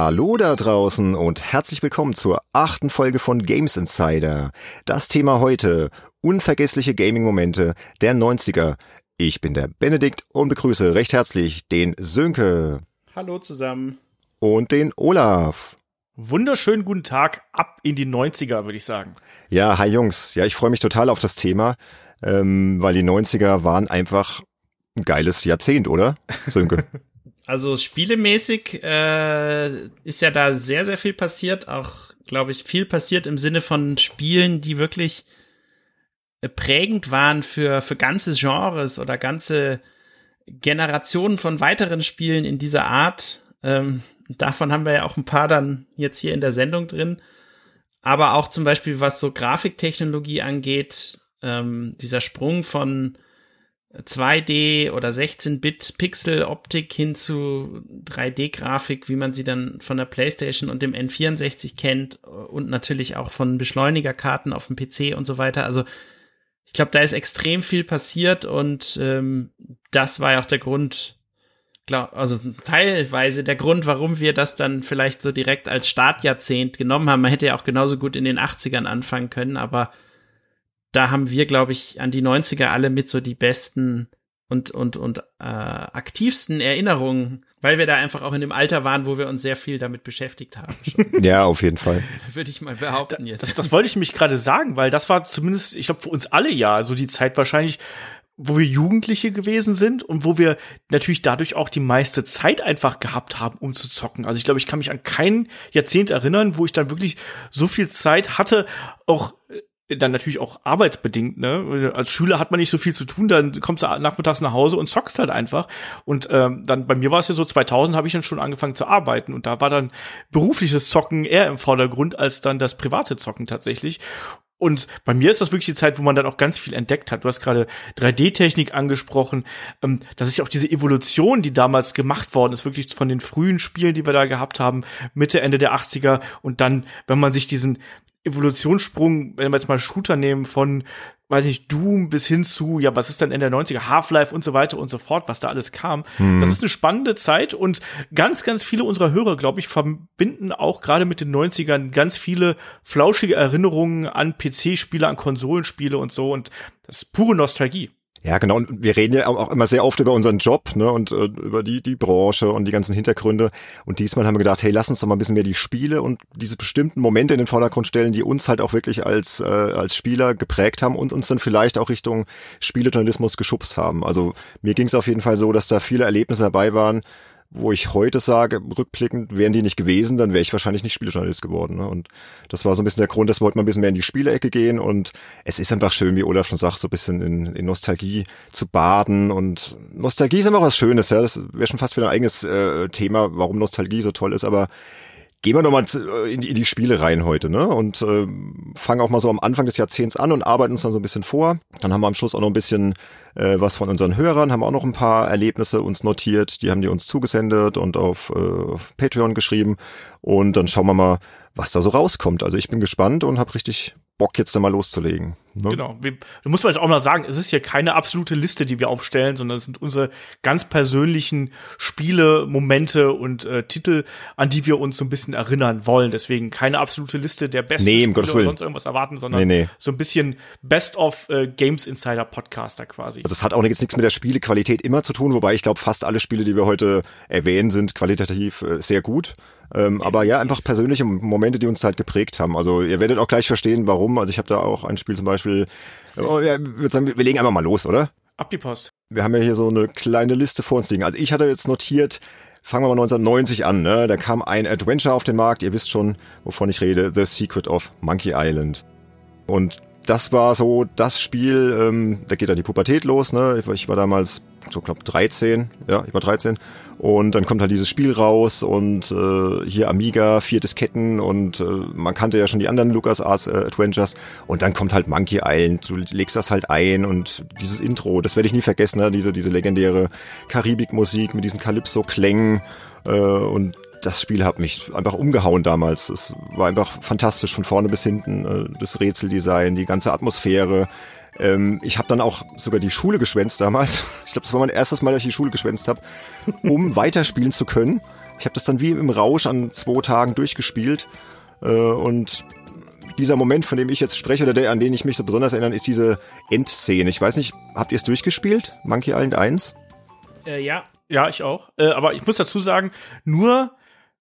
Hallo da draußen und herzlich willkommen zur achten Folge von Games Insider. Das Thema heute, unvergessliche Gaming-Momente der 90er. Ich bin der Benedikt und begrüße recht herzlich den Sönke. Hallo zusammen. Und den Olaf. Wunderschönen guten Tag, ab in die 90er, würde ich sagen. Ja, hi Jungs. Ja, ich freue mich total auf das Thema, ähm, weil die 90er waren einfach ein geiles Jahrzehnt, oder? Sönke. Also spielemäßig äh, ist ja da sehr, sehr viel passiert. Auch, glaube ich, viel passiert im Sinne von Spielen, die wirklich äh, prägend waren für, für ganze Genres oder ganze Generationen von weiteren Spielen in dieser Art. Ähm, davon haben wir ja auch ein paar dann jetzt hier in der Sendung drin. Aber auch zum Beispiel, was so Grafiktechnologie angeht, ähm, dieser Sprung von 2D oder 16-Bit Pixel-Optik hin zu 3D-Grafik, wie man sie dann von der PlayStation und dem N64 kennt und natürlich auch von Beschleunigerkarten auf dem PC und so weiter. Also ich glaube, da ist extrem viel passiert und ähm, das war ja auch der Grund, glaub, also teilweise der Grund, warum wir das dann vielleicht so direkt als Startjahrzehnt genommen haben. Man hätte ja auch genauso gut in den 80ern anfangen können, aber da haben wir, glaube ich, an die 90er alle mit so die besten und, und, und äh, aktivsten Erinnerungen, weil wir da einfach auch in dem Alter waren, wo wir uns sehr viel damit beschäftigt haben. ja, auf jeden Fall. Würde ich mal behaupten jetzt. Das, das wollte ich mich gerade sagen, weil das war zumindest, ich glaube, für uns alle ja, so die Zeit wahrscheinlich, wo wir Jugendliche gewesen sind und wo wir natürlich dadurch auch die meiste Zeit einfach gehabt haben, um zu zocken. Also ich glaube, ich kann mich an kein Jahrzehnt erinnern, wo ich dann wirklich so viel Zeit hatte, auch dann natürlich auch arbeitsbedingt, ne? Als Schüler hat man nicht so viel zu tun, dann kommst du nachmittags nach Hause und zockst halt einfach. Und ähm, dann bei mir war es ja so, 2000 habe ich dann schon angefangen zu arbeiten und da war dann berufliches Zocken eher im Vordergrund als dann das private Zocken tatsächlich. Und bei mir ist das wirklich die Zeit, wo man dann auch ganz viel entdeckt hat. Du hast gerade 3D-Technik angesprochen. Ähm, das ist ja auch diese Evolution, die damals gemacht worden ist, wirklich von den frühen Spielen, die wir da gehabt haben, Mitte, Ende der 80er. Und dann, wenn man sich diesen Evolutionssprung, wenn wir jetzt mal Shooter nehmen, von, weiß ich, Doom bis hin zu, ja, was ist dann Ende der 90er, Half-Life und so weiter und so fort, was da alles kam. Mhm. Das ist eine spannende Zeit und ganz, ganz viele unserer Hörer, glaube ich, verbinden auch gerade mit den 90ern ganz viele flauschige Erinnerungen an PC-Spiele, an Konsolenspiele und so und das ist pure Nostalgie. Ja, genau. Und wir reden ja auch immer sehr oft über unseren Job, ne, und äh, über die die Branche und die ganzen Hintergründe. Und diesmal haben wir gedacht, hey, lass uns doch mal ein bisschen mehr die Spiele und diese bestimmten Momente in den Vordergrund stellen, die uns halt auch wirklich als äh, als Spieler geprägt haben und uns dann vielleicht auch Richtung Spielejournalismus geschubst haben. Also mir ging es auf jeden Fall so, dass da viele Erlebnisse dabei waren, wo ich heute sage, rückblickend, wären die nicht gewesen, dann wäre ich wahrscheinlich nicht Spielejournalist geworden. Ne? Und das war so ein bisschen der Grund, dass heute mal ein bisschen mehr in die Spielecke gehen. Und es ist einfach schön, wie Olaf schon sagt, so ein bisschen in, in Nostalgie zu baden. Und Nostalgie ist immer was Schönes, ja. Das wäre schon fast wieder ein eigenes äh, Thema, warum Nostalgie so toll ist. Aber gehen wir nochmal äh, in, in die Spiele rein heute, ne? Und äh, fangen auch mal so am Anfang des Jahrzehnts an und arbeiten uns dann so ein bisschen vor. Dann haben wir am Schluss auch noch ein bisschen äh, was von unseren Hörern, haben auch noch ein paar Erlebnisse uns notiert, die haben die uns zugesendet und auf, äh, auf Patreon geschrieben. Und dann schauen wir mal, was da so rauskommt. Also ich bin gespannt und habe richtig Bock, jetzt da mal loszulegen. Ne? Genau. Wir, du musst vielleicht auch mal sagen, es ist hier keine absolute Liste, die wir aufstellen, sondern es sind unsere ganz persönlichen Spiele, Momente und äh, Titel, an die wir uns so ein bisschen erinnern wollen. Deswegen keine absolute Liste der besten nee, Spiele oder sonst irgendwas erwarten, sondern nee, nee. so ein bisschen Best of äh, Games Insider Podcaster quasi. Also es hat auch jetzt nichts mit der Spielequalität immer zu tun, wobei ich glaube, fast alle Spiele, die wir heute erwähnen, sind qualitativ äh, sehr gut. Ähm, aber ja, einfach persönliche Momente, die uns halt geprägt haben. Also ihr werdet auch gleich verstehen, warum. Also ich habe da auch ein Spiel zum Beispiel, oh, ja, würde sagen, wir legen einfach mal los, oder? Ab die Post. Wir haben ja hier so eine kleine Liste vor uns liegen. Also ich hatte jetzt notiert, fangen wir mal 1990 an. Ne? Da kam ein Adventure auf den Markt. Ihr wisst schon, wovon ich rede. The Secret of Monkey Island. Und das war so das Spiel, ähm, da geht dann die Pubertät los. Ne? Ich war damals so knapp 13, ja, ich war 13 und dann kommt halt dieses Spiel raus und äh, hier Amiga, vier Disketten und äh, man kannte ja schon die anderen LucasArts äh, Adventures und dann kommt halt Monkey Island, du legst das halt ein und dieses Intro, das werde ich nie vergessen, ne? diese, diese legendäre Karibikmusik mit diesen Calypso-Klängen äh, und das Spiel hat mich einfach umgehauen damals. Es war einfach fantastisch von vorne bis hinten. Äh, das Rätseldesign, die ganze Atmosphäre, ähm, ich habe dann auch sogar die Schule geschwänzt damals. Ich glaube, das war mein erstes Mal, dass ich die Schule geschwänzt habe, um weiterspielen zu können. Ich habe das dann wie im Rausch an zwei Tagen durchgespielt äh, und dieser Moment, von dem ich jetzt spreche oder der, an den ich mich so besonders erinnere, ist diese Endszene. Ich weiß nicht, habt ihr es durchgespielt? Monkey Island 1? Äh, ja. Ja, ich auch. Äh, aber ich muss dazu sagen, nur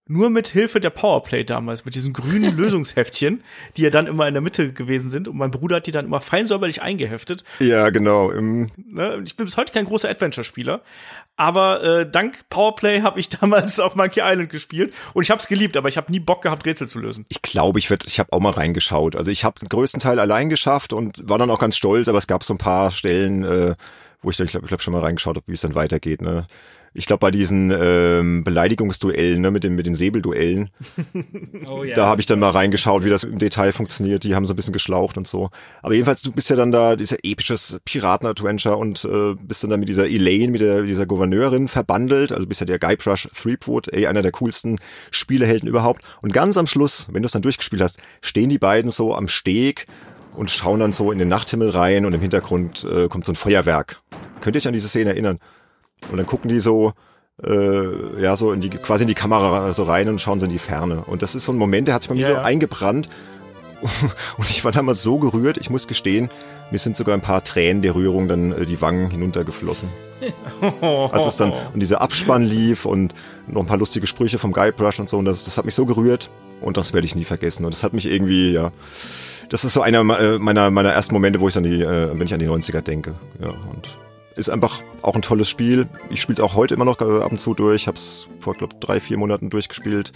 nur mit Hilfe der Powerplay damals, mit diesen grünen Lösungsheftchen, die ja dann immer in der Mitte gewesen sind. Und mein Bruder hat die dann immer fein säuberlich eingeheftet. Ja, genau. Ne, ich bin bis heute kein großer Adventure-Spieler. Aber äh, dank Powerplay habe ich damals auf Monkey Island gespielt. Und ich habe es geliebt, aber ich habe nie Bock gehabt, Rätsel zu lösen. Ich glaube, ich, werd, ich habe auch mal reingeschaut. Also ich habe den größten Teil allein geschafft und war dann auch ganz stolz, aber es gab so ein paar Stellen, äh, wo ich, ich glaube, ich glaub, schon mal reingeschaut habe, wie es dann weitergeht. Ne? Ich glaube bei diesen ähm, Beleidigungsduellen, ne, mit den mit den Säbelduellen, oh, ja. da habe ich dann mal reingeschaut, wie das im Detail funktioniert. Die haben so ein bisschen geschlaucht und so. Aber jedenfalls, du bist ja dann da dieser episches Piraten-Adventure und äh, bist dann da mit dieser Elaine, mit der, dieser Gouverneurin verbandelt. Also bist ja der Guybrush Threepwood, ey, einer der coolsten Spielehelden überhaupt. Und ganz am Schluss, wenn du es dann durchgespielt hast, stehen die beiden so am Steg und schauen dann so in den Nachthimmel rein und im Hintergrund äh, kommt so ein Feuerwerk. Könnt ihr euch an diese Szene erinnern? Und dann gucken die so, äh, ja, so in die, quasi in die Kamera so rein und schauen so in die Ferne. Und das ist so ein Moment, der hat sich bei mir ja, so ja. eingebrannt. Und ich war damals so gerührt, ich muss gestehen, mir sind sogar ein paar Tränen der Rührung dann äh, die Wangen hinuntergeflossen. Als es dann und dieser Abspann lief und noch ein paar lustige Sprüche vom Guybrush und so, und das, das hat mich so gerührt und das werde ich nie vergessen. Und das hat mich irgendwie, ja, das ist so einer äh, meiner, meiner ersten Momente, wo ich an die, äh, wenn ich an die 90er denke. Ja, und ist einfach auch ein tolles Spiel. Ich spiele es auch heute immer noch äh, ab und zu durch. Habe es vor, glaube drei, vier Monaten durchgespielt.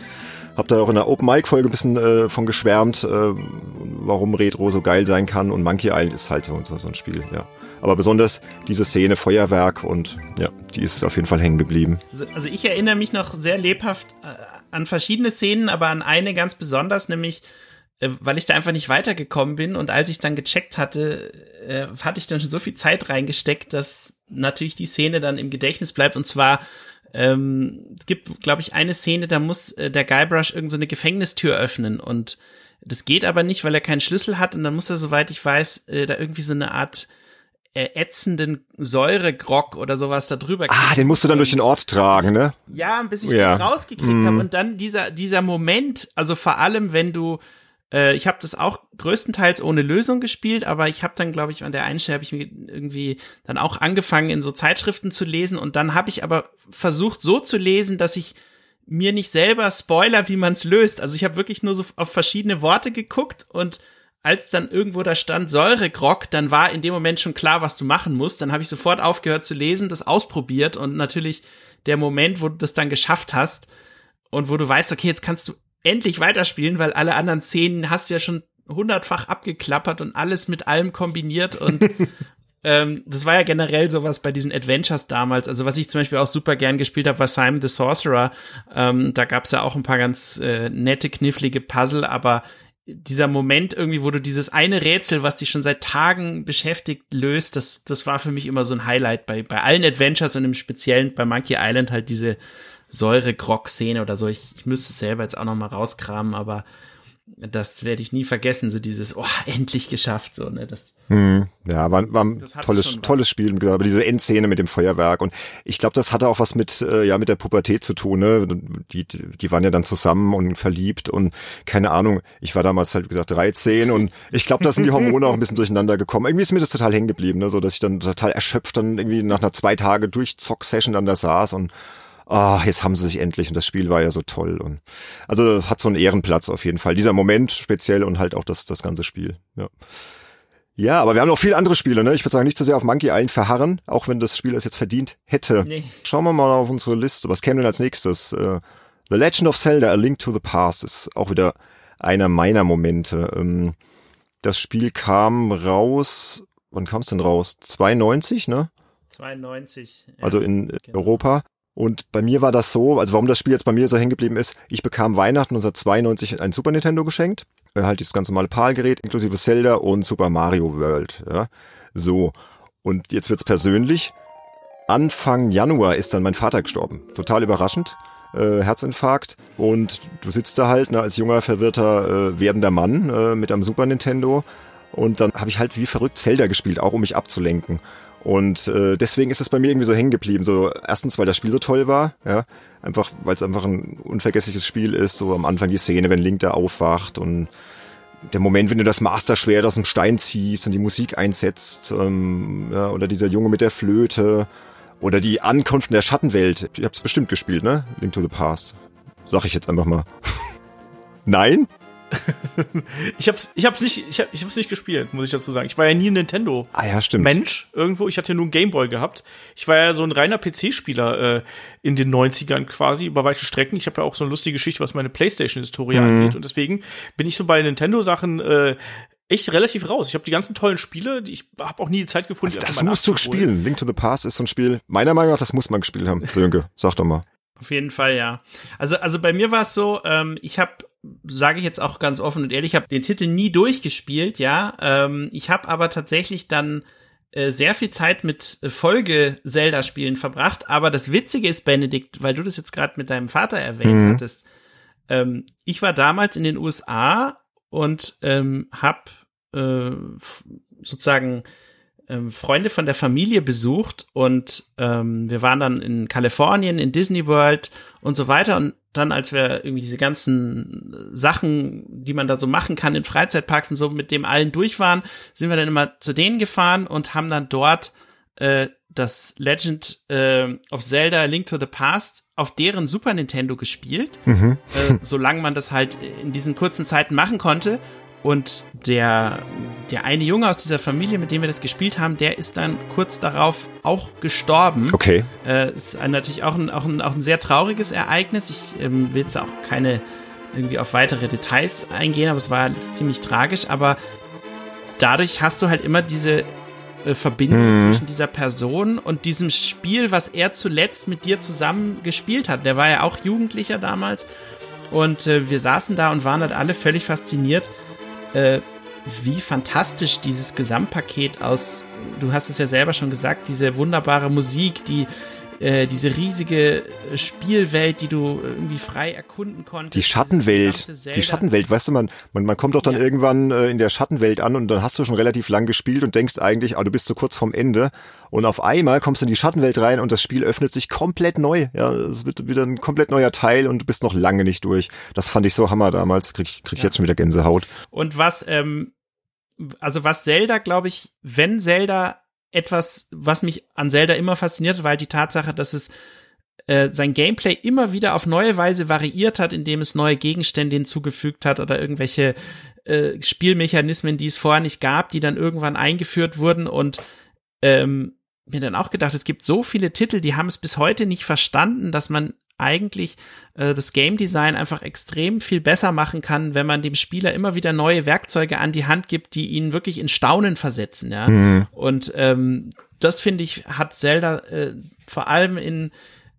Hab da auch in der Open Mic Folge ein bisschen äh, von geschwärmt, äh, warum Retro so geil sein kann. Und Monkey Island ist halt so, so, so ein Spiel, ja. Aber besonders diese Szene Feuerwerk und ja, die ist auf jeden Fall hängen geblieben. Also, also ich erinnere mich noch sehr lebhaft äh, an verschiedene Szenen, aber an eine ganz besonders, nämlich weil ich da einfach nicht weitergekommen bin und als ich dann gecheckt hatte, äh, hatte ich dann schon so viel Zeit reingesteckt, dass natürlich die Szene dann im Gedächtnis bleibt und zwar ähm, es gibt, glaube ich, eine Szene, da muss äh, der Guybrush irgendeine so Gefängnistür öffnen und das geht aber nicht, weil er keinen Schlüssel hat und dann muss er, soweit ich weiß, äh, da irgendwie so eine Art äh, ätzenden Säuregrog oder sowas da drüber Ah, den musst du dann durch den Ort tragen, ne? Ja, bis ich ja. das rausgekriegt mm. habe und dann dieser dieser Moment, also vor allem wenn du äh, ich habe das auch größtenteils ohne Lösung gespielt, aber ich habe dann, glaube ich, an der einen Stelle habe ich mir irgendwie dann auch angefangen, in so Zeitschriften zu lesen und dann habe ich aber versucht, so zu lesen, dass ich mir nicht selber Spoiler, wie man es löst. Also ich habe wirklich nur so auf verschiedene Worte geguckt und als dann irgendwo da stand Säuregrog, dann war in dem Moment schon klar, was du machen musst. Dann habe ich sofort aufgehört zu lesen, das ausprobiert und natürlich der Moment, wo du das dann geschafft hast und wo du weißt, okay, jetzt kannst du endlich weiterspielen, weil alle anderen Szenen hast du ja schon hundertfach abgeklappert und alles mit allem kombiniert und ähm, das war ja generell sowas bei diesen Adventures damals. Also was ich zum Beispiel auch super gern gespielt habe, war Simon the Sorcerer. Ähm, da gab's ja auch ein paar ganz äh, nette, knifflige Puzzle, aber dieser Moment irgendwie, wo du dieses eine Rätsel, was dich schon seit Tagen beschäftigt, löst, das, das war für mich immer so ein Highlight bei, bei allen Adventures und im Speziellen bei Monkey Island halt diese, Säure-Grog-Szene oder so. Ich, ich müsste es selber jetzt auch noch mal rauskramen, aber das werde ich nie vergessen, so dieses, oh, endlich geschafft, so, ne, das. Hm, ja, war, war ein tolles, tolles Spiel, aber diese Endszene mit dem Feuerwerk und ich glaube, das hatte auch was mit, äh, ja, mit der Pubertät zu tun, ne, die, die waren ja dann zusammen und verliebt und keine Ahnung, ich war damals halt, wie gesagt, 13 und ich glaube, da sind die Hormone auch ein bisschen durcheinander gekommen. Irgendwie ist mir das total hängen geblieben, ne, so, dass ich dann total erschöpft dann irgendwie nach einer zwei Tage durch Zock-Session dann da saß und ah, jetzt haben sie sich endlich und das Spiel war ja so toll und also hat so einen Ehrenplatz auf jeden Fall. Dieser Moment speziell und halt auch das, das ganze Spiel. Ja. Ja, aber wir haben noch viele andere Spiele, ne? Ich würde sagen, nicht zu sehr auf Monkey Island verharren, auch wenn das Spiel es jetzt verdient hätte. Nee. Schauen wir mal auf unsere Liste. Was käme denn als nächstes? Uh, the Legend of Zelda, A Link to the Past ist auch wieder einer meiner Momente. Ähm, das Spiel kam raus, wann kam es denn raus? 92, ne? 92. Ja, also in genau. Europa. Und bei mir war das so, also warum das Spiel jetzt bei mir so hängen geblieben ist, ich bekam Weihnachten 1992 ein Super Nintendo geschenkt, äh, halt dieses ganz normale PAL-Gerät, inklusive Zelda und Super Mario World. Ja. So, und jetzt wird's persönlich. Anfang Januar ist dann mein Vater gestorben. Total überraschend. Äh, Herzinfarkt und du sitzt da halt ne, als junger, verwirrter, äh, werdender Mann äh, mit einem Super Nintendo und dann habe ich halt wie verrückt Zelda gespielt, auch um mich abzulenken. Und äh, deswegen ist es bei mir irgendwie so hängen geblieben. So erstens, weil das Spiel so toll war, ja, einfach, weil es einfach ein unvergessliches Spiel ist. So am Anfang die Szene, wenn Link da aufwacht und der Moment, wenn du das Master-Schwert aus dem Stein ziehst und die Musik einsetzt, ähm, ja, oder dieser Junge mit der Flöte oder die Ankunft in der Schattenwelt. Ich hab's bestimmt gespielt, ne? Link to the Past. Sag ich jetzt einfach mal. Nein? ich hab's, ich hab's nicht, ich, hab, ich hab's nicht gespielt, muss ich dazu sagen. Ich war ja nie ein Nintendo. Ah ja, stimmt. Mensch irgendwo. Ich hatte ja nur einen Gameboy gehabt. Ich war ja so ein reiner PC-Spieler äh, in den 90ern quasi über weite Strecken. Ich habe ja auch so eine lustige Geschichte, was meine PlayStation-Historie mhm. angeht. Und deswegen bin ich so bei Nintendo-Sachen äh, echt relativ raus. Ich habe die ganzen tollen Spiele, die ich habe auch nie die Zeit gefunden. Also das musst du spielen. Link to the Past ist so ein Spiel. Meiner Meinung nach, das muss man gespielt haben. Sönke, sag doch mal. Auf jeden Fall, ja. Also, also bei mir war es so, ähm, ich habe sage ich jetzt auch ganz offen und ehrlich, ich habe den Titel nie durchgespielt, ja. Ähm, ich habe aber tatsächlich dann äh, sehr viel Zeit mit Folge-Zelda-Spielen verbracht. Aber das Witzige ist, Benedikt, weil du das jetzt gerade mit deinem Vater erwähnt mhm. hattest, ähm, ich war damals in den USA und ähm, habe äh, sozusagen ähm, Freunde von der Familie besucht und ähm, wir waren dann in Kalifornien, in Disney World und so weiter und dann, als wir irgendwie diese ganzen Sachen, die man da so machen kann in Freizeitparks und so, mit dem allen durch waren, sind wir dann immer zu denen gefahren und haben dann dort äh, das Legend äh, of Zelda Link to the Past auf deren Super Nintendo gespielt, mhm. äh, solange man das halt in diesen kurzen Zeiten machen konnte. Und der, der eine Junge aus dieser Familie, mit dem wir das gespielt haben, der ist dann kurz darauf auch gestorben. Okay. Äh, ist natürlich auch ein, auch, ein, auch ein sehr trauriges Ereignis. Ich ähm, will jetzt auch keine irgendwie auf weitere Details eingehen, aber es war ziemlich tragisch. Aber dadurch hast du halt immer diese äh, Verbindung mhm. zwischen dieser Person und diesem Spiel, was er zuletzt mit dir zusammen gespielt hat. Der war ja auch Jugendlicher damals. Und äh, wir saßen da und waren halt alle völlig fasziniert äh, wie fantastisch dieses Gesamtpaket aus, du hast es ja selber schon gesagt, diese wunderbare Musik, die äh, diese riesige Spielwelt, die du irgendwie frei erkunden konntest. Die Schattenwelt, die Schattenwelt, weißt du, man, man, man kommt doch dann ja. irgendwann äh, in der Schattenwelt an und dann hast du schon relativ lang gespielt und denkst eigentlich, ah, du bist so kurz vorm Ende und auf einmal kommst du in die Schattenwelt rein und das Spiel öffnet sich komplett neu. Ja, es wird wieder ein komplett neuer Teil und du bist noch lange nicht durch. Das fand ich so hammer damals, krieg, krieg ich ja. jetzt schon wieder Gänsehaut. Und was, ähm, also was Zelda, glaube ich, wenn Zelda etwas, was mich an Zelda immer fasziniert, weil die Tatsache, dass es äh, sein Gameplay immer wieder auf neue Weise variiert hat, indem es neue Gegenstände hinzugefügt hat oder irgendwelche äh, Spielmechanismen, die es vorher nicht gab, die dann irgendwann eingeführt wurden und ähm, mir dann auch gedacht, es gibt so viele Titel, die haben es bis heute nicht verstanden, dass man eigentlich äh, das Game Design einfach extrem viel besser machen kann, wenn man dem Spieler immer wieder neue Werkzeuge an die Hand gibt, die ihn wirklich in Staunen versetzen, ja. Mhm. Und ähm, das finde ich, hat Zelda äh, vor allem in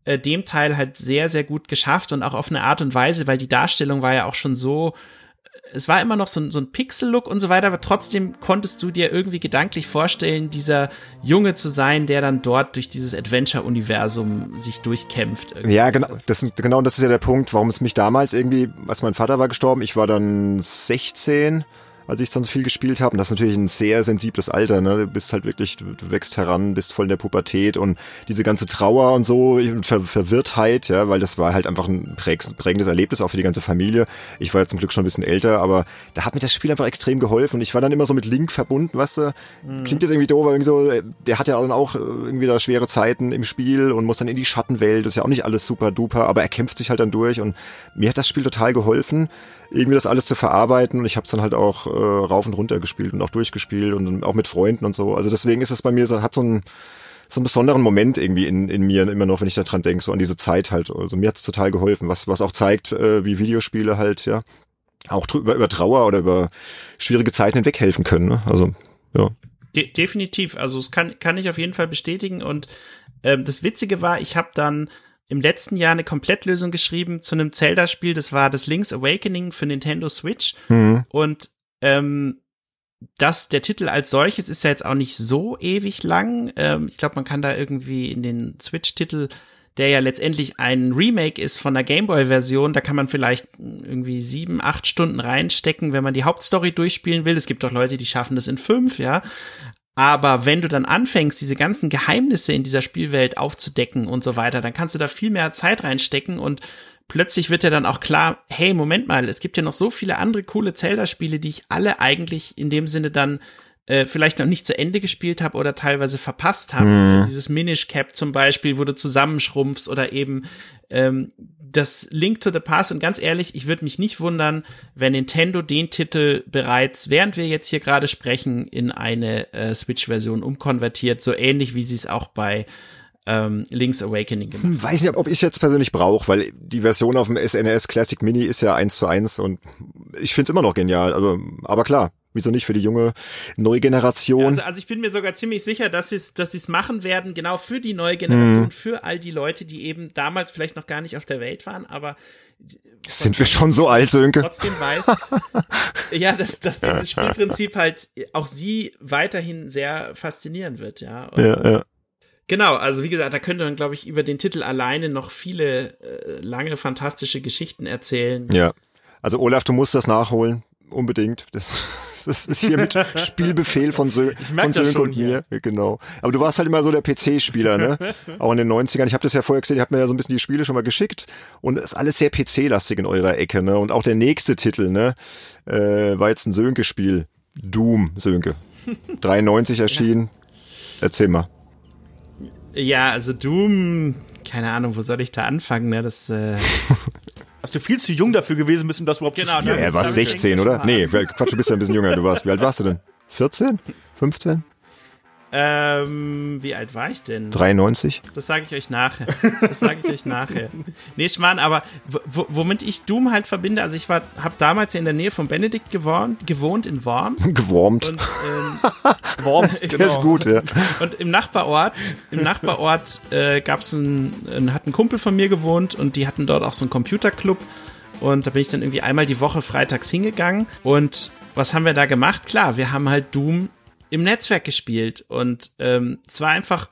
äh, dem Teil halt sehr, sehr gut geschafft und auch auf eine Art und Weise, weil die Darstellung war ja auch schon so es war immer noch so, so ein Pixel-Look und so weiter, aber trotzdem konntest du dir irgendwie gedanklich vorstellen, dieser Junge zu sein, der dann dort durch dieses Adventure-Universum sich durchkämpft. Irgendwie. Ja, genau. Das genau, das ist ja der Punkt, warum es mich damals irgendwie, als mein Vater war gestorben, ich war dann 16 als ich dann so viel gespielt habe. Und das ist natürlich ein sehr sensibles Alter. Ne? Du bist halt wirklich, du, wächst heran, bist voll in der Pubertät und diese ganze Trauer und so, Ver Verwirrtheit, ja, weil das war halt einfach ein prägendes Erlebnis auch für die ganze Familie. Ich war ja zum Glück schon ein bisschen älter, aber da hat mir das Spiel einfach extrem geholfen. Und ich war dann immer so mit Link verbunden, weißt du? Mhm. Klingt jetzt irgendwie doof, aber irgendwie so, der hat ja dann auch irgendwie da schwere Zeiten im Spiel und muss dann in die Schattenwelt. Das ist ja auch nicht alles super duper, aber er kämpft sich halt dann durch und mir hat das Spiel total geholfen irgendwie das alles zu verarbeiten und ich habe es dann halt auch äh, rauf und runter gespielt und auch durchgespielt und auch mit Freunden und so. Also deswegen ist es bei mir so, hat so ein so einen besonderen Moment irgendwie in, in mir immer noch, wenn ich da dran denke, so an diese Zeit halt. Also mir hat's total geholfen, was, was auch zeigt, äh, wie Videospiele halt, ja, auch über, über Trauer oder über schwierige Zeiten hinweg helfen können. Ne? Also, ja. De definitiv. Also es kann, kann ich auf jeden Fall bestätigen. Und ähm, das Witzige war, ich habe dann im letzten Jahr eine Komplettlösung geschrieben zu einem Zelda-Spiel. Das war das Link's Awakening für Nintendo Switch. Mhm. Und ähm, das, der Titel als solches ist ja jetzt auch nicht so ewig lang. Ähm, ich glaube, man kann da irgendwie in den Switch-Titel, der ja letztendlich ein Remake ist von der Gameboy-Version, da kann man vielleicht irgendwie sieben, acht Stunden reinstecken, wenn man die Hauptstory durchspielen will. Es gibt auch Leute, die schaffen das in fünf, ja. Aber wenn du dann anfängst, diese ganzen Geheimnisse in dieser Spielwelt aufzudecken und so weiter, dann kannst du da viel mehr Zeit reinstecken und plötzlich wird ja dann auch klar, hey, Moment mal, es gibt ja noch so viele andere coole Zelda-Spiele, die ich alle eigentlich in dem Sinne dann äh, vielleicht noch nicht zu Ende gespielt habe oder teilweise verpasst habe. Mhm. Dieses Minish Cap zum Beispiel, wo du zusammenschrumpfst oder eben ähm, das Link to the Past und ganz ehrlich, ich würde mich nicht wundern, wenn Nintendo den Titel bereits, während wir jetzt hier gerade sprechen, in eine äh, Switch-Version umkonvertiert, so ähnlich wie sie es auch bei ähm, Link's Awakening gemacht hm, Weiß nicht, ob ich es jetzt persönlich brauche, weil die Version auf dem SNES Classic Mini ist ja eins zu eins und ich finde es immer noch genial. Also, aber klar, Wieso nicht für die junge neue Generation? Also, also ich bin mir sogar ziemlich sicher, dass sie es dass machen werden, genau für die neue Generation, mhm. für all die Leute, die eben damals vielleicht noch gar nicht auf der Welt waren, aber sind wir schon so alt, Sönke? Trotzdem weiß, ja, dass, dass dieses Spielprinzip halt auch sie weiterhin sehr faszinieren wird, ja. Und ja, ja. Genau, also wie gesagt, da könnte man, glaube ich, über den Titel alleine noch viele äh, lange fantastische Geschichten erzählen. Ja. Also Olaf, du musst das nachholen, unbedingt. Das das ist hier mit Spielbefehl von, Sö von Sönke und mir. Hier. Genau. Aber du warst halt immer so der PC-Spieler, ne? Auch in den 90ern. Ich habe das ja vorher gesehen, ihr habt mir ja so ein bisschen die Spiele schon mal geschickt. Und es ist alles sehr PC-lastig in eurer Ecke, ne? Und auch der nächste Titel, ne? Äh, war jetzt ein Sönke-Spiel. Doom, Sönke. 93 erschienen. Erzähl mal. Ja, also Doom, keine Ahnung, wo soll ich da anfangen, ne? Das äh, Hast du viel zu jung dafür gewesen bist, um das überhaupt genau, zu spielen? Ja, er war 16, oder? Nee, Quatsch, du bist ja ein bisschen jünger. Du warst, wie alt warst du denn? 14? 15? Ähm, wie alt war ich denn? 93? Das sage ich euch nachher. Das sage ich euch nachher. Nee, Schmarrn, aber womit ich Doom halt verbinde, also ich war, habe damals in der Nähe von Benedikt gewohnt, gewohnt in Worms. Gewormt. Und, ähm, Worms, genau. Der ist gut, ja. Und im Nachbarort, im Nachbarort äh, gab's einen, hat ein Kumpel von mir gewohnt und die hatten dort auch so einen Computerclub. Und da bin ich dann irgendwie einmal die Woche freitags hingegangen. Und was haben wir da gemacht? Klar, wir haben halt Doom im Netzwerk gespielt und ähm, es war einfach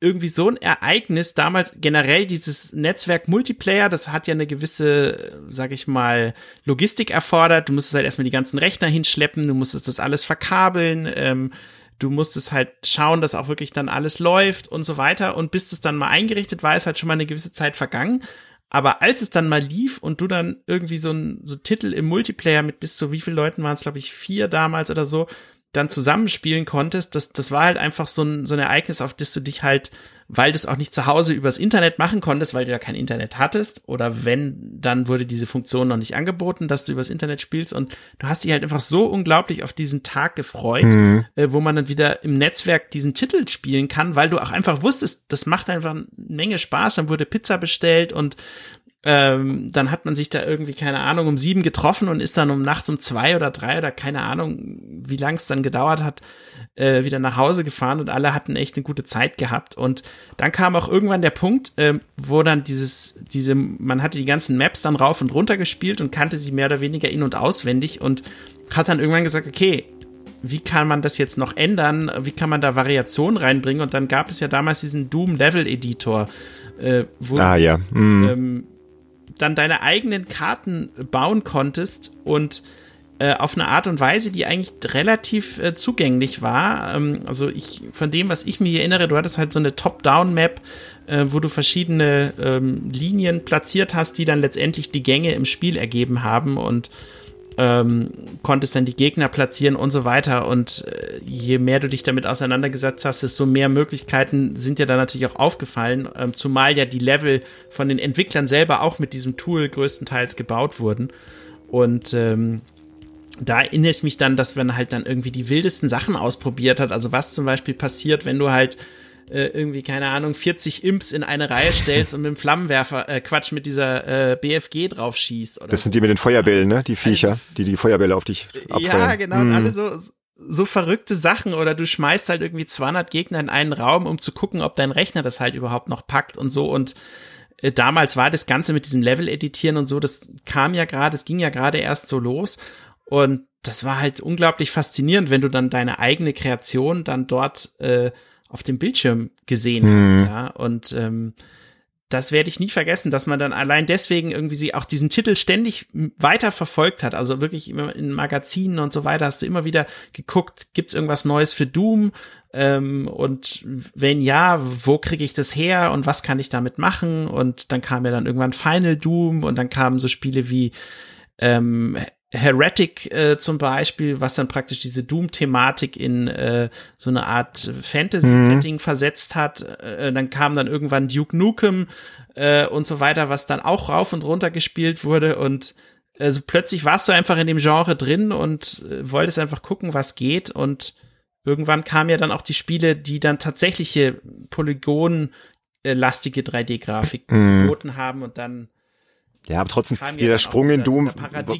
irgendwie so ein Ereignis damals generell dieses Netzwerk Multiplayer, das hat ja eine gewisse, sag ich mal, Logistik erfordert. Du musstest halt erstmal die ganzen Rechner hinschleppen, du musstest das alles verkabeln, ähm, du musstest halt schauen, dass auch wirklich dann alles läuft und so weiter. Und bis das dann mal eingerichtet war, ist halt schon mal eine gewisse Zeit vergangen. Aber als es dann mal lief und du dann irgendwie so ein so Titel im Multiplayer mit bis zu wie vielen Leuten waren es, glaube ich, vier damals oder so, dann zusammenspielen konntest, das, das war halt einfach so ein, so ein Ereignis, auf das du dich halt, weil du es auch nicht zu Hause übers Internet machen konntest, weil du ja kein Internet hattest, oder wenn, dann wurde diese Funktion noch nicht angeboten, dass du übers Internet spielst und du hast dich halt einfach so unglaublich auf diesen Tag gefreut, mhm. äh, wo man dann wieder im Netzwerk diesen Titel spielen kann, weil du auch einfach wusstest, das macht einfach eine Menge Spaß, dann wurde Pizza bestellt und ähm, dann hat man sich da irgendwie, keine Ahnung, um sieben getroffen und ist dann um nachts um zwei oder drei oder keine Ahnung, wie lang es dann gedauert hat, äh, wieder nach Hause gefahren und alle hatten echt eine gute Zeit gehabt. Und dann kam auch irgendwann der Punkt, äh, wo dann dieses, diese, man hatte die ganzen Maps dann rauf und runter gespielt und kannte sie mehr oder weniger in- und auswendig und hat dann irgendwann gesagt, okay, wie kann man das jetzt noch ändern? Wie kann man da Variationen reinbringen? Und dann gab es ja damals diesen Doom Level Editor, äh, wo ah, ja. Mm. ähm, dann deine eigenen Karten bauen konntest und äh, auf eine Art und Weise, die eigentlich relativ äh, zugänglich war. Ähm, also ich, von dem, was ich mir erinnere, du hattest halt so eine Top-Down-Map, äh, wo du verschiedene ähm, Linien platziert hast, die dann letztendlich die Gänge im Spiel ergeben haben und ähm, konntest dann die Gegner platzieren und so weiter. Und äh, je mehr du dich damit auseinandergesetzt hast, desto mehr Möglichkeiten sind dir dann natürlich auch aufgefallen, ähm, zumal ja die Level von den Entwicklern selber auch mit diesem Tool größtenteils gebaut wurden. Und ähm, da erinnere ich mich dann, dass man halt dann irgendwie die wildesten Sachen ausprobiert hat. Also was zum Beispiel passiert, wenn du halt äh, irgendwie, keine Ahnung, 40 Imps in eine Reihe stellst und mit dem Flammenwerfer, äh, Quatsch, mit dieser äh, BFG drauf schießt. Oder das sind die mit den Feuerbällen, ne? Die Viecher, die die Feuerbälle auf dich abfeuern. Ja, genau. Hm. Alle so, so verrückte Sachen. Oder du schmeißt halt irgendwie 200 Gegner in einen Raum, um zu gucken, ob dein Rechner das halt überhaupt noch packt und so. Und äh, damals war das Ganze mit diesem Level-Editieren und so, das kam ja gerade, es ging ja gerade erst so los. Und das war halt unglaublich faszinierend, wenn du dann deine eigene Kreation dann dort äh, auf dem Bildschirm gesehen mhm. hast, ja. Und ähm, das werde ich nie vergessen, dass man dann allein deswegen irgendwie sie auch diesen Titel ständig weiter verfolgt hat. Also wirklich immer in Magazinen und so weiter hast du immer wieder geguckt, gibt's irgendwas Neues für Doom? Ähm, und wenn ja, wo kriege ich das her und was kann ich damit machen? Und dann kam ja dann irgendwann Final Doom und dann kamen so Spiele wie ähm, Heretic äh, zum Beispiel, was dann praktisch diese Doom-Thematik in äh, so eine Art Fantasy-Setting mhm. versetzt hat. Äh, dann kam dann irgendwann Duke Nukem äh, und so weiter, was dann auch rauf und runter gespielt wurde und also plötzlich warst du einfach in dem Genre drin und äh, wolltest einfach gucken, was geht und irgendwann kamen ja dann auch die Spiele, die dann tatsächliche Polygon-lastige 3D-Grafik mhm. geboten haben und dann ja, aber trotzdem, dieser Sprung in Doom,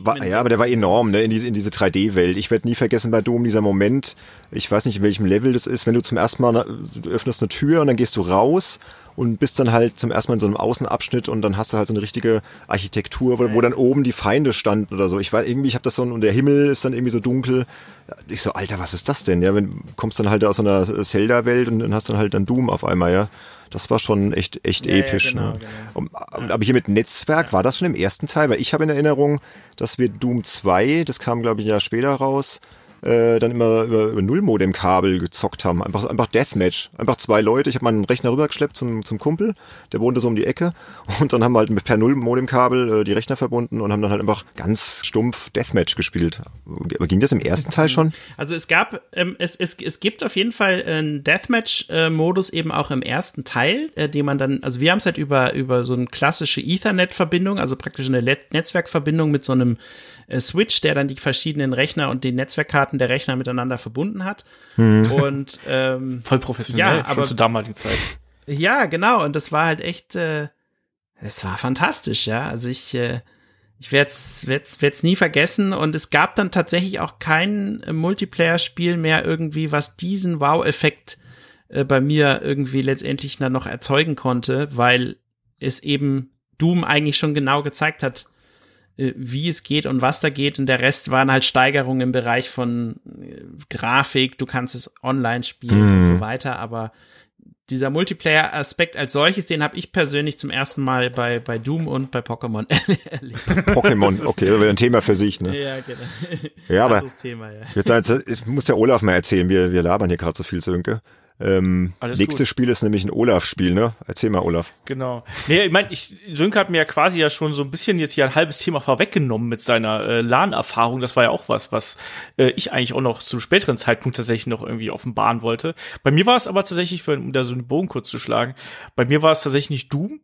war, ja, aber der war enorm, ne, in diese, in diese 3D-Welt. Ich werde nie vergessen bei Doom dieser Moment, ich weiß nicht, in welchem Level das ist, wenn du zum ersten Mal, du öffnest eine Tür und dann gehst du raus und bist dann halt zum ersten Mal in so einem Außenabschnitt und dann hast du halt so eine richtige Architektur, wo, wo dann oben die Feinde standen oder so. Ich weiß, irgendwie, ich habe das so, und der Himmel ist dann irgendwie so dunkel. Ich so, Alter, was ist das denn? Ja, wenn kommst dann halt aus so einer Zelda-Welt und dann hast dann halt dann Doom auf einmal, ja. Das war schon echt, echt ja, episch. Ja, genau, ne? genau. Und, aber hier mit Netzwerk, war das schon im ersten Teil? Weil ich habe in Erinnerung, dass wir Doom 2, das kam glaube ich ein Jahr später raus, äh, dann immer über, über Nullmodem-Kabel gezockt haben. Einfach, einfach Deathmatch. Einfach zwei Leute. Ich habe meinen Rechner rübergeschleppt zum, zum Kumpel, der wohnte so um die Ecke. Und dann haben wir halt per Nullmodem-Kabel äh, die Rechner verbunden und haben dann halt einfach ganz stumpf Deathmatch gespielt. Aber ging das im ersten Teil schon? Also es gab, ähm, es, es, es gibt auf jeden Fall einen Deathmatch-Modus eben auch im ersten Teil, äh, den man dann, also wir haben es halt über, über so eine klassische Ethernet-Verbindung, also praktisch eine Netzwerkverbindung mit so einem äh, Switch, der dann die verschiedenen Rechner und die Netzwerkkarten der Rechner miteinander verbunden hat. Mhm. Und ähm, voll professionell, ja, aber zu damaligen Zeit. Ja, genau. Und das war halt echt, äh, es war fantastisch, ja. Also ich, äh, ich werde es werd's, werd's nie vergessen. Und es gab dann tatsächlich auch kein äh, Multiplayer-Spiel mehr irgendwie, was diesen Wow-Effekt äh, bei mir irgendwie letztendlich dann noch erzeugen konnte, weil es eben Doom eigentlich schon genau gezeigt hat, wie es geht und was da geht. Und der Rest waren halt Steigerungen im Bereich von äh, Grafik, du kannst es online spielen mm. und so mhm. weiter, aber dieser Multiplayer-Aspekt als solches, den habe ich persönlich zum ersten Mal bei, bei Doom und bei Pokémon erlebt. Pokémon, okay, das wäre ein Thema für sich, ne? Ja, genau. Ja, aber Thema, ja. Jetzt, jetzt muss der Olaf mal erzählen, wir, wir labern hier gerade so viel, Sönke. Ähm, nächstes gut. Spiel ist nämlich ein Olaf-Spiel, ne? Erzähl mal, Olaf. Genau. Nee, ich meine, ich, Sönke hat mir ja quasi ja schon so ein bisschen jetzt hier ein halbes Thema vorweggenommen mit seiner äh, LAN-Erfahrung. Das war ja auch was, was äh, ich eigentlich auch noch zu späteren Zeitpunkt tatsächlich noch irgendwie offenbaren wollte. Bei mir war es aber tatsächlich, um da so einen Bogen kurz zu schlagen, bei mir war es tatsächlich nicht Doom,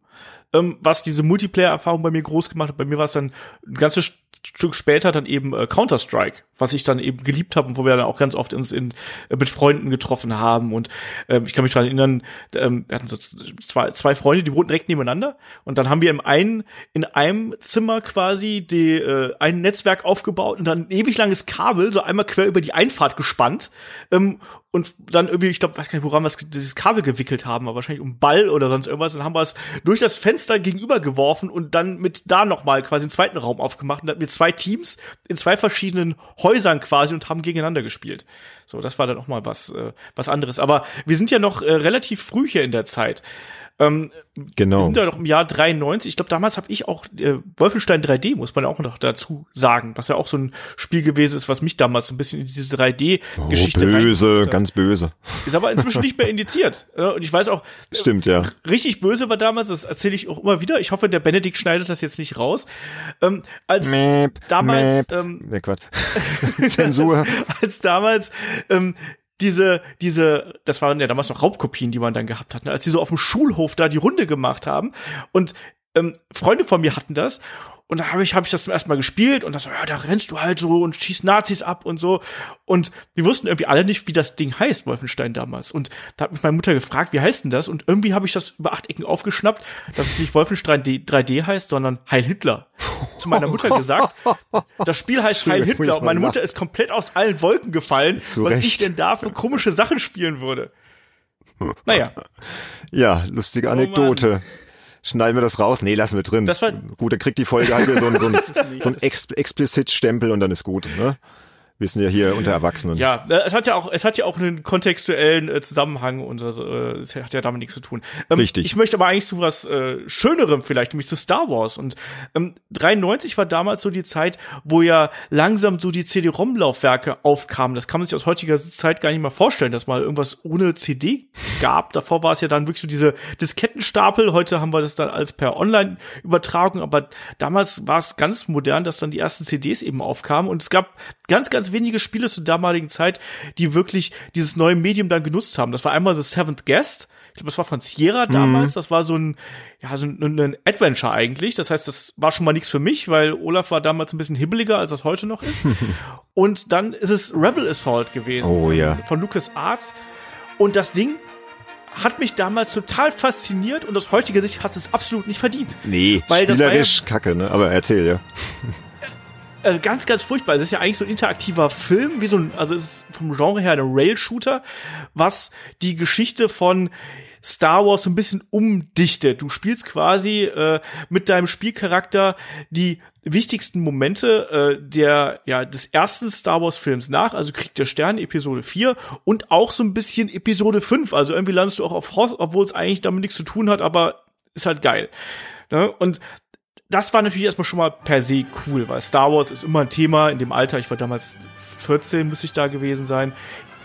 ähm, was diese Multiplayer-Erfahrung bei mir groß gemacht hat. Bei mir war es dann ein ganzes Stück später dann eben äh, Counter-Strike, was ich dann eben geliebt habe und wo wir dann auch ganz oft uns in, äh, mit Freunden getroffen haben. Und ähm, ich kann mich daran erinnern, ähm, wir hatten so zwei, zwei Freunde, die wohnten direkt nebeneinander. Und dann haben wir im einen, in einem Zimmer quasi die, äh, ein Netzwerk aufgebaut und dann ein ewig langes Kabel so einmal quer über die Einfahrt gespannt. Ähm, und dann irgendwie, ich glaube, weiß gar nicht, woran wir dieses Kabel gewickelt haben, aber wahrscheinlich um Ball oder sonst irgendwas. Dann haben wir es durch das Fenster gegenüber geworfen und dann mit da nochmal quasi einen zweiten Raum aufgemacht. Und hatten wir zwei Teams in zwei verschiedenen Häusern quasi und haben gegeneinander gespielt. So, das war dann auch mal was, äh, was anderes. Aber wir sind ja noch äh, relativ früh hier in der Zeit. Ähm, genau. Wir sind ja noch im Jahr 93. Ich glaube, damals habe ich auch äh, Wolfenstein 3D, muss man auch noch dazu sagen, was ja auch so ein Spiel gewesen ist, was mich damals so ein bisschen in diese 3D-Geschichte oh, böse, ganz böse. Ist aber inzwischen nicht mehr indiziert. Und ich weiß auch, stimmt ja. Richtig böse war damals, das erzähle ich auch immer wieder. Ich hoffe, der Benedikt schneidet das jetzt nicht raus. Ähm, als Mäp, damals, Mäp. ähm, nee, Quatsch. Zensur. als, als damals ähm, diese, diese, das waren ja damals noch Raubkopien, die man dann gehabt hat, ne? als die so auf dem Schulhof da die Runde gemacht haben und ähm, Freunde von mir hatten das und da habe ich, hab ich das zum ersten Mal gespielt und da so, ja, da rennst du halt so und schießt Nazis ab und so. Und wir wussten irgendwie alle nicht, wie das Ding heißt, Wolfenstein damals. Und da hat mich meine Mutter gefragt, wie heißt denn das? Und irgendwie habe ich das über acht Ecken aufgeschnappt, dass es nicht Wolfenstein 3D heißt, sondern Heil Hitler. Zu meiner Mutter gesagt, das Spiel heißt Heil Hitler. Und meine Mutter ist komplett aus allen Wolken gefallen, Zu was ich denn da für komische Sachen spielen würde. Naja. Ja, lustige Anekdote. Oh Schneiden wir das raus? Nee, lassen wir drin. Das war gut, dann kriegt die Folge halt wieder so, ein, so ein, so ein Ex Explizit-Stempel und dann ist gut. Ne? Wir sind ja hier unter Erwachsenen. Ja, äh, es hat ja auch, es hat ja auch einen kontextuellen äh, Zusammenhang und also, äh, es hat ja damit nichts zu tun. Ähm, Richtig. Ich möchte aber eigentlich zu was äh, Schönerem vielleicht, nämlich zu Star Wars. Und ähm, 93 war damals so die Zeit, wo ja langsam so die CD-ROM-Laufwerke aufkamen. Das kann man sich aus heutiger Zeit gar nicht mal vorstellen, dass mal irgendwas ohne CD gab. Davor war es ja dann wirklich so diese Diskettenstapel. Heute haben wir das dann als per Online-Übertragung, aber damals war es ganz modern, dass dann die ersten CDs eben aufkamen. Und es gab ganz, ganz wenige Spiele zur damaligen Zeit, die wirklich dieses neue Medium dann genutzt haben. Das war einmal The Seventh Guest. Ich glaube, das war von Sierra damals. Das war so ein, ja, so ein, ein Adventure eigentlich. Das heißt, das war schon mal nichts für mich, weil Olaf war damals ein bisschen hibbeliger, als das heute noch ist. Und dann ist es Rebel Assault gewesen. Oh ja. Von Lucas Arts. Und das Ding hat mich damals total fasziniert und aus heutiger Sicht hat es absolut nicht verdient. Nee, Weil das war ja- spielerisch kacke, ne? Aber erzähl, ja. äh, ganz, ganz furchtbar. Es ist ja eigentlich so ein interaktiver Film, wie so ein, also es ist vom Genre her ein Rail-Shooter, was die Geschichte von Star Wars so ein bisschen umdichtet. Du spielst quasi äh, mit deinem Spielcharakter die wichtigsten Momente äh, der ja des ersten Star Wars Films nach, also Krieg der Sterne Episode 4 und auch so ein bisschen Episode 5, also irgendwie landest du auch auf Hoth, obwohl es eigentlich damit nichts zu tun hat, aber ist halt geil. Ne? Und das war natürlich erstmal schon mal per se cool, weil Star Wars ist immer ein Thema in dem Alter. Ich war damals 14, müsste ich da gewesen sein.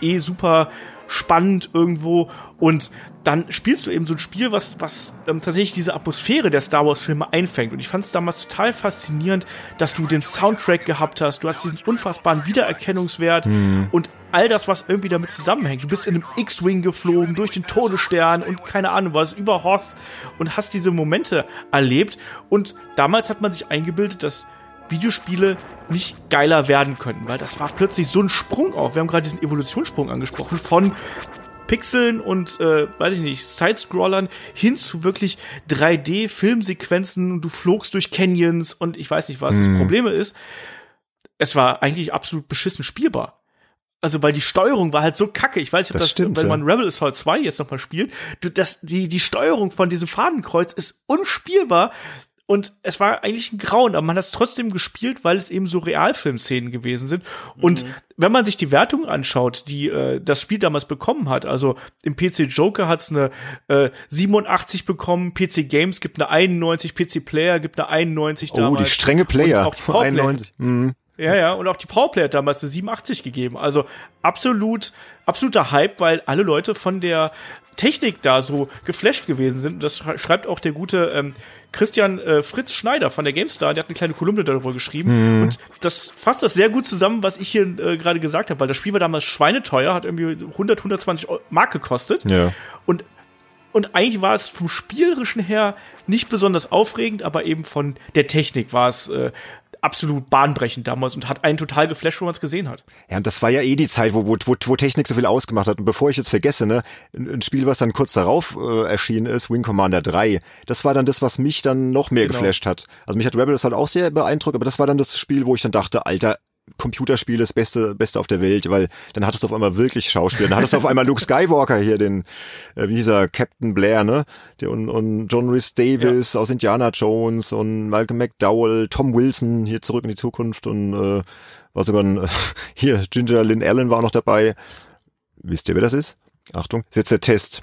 Eh super spannend irgendwo. Und dann spielst du eben so ein Spiel, was, was ähm, tatsächlich diese Atmosphäre der Star Wars-Filme einfängt. Und ich fand es damals total faszinierend, dass du den Soundtrack gehabt hast. Du hast diesen unfassbaren Wiedererkennungswert und all das, was irgendwie damit zusammenhängt. Du bist in einem X-Wing geflogen, durch den Todesstern und keine Ahnung was, über Hoth und hast diese Momente erlebt. Und damals hat man sich eingebildet, dass Videospiele nicht geiler werden könnten, weil das war plötzlich so ein Sprung auf. Wir haben gerade diesen Evolutionssprung angesprochen von Pixeln und äh, weiß ich nicht, Sidescrollern hin zu wirklich 3D-Filmsequenzen und du flogst durch Canyons und ich weiß nicht was. Das Problem ist, es war eigentlich absolut beschissen spielbar. Also, weil die Steuerung war halt so kacke. Ich weiß nicht, ob Das das, stimmt, wenn ja. man Rebel Assault 2 jetzt nochmal spielt, du, das, die, die Steuerung von diesem Fadenkreuz ist unspielbar. Und es war eigentlich ein Grauen, aber man hat es trotzdem gespielt, weil es eben so Realfilmszenen gewesen sind. Und wenn man sich die Wertung anschaut, die äh, das Spiel damals bekommen hat, also im PC Joker hat es eine äh, 87 bekommen, PC Games gibt eine 91, PC Player gibt eine 91 Oh, damals. die strenge Player. Und auch die Powerplay- 91. Mhm. Ja, ja, und auch die Powerplay hat damals eine 87 gegeben. Also absolut, absoluter Hype, weil alle Leute von der Technik da so geflasht gewesen sind. Und das schrei- schreibt auch der gute ähm, Christian äh, Fritz Schneider von der GameStar, der hat eine kleine Kolumne darüber geschrieben. Und das fasst das sehr gut zusammen, was ich hier äh, gerade gesagt habe, weil das Spiel war damals schweineteuer, hat irgendwie 100, 120 Eu- Mark gekostet. Ja. Und und eigentlich war es vom Spielerischen her nicht besonders aufregend, aber eben von der Technik war es äh, absolut bahnbrechend damals und hat einen total geflasht, wo man es gesehen hat. Ja, und das war ja eh die Zeit, wo, wo, wo, Technik so viel ausgemacht hat. Und bevor ich jetzt vergesse, ne, ein, Spiel, was dann kurz darauf äh, erschienen ist, Wing Commander 3, das war dann das, was mich dann noch mehr Genau. geflasht hat. Also mich hat Rebel halt auch sehr beeindruckt, aber das war dann das Spiel, wo ich dann dachte, Alter, Computerspiel das Beste, Beste auf der Welt, weil dann hattest du auf einmal wirklich Schauspieler. Dann hattest du auf einmal Luke Skywalker hier, den, äh, wie hieß er, Captain Blair, ne? Der, und, und John Rhys Davis aus Indiana Jones und Malcolm McDowell, Tom Wilson hier zurück in die Zukunft und äh, war sogar ein, hier, Ginger Lynn Allen war noch dabei. Wisst ihr, wer das ist? Achtung, ist jetzt der Test.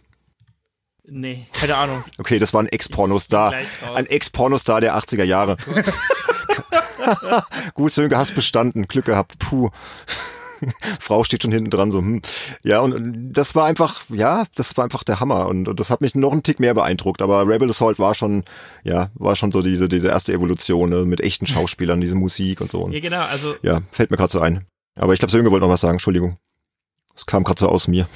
Nee, keine Ahnung. Okay, das war ein Ex-Pornostar. Ein Ex-Pornostar der 80er Jahre. Gut, Sönke, hast bestanden. Glück gehabt. Puh. Frau steht schon hinten dran, so, hm. Ja, und- das war einfach, ja, das war einfach der Hammer. Und, und das hat mich noch einen Tick mehr beeindruckt. Aber Rebel Assault war schon, ja, war schon so diese, diese erste Evolution, ne, mit echten Schauspielern, diese Musik und so. Und, Ja, genau, also ja, fällt mir gerade so ein. Aber ich glaube, Sönke wollte noch was sagen, Entschuldigung. Es kam gerade so aus mir.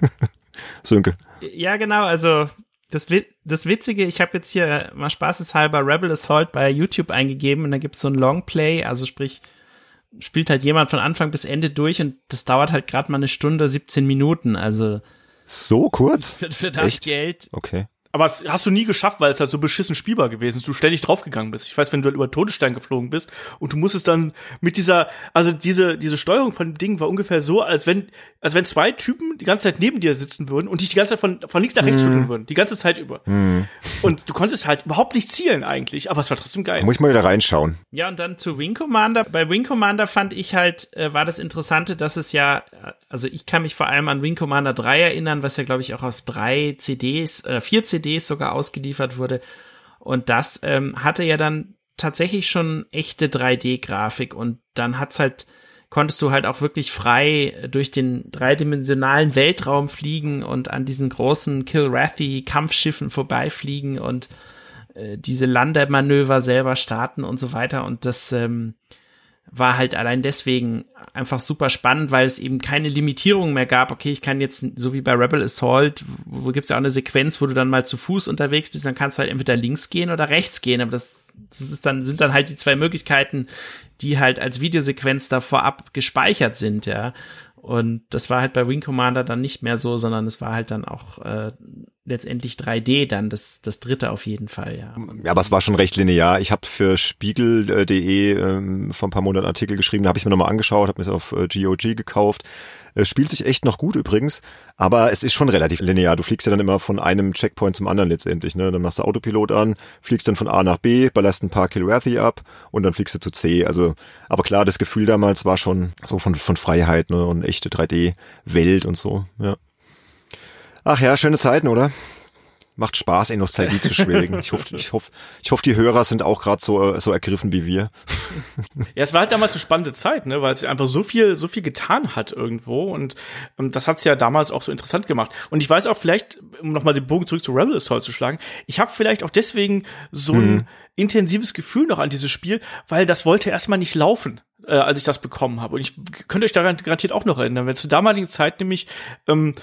Sönke. Ja, genau, also das, das Witzige, ich habe jetzt hier mal spaßeshalber Rebel Assault bei YouTube eingegeben und da gibt's so ein Longplay, also sprich, spielt halt jemand von Anfang bis Ende durch und das dauert halt gerade mal eine Stunde, 17 Minuten, also So kurz? für, für das Echt? Geld Okay. Aber es hast du nie geschafft, weil es halt so beschissen spielbar gewesen ist. Du ständig draufgegangen bist. Ich weiß, wenn du halt über Todesstein geflogen bist und du musstest dann mit dieser, also diese, diese Steuerung von dem Ding war ungefähr so, als wenn, als wenn zwei Typen die ganze Zeit neben dir sitzen würden und dich die ganze Zeit von, von links nach rechts mhm. schütteln würden. Die ganze Zeit über. Mhm. Und du konntest halt überhaupt nicht zielen eigentlich, aber es war trotzdem geil. muss ich mal wieder reinschauen. Ja, und dann zu Wing Commander. Bei Wing Commander fand ich halt, äh, war das Interessante, dass es ja, also ich kann mich vor allem an Wing Commander 3 erinnern, was ja, glaube ich, auch auf drei CDs, äh, vier CDs CDs sogar ausgeliefert wurde. Und das ähm, hatte ja dann tatsächlich schon echte 3D-Grafik und dann hat's halt, konntest du halt auch wirklich frei durch den dreidimensionalen Weltraum fliegen und an diesen großen Kilrathi-Kampfschiffen vorbeifliegen und äh, diese Landemanöver selber starten und so weiter. Und das ähm, war halt allein deswegen einfach super spannend, weil es eben keine Limitierung mehr gab. Okay, ich kann jetzt, so wie bei Rebel Assault, wo, gibt's ja auch eine Sequenz, wo du dann mal zu Fuß unterwegs bist, dann kannst du halt entweder links gehen oder rechts gehen. Aber das, das ist dann, sind dann halt die zwei Möglichkeiten, die halt als Videosequenz da vorab gespeichert sind, ja. Und das war halt bei Wing Commander dann nicht mehr so, sondern es war halt dann auch äh, letztendlich 3D dann, das, das dritte auf jeden Fall, ja. Ja, aber es war schon recht linear. Ich habe für Spiegel.de ähm, vor ein paar Monaten Artikel geschrieben, da habe ich mir nochmal angeschaut, habe mir es auf äh, GOG gekauft. Es spielt sich echt noch gut übrigens, aber es ist schon relativ linear. Du fliegst ja dann immer von einem Checkpoint zum anderen letztendlich. Ne? Dann machst du Autopilot an, fliegst dann von A nach B, ballerst ein paar Kilrathi ab und dann fliegst du zu C. Also, aber klar, das Gefühl damals war schon so von, von Freiheit ne? und echte 3D-Welt und so. Ja. Ach ja, schöne Zeiten, oder? Macht Spaß, in Nostalgie zu schwelgen. Ich hoffe, ich hoffe, ich hoffe, die Hörer sind auch gerade so, so ergriffen wie wir. Ja, es war halt damals eine spannende Zeit, ne, weil es einfach so viel, so viel getan hat irgendwo und ähm, das hat es ja damals auch so interessant gemacht. Und ich weiß auch vielleicht, um nochmal den Bogen zurück zu Rebel Assault zu schlagen, ich habe vielleicht auch deswegen so ein mhm. intensives Gefühl noch an dieses Spiel, weil das wollte erstmal nicht laufen äh, als ich das bekommen habe. Und ich könnte euch daran garantiert auch noch erinnern, wenn zur damaligen Zeit nämlich ähm,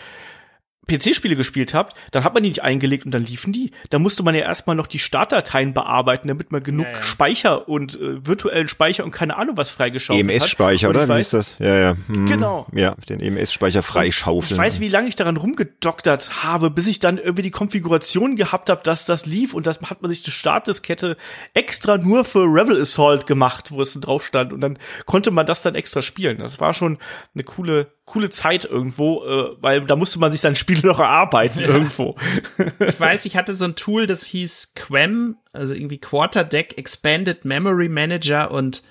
PC-Spiele gespielt habt, dann hat man die nicht eingelegt und dann liefen die. Da musste man ja erstmal noch die Startdateien bearbeiten, damit man genug ja, ja. Speicher und äh, virtuellen Speicher und keine Ahnung was freigeschaufelt EMS hat. EMS-Speicher, oder? Weiß, Wie ist das? Ja, ja. Hm. Genau. Ja, den EMS-Speicher freischaufeln. Ich weiß, wie lange ich daran rumgedoktert habe, bis ich dann irgendwie die Konfiguration gehabt habe, dass das lief und das hat man sich die Startdiskette extra nur für Rebel Assault gemacht, wo es drauf stand und dann konnte man das dann extra spielen. Das war schon eine coole coole Zeit irgendwo, äh, weil da musste man sich sein Spiel noch erarbeiten ja. irgendwo. ich weiß, ich hatte so ein Tool, das hieß Quem, also irgendwie Quarterdeck Expanded Memory Manager und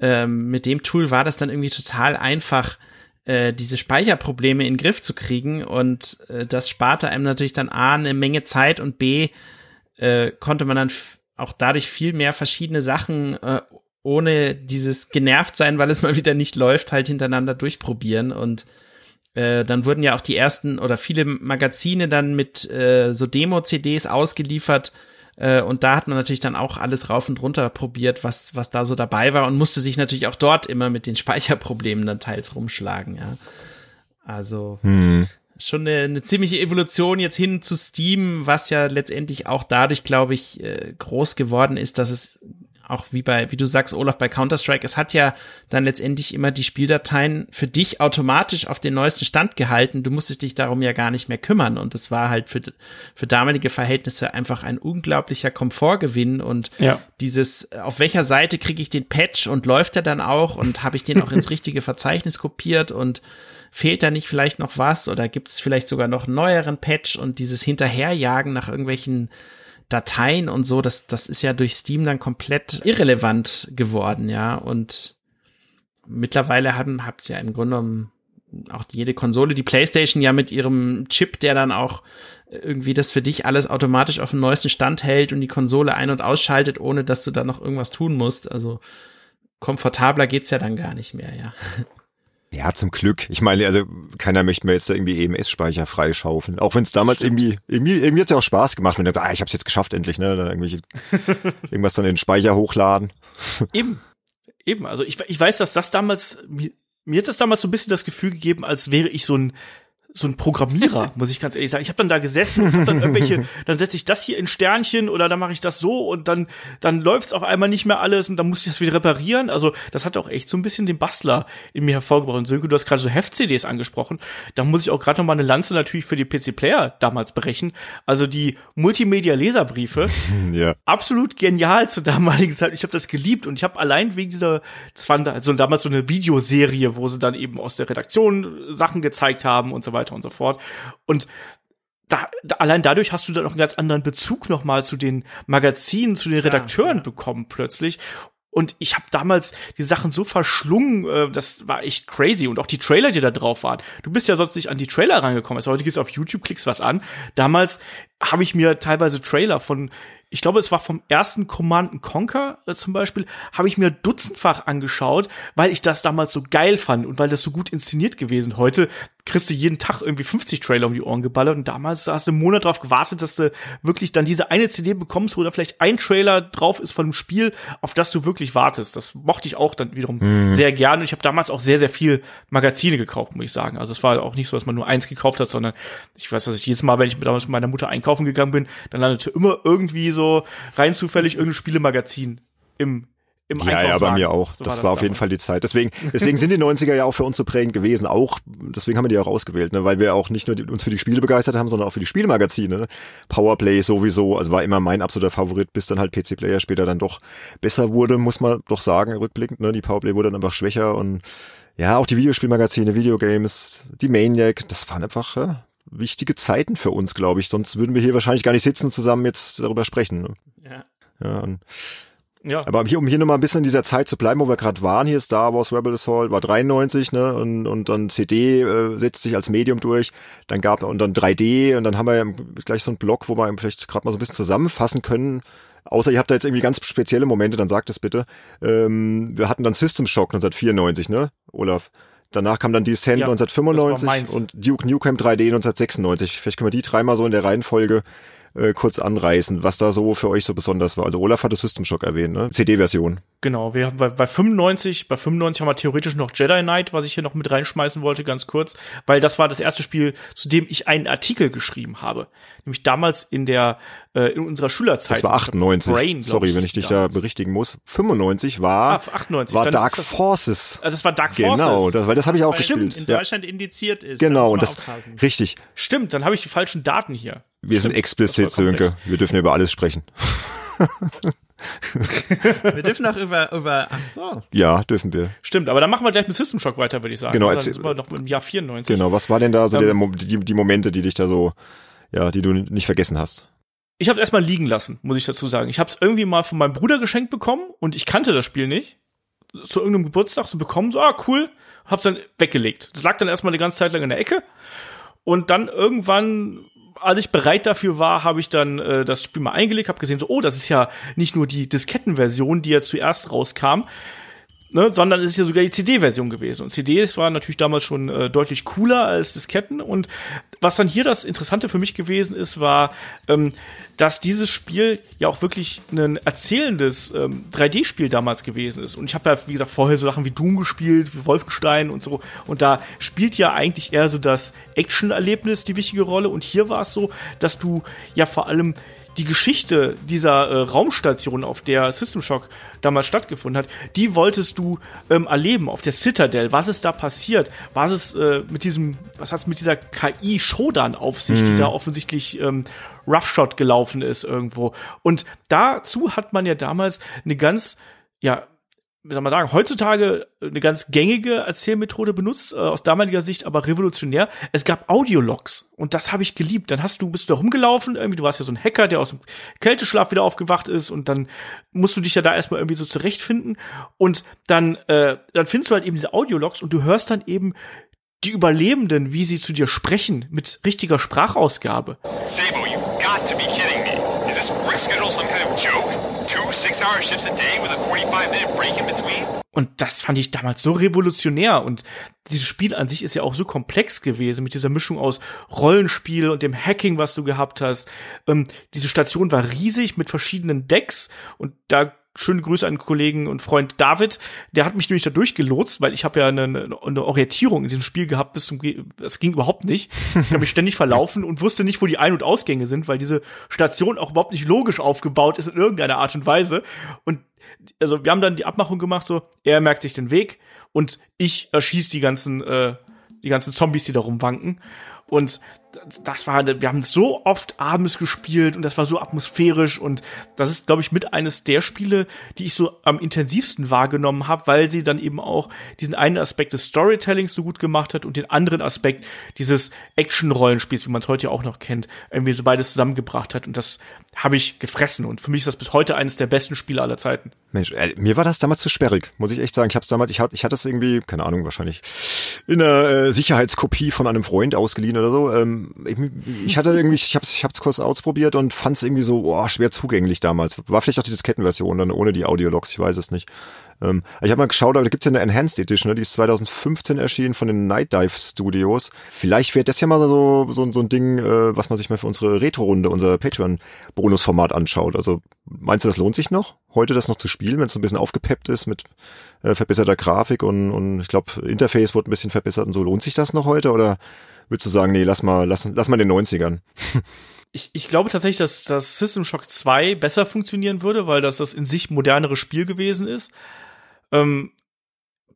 ähm, mit dem Tool war das dann irgendwie total einfach, äh, diese Speicherprobleme in den Griff zu kriegen und äh, das sparte einem natürlich dann A eine Menge Zeit und B äh, konnte man dann auch dadurch viel mehr verschiedene Sachen äh, ohne dieses genervt sein, weil es mal wieder nicht läuft, halt hintereinander durchprobieren und äh, dann wurden ja auch die ersten oder viele Magazine dann mit äh, so Demo-CDs ausgeliefert äh, und da hat man natürlich dann auch alles rauf und runter probiert, was was da so dabei war und musste sich natürlich auch dort immer mit den Speicherproblemen dann teils rumschlagen, ja. Also hm. schon eine, eine ziemliche Evolution jetzt hin zu Steam, was ja letztendlich auch dadurch, glaube ich, äh, groß geworden ist, dass es auch wie bei, wie du sagst, Olaf, bei Counter-Strike, es hat ja dann letztendlich immer die Spieldateien für dich automatisch auf den neuesten Stand gehalten. Du musstest dich darum ja gar nicht mehr kümmern. Und das war halt für, für damalige Verhältnisse einfach ein unglaublicher Komfortgewinn. Und ja. dieses, auf welcher Seite kriege ich den Patch und läuft er dann auch und habe ich den auch ins richtige Verzeichnis kopiert und fehlt da nicht vielleicht noch was oder gibt es vielleicht sogar noch einen neueren Patch und dieses Hinterherjagen nach irgendwelchen Dateien und so, das, das ist ja durch Steam dann komplett irrelevant geworden, ja. Und mittlerweile haben, habt's ja im Grunde genommen auch jede Konsole, die PlayStation ja mit ihrem Chip, der dann auch irgendwie das für dich alles automatisch auf dem neuesten Stand hält und die Konsole ein- und ausschaltet, ohne dass du da noch irgendwas tun musst. Also komfortabler geht's ja dann gar nicht mehr, ja. Ja, zum Glück. Ich meine, also keiner möchte mir jetzt da irgendwie EMS-Speicher freischaufeln. Auch wenn es damals irgendwie, irgendwie, irgendwie hat's ja auch Spaß gemacht, wenn du sagst, ah, ich hab's jetzt geschafft endlich, ne? Dann irgendwelche, irgendwas dann in den Speicher hochladen. Eben. Eben. Also ich, ich weiß, dass das damals, mir, mir hat das damals so ein bisschen das Gefühl gegeben, als wäre ich so ein so ein Programmierer, muss ich ganz ehrlich sagen. Ich habe dann da gesessen und hab dann irgendwelche, dann setze ich das hier in Sternchen oder dann mache ich das so und dann dann läuft's auf einmal nicht mehr alles und dann muss ich das wieder reparieren. Also das hat auch echt so ein bisschen den Bastler in mir hervorgebracht. Und Sönke, du hast gerade so Heft-CDs angesprochen. Da muss ich auch gerade noch mal eine Lanze natürlich für die PC-Player damals brechen. Also die Multimedia-Leserbriefe. ja. Absolut genial zur damaligen Zeit. Ich habe das geliebt und ich habe allein wegen dieser, das war da, so damals so eine Videoserie, wo sie dann eben aus der Redaktion Sachen gezeigt haben und so weiter und so fort. Und da, da, allein dadurch hast du dann noch einen ganz anderen Bezug nochmal zu den Magazinen, zu den Redakteuren ja. bekommen plötzlich. Und ich habe damals die Sachen so verschlungen, äh, das war echt crazy. Und auch die Trailer, die da drauf waren. Du bist ja sonst nicht an die Trailer rangekommen. Also heute gehst du auf YouTube, klickst was an. Damals habe ich mir teilweise Trailer von ich glaube, es war vom ersten Command Conquer äh, zum Beispiel, habe ich mir dutzendfach angeschaut, weil ich das damals so geil fand und weil das so gut inszeniert gewesen. Heute kriegst du jeden Tag irgendwie 50 Trailer um die Ohren geballert und damals hast du einen Monat drauf gewartet, dass du wirklich dann diese eine CD bekommst, wo da vielleicht ein Trailer drauf ist von einem Spiel, auf das du wirklich wartest. Das mochte ich auch dann wiederum mhm. sehr gerne und ich habe damals auch sehr, sehr viel Magazine gekauft, muss ich sagen. Also es war auch nicht so, dass man nur eins gekauft hat, sondern ich weiß, dass ich jedes Mal, wenn ich damals mit meiner Mutter einkaufen gegangen bin, dann landete immer irgendwie so so rein zufällig irgendein Spielemagazin im im ja, ja, bei mir auch. So das war, das auf jeden Fall die Zeit. Deswegen, deswegen sind die 90er ja auch für uns so prägend gewesen. Auch, deswegen haben wir die auch ausgewählt, ne? weil wir auch nicht nur die, uns für die Spiele begeistert haben, sondern auch für die Spielemagazine. Ne? Powerplay sowieso, also war immer mein absoluter Favorit, bis dann halt PC Player später dann doch besser wurde, muss man doch sagen, rückblickend. Ne? Die Powerplay wurde dann einfach schwächer und ja, auch die Videospielmagazine, Videogames, die Maniac, das waren einfach, ja, wichtige Zeiten für uns, glaube ich. Sonst würden wir hier wahrscheinlich gar nicht sitzen und zusammen jetzt darüber sprechen. Ne? Ja. Ja, und ja. Aber hier, um hier nochmal ein bisschen in dieser Zeit zu bleiben, wo wir gerade waren, hier Star Wars Rebel Assault war 93, ne, und, und dann CD äh, setzt sich als Medium durch, dann gab und dann 3D und dann haben wir ja gleich so einen Blog, wo wir vielleicht gerade mal so ein bisschen zusammenfassen können. Außer ihr habt da jetzt irgendwie ganz spezielle Momente, dann sagt es bitte. Ähm, wir hatten dann System Shock 1994, ne, Olaf? Danach kam dann Descent ja, 1995 und Duke Nukem 3D 1996. Vielleicht können wir die dreimal so in der Reihenfolge äh, kurz anreißen, was da so für euch so besonders war. Also Olaf hatte System Shock erwähnt, ne? CD-Version. Genau, wir haben bei, bei 95, bei 95 haben wir theoretisch noch Jedi Knight, was ich hier noch mit reinschmeißen wollte, ganz kurz, weil das war das erste Spiel, zu dem ich einen Artikel geschrieben habe. Nämlich damals in der, äh, in unserer Schülerzeit. Das war 98. Brain, Sorry, ich, wenn ich dich da berichtigen muss. 95 war, ah, 98. war Dark das, Forces. Also das war Dark genau, Forces. Genau, das, weil das habe ich auch weil gespielt. in Deutschland ja. indiziert ist. Genau, und das, richtig. Stimmt, dann habe ich die falschen Daten hier. Wir Stimmt, sind explizit, Sönke. Wir dürfen über alles sprechen. wir dürfen auch über, über, ach so. Ja, dürfen wir. Stimmt, aber dann machen wir gleich mit System Shock weiter, würde ich sagen. Genau, dann sind wir noch im Jahr 94. Genau, was war denn da so ähm, die, die Momente, die dich da so, ja, die du nicht vergessen hast? Ich habe es erstmal liegen lassen, muss ich dazu sagen. Ich habe es irgendwie mal von meinem Bruder geschenkt bekommen und ich kannte das Spiel nicht. Zu irgendeinem Geburtstag so bekommen, so, ah, cool, hab's dann weggelegt. Das lag dann erstmal eine ganze Zeit lang in der Ecke. Und dann irgendwann als ich bereit dafür war, habe ich dann äh, das Spiel mal eingelegt, habe gesehen, so, oh, das ist ja nicht nur die Diskettenversion, die ja zuerst rauskam, ne, sondern es ist ja sogar die CD-Version gewesen. Und CDs waren natürlich damals schon äh, deutlich cooler als Disketten. Und was dann hier das Interessante für mich gewesen ist, war, ähm, dass dieses Spiel ja auch wirklich ein erzählendes ähm, 3D-Spiel damals gewesen ist. Und ich habe ja, wie gesagt, vorher so Sachen wie Doom gespielt, wie Wolfenstein und so. Und da spielt ja eigentlich eher so das Action-Erlebnis die wichtige Rolle. Und hier war es so, dass du ja vor allem die Geschichte dieser äh, Raumstation, auf der System Shock damals stattgefunden hat, die wolltest du ähm, erleben auf der Citadel. Was ist da passiert? Was ist äh, mit diesem, was hat es mit dieser KI Shodan auf sich, mhm. die da offensichtlich ähm, Roughshot gelaufen ist irgendwo? Und dazu hat man ja damals eine ganz ja wie soll man sagen, heutzutage eine ganz gängige Erzählmethode benutzt, äh, aus damaliger Sicht aber revolutionär. Es gab Audiologs und das habe ich geliebt. Dann hast du, bist du da rumgelaufen, irgendwie, du warst ja so ein Hacker, der aus dem Kälteschlaf wieder aufgewacht ist und dann musst du dich ja da erstmal irgendwie so zurechtfinden und dann, äh, dann findest du halt eben diese Audiologs und du hörst dann eben die Überlebenden, wie sie zu dir sprechen, mit richtiger Sprachausgabe. Sabo, you've got to be kidding me. Is this work schedule some kind of joke? Und das fand ich damals so revolutionär. Und dieses Spiel an sich ist ja auch so komplex gewesen mit dieser Mischung aus Rollenspiel und dem Hacking, was du gehabt hast. Ähm, diese Station war riesig mit verschiedenen Decks und da schöne Grüße an Kollegen und Freund David. Der hat mich nämlich da durchgelotst, weil ich habe ja eine, eine Orientierung in diesem Spiel gehabt bis zum das ging überhaupt nicht. Ich habe mich ständig verlaufen und wusste nicht, wo die Ein- und Ausgänge sind, weil diese Station auch überhaupt nicht logisch aufgebaut ist in irgendeiner Art und Weise. Und also wir haben dann die Abmachung gemacht, so er merkt sich den Weg und ich erschieß die ganzen äh, die ganzen Zombies, die da rumwanken. Und das war, wir haben so oft abends gespielt und das war so atmosphärisch und das ist, glaube ich, mit eines der Spiele, die ich so am intensivsten wahrgenommen habe, weil sie dann eben auch diesen einen Aspekt des Storytellings so gut gemacht hat und den anderen Aspekt dieses Action-Rollenspiels, wie man es heute ja auch noch kennt, irgendwie so beides zusammengebracht hat und das habe ich gefressen und für mich ist das bis heute eines der besten Spiele aller Zeiten. Mensch, äh, mir war das damals zu sperrig, muss ich echt sagen. Ich habe damals, ich hatte, ich hatte es irgendwie, keine Ahnung, wahrscheinlich in einer äh, Sicherheitskopie von einem Freund ausgeliehen oder so. Ähm, ich, ich hatte irgendwie, ich habe ich hab's kurz ausprobiert und fand es irgendwie so oh, schwer zugänglich damals. War vielleicht auch die Diskettenversion dann ohne die Audiologs, ich weiß es nicht. Ähm, ich habe mal geschaut, aber da gibt's ja eine Enhanced Edition, ne? die ist 2015 erschienen von den Night Dive Studios. Vielleicht wäre das ja mal so, so, so ein Ding, äh, was man sich mal für unsere Retro-Runde, unser Patreon-Bonusformat anschaut. Also meinst du, das lohnt sich noch, heute das noch zu spielen, wenn es so ein bisschen aufgepeppt ist mit äh, verbesserter Grafik und, und ich glaube, Interface wird ein bisschen verbessert und so. Lohnt sich das noch heute oder würdest du sagen, nee, lass mal, lass, lass mal den 90ern? ich, ich glaube tatsächlich, dass das System Shock 2 besser funktionieren würde, weil das das in sich modernere Spiel gewesen ist. Ähm,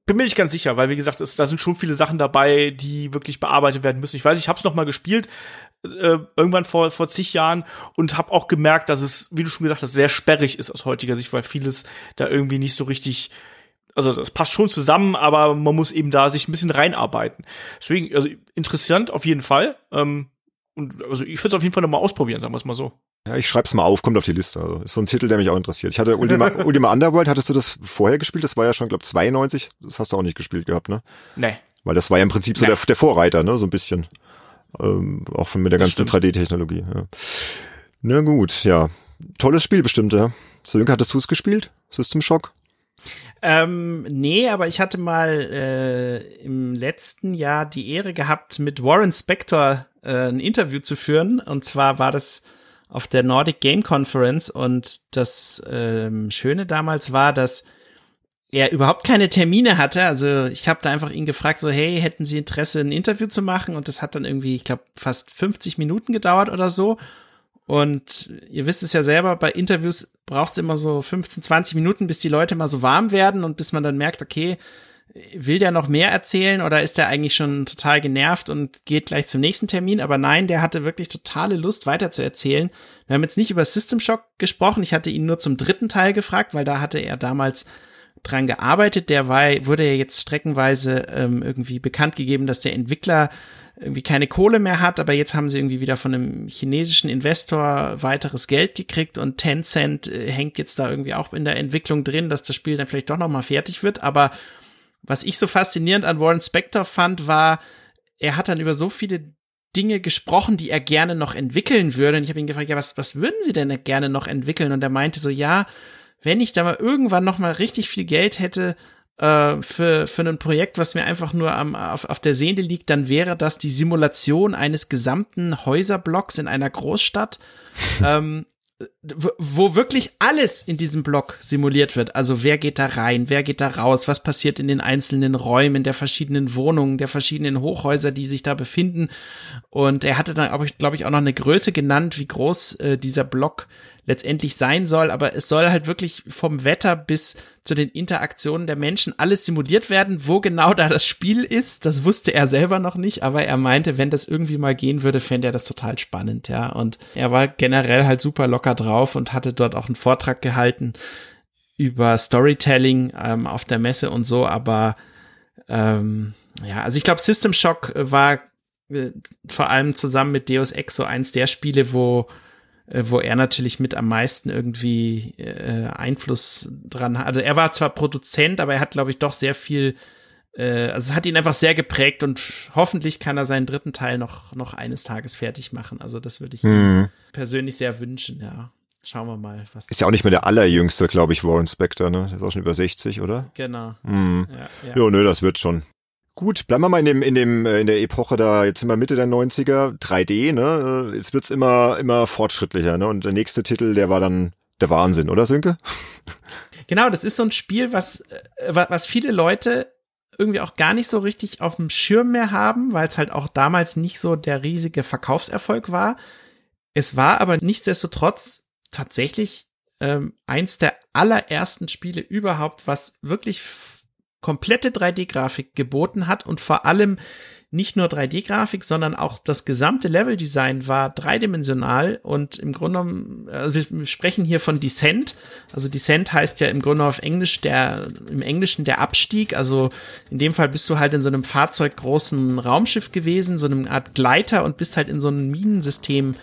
bin mir nicht ganz sicher, weil wie gesagt, es, da sind schon viele Sachen dabei, die wirklich bearbeitet werden müssen. Ich weiß, ich habe es noch mal gespielt äh, irgendwann vor vor zig Jahren und habe auch gemerkt, dass es, wie du schon gesagt hast, sehr sperrig ist aus heutiger Sicht, weil vieles da irgendwie nicht so richtig also es passt schon zusammen, aber man muss eben da sich ein bisschen reinarbeiten. Deswegen, also interessant auf jeden Fall. Ähm, und also ich würde es auf jeden Fall nochmal ausprobieren, sagen wir es mal so. Ja, ich schreib's mal auf, kommt auf die Liste. Also ist so ein Titel, der mich auch interessiert. Ich hatte Ultima, Ultima Underworld, hattest du das vorher gespielt? Das war ja schon, glaube 92. Das hast du auch nicht gespielt gehabt, ne? Nee. Weil das war ja im Prinzip so der, der, Vorreiter, ne? So ein bisschen. Ähm, auch von mit der ganzen 3D-Technologie. Ja. Na gut, ja. Tolles Spiel bestimmt, ja. Sönke, hattest du es gespielt? System Shock? Ähm, nee, aber ich hatte mal äh, im letzten Jahr die Ehre gehabt, mit Warren Spector äh, ein Interview zu führen. Und zwar war das auf der Nordic Game Conference und das ähm, Schöne damals war, dass er überhaupt keine Termine hatte. Also ich habe da einfach ihn gefragt, so hey, hätten Sie Interesse, ein Interview zu machen? Und das hat dann irgendwie, ich glaube, fast 50 Minuten gedauert oder so. Und ihr wisst es ja selber, bei Interviews brauchst du immer so 15, 20 Minuten, bis die Leute mal so warm werden und bis man dann merkt, okay, will der noch mehr erzählen oder ist der eigentlich schon total genervt und geht gleich zum nächsten Termin? Aber nein, der hatte wirklich totale Lust weiter zu erzählen. Wir haben jetzt nicht über System Shock gesprochen. Ich hatte ihn nur zum dritten Teil gefragt, weil da hatte er damals dran gearbeitet. Der war, wurde ja jetzt streckenweise ähm, irgendwie bekannt gegeben, dass der Entwickler irgendwie keine Kohle mehr hat, aber jetzt haben sie irgendwie wieder von einem chinesischen Investor weiteres Geld gekriegt und Tencent äh, hängt jetzt da irgendwie auch in der Entwicklung drin, dass das Spiel dann vielleicht doch noch mal fertig wird, aber was ich so faszinierend an Warren Spector fand, war, er hat dann über so viele Dinge gesprochen, die er gerne noch entwickeln würde. Und ich habe ihn gefragt, ja, was, was würden Sie denn gerne noch entwickeln? Und er meinte so, ja, wenn ich da mal irgendwann noch mal richtig viel Geld hätte äh, für, für ein Projekt, was mir einfach nur am, auf, auf der Seele liegt, dann wäre das die Simulation eines gesamten Häuserblocks in einer Großstadt. ähm, wo wirklich alles in diesem Block simuliert wird. Also wer geht da rein, wer geht da raus, was passiert in den einzelnen Räumen der verschiedenen Wohnungen, der verschiedenen Hochhäuser, die sich da befinden. Und er hatte dann, glaube ich, auch noch eine Größe genannt, wie groß äh, dieser Block letztendlich sein soll. Aber es soll halt wirklich vom Wetter bis zu den Interaktionen der Menschen alles simuliert werden. Wo genau da das Spiel ist, das wusste er selber noch nicht, aber er meinte, wenn das irgendwie mal gehen würde, fände er das total spannend, ja. Und er war generell halt super locker drauf und hatte dort auch einen Vortrag gehalten über Storytelling ähm, auf der Messe und so, aber ähm, ja, also ich glaube, System Shock war äh, vor allem zusammen mit Deus Ex so eins der Spiele, wo wo er natürlich mit am meisten irgendwie äh, Einfluss dran hat. Also er war zwar Produzent, aber er hat, glaube ich, doch sehr viel, äh, also es hat ihn einfach sehr geprägt und hoffentlich kann er seinen dritten Teil noch, noch eines Tages fertig machen. Also das würde ich hm. persönlich sehr wünschen, ja. Schauen wir mal, was. Ist ja auch nicht mehr der allerjüngste, glaube ich, Warren Spector, ne? Der ist auch schon über 60, oder? Genau. Hm. Ja, ja. Jo, nö, das wird schon. Gut, bleiben wir mal in dem in dem äh, in der Epoche da jetzt sind wir Mitte der 90er 3D, ne? Äh, es wird's immer immer fortschrittlicher, ne? Und der nächste Titel, der war dann der Wahnsinn, oder Sönke? Genau, das ist so ein Spiel, was, äh, was viele Leute irgendwie auch gar nicht so richtig auf dem Schirm mehr haben, weil es halt auch damals nicht so der riesige Verkaufserfolg war. Es war aber nichtsdestotrotz tatsächlich ähm, eins der allerersten Spiele überhaupt, was wirklich komplette 3D-Grafik geboten hat und vor allem nicht nur 3D-Grafik, sondern auch das gesamte Level-Design war dreidimensional und im Grunde genommen, also wir sprechen hier von Descent. Also Descent heißt ja im Grunde auf Englisch der, im Englischen der Abstieg. Also in dem Fall bist du halt in so einem fahrzeuggroßen Raumschiff gewesen, so einem Art Gleiter und bist halt in so einem Minensystem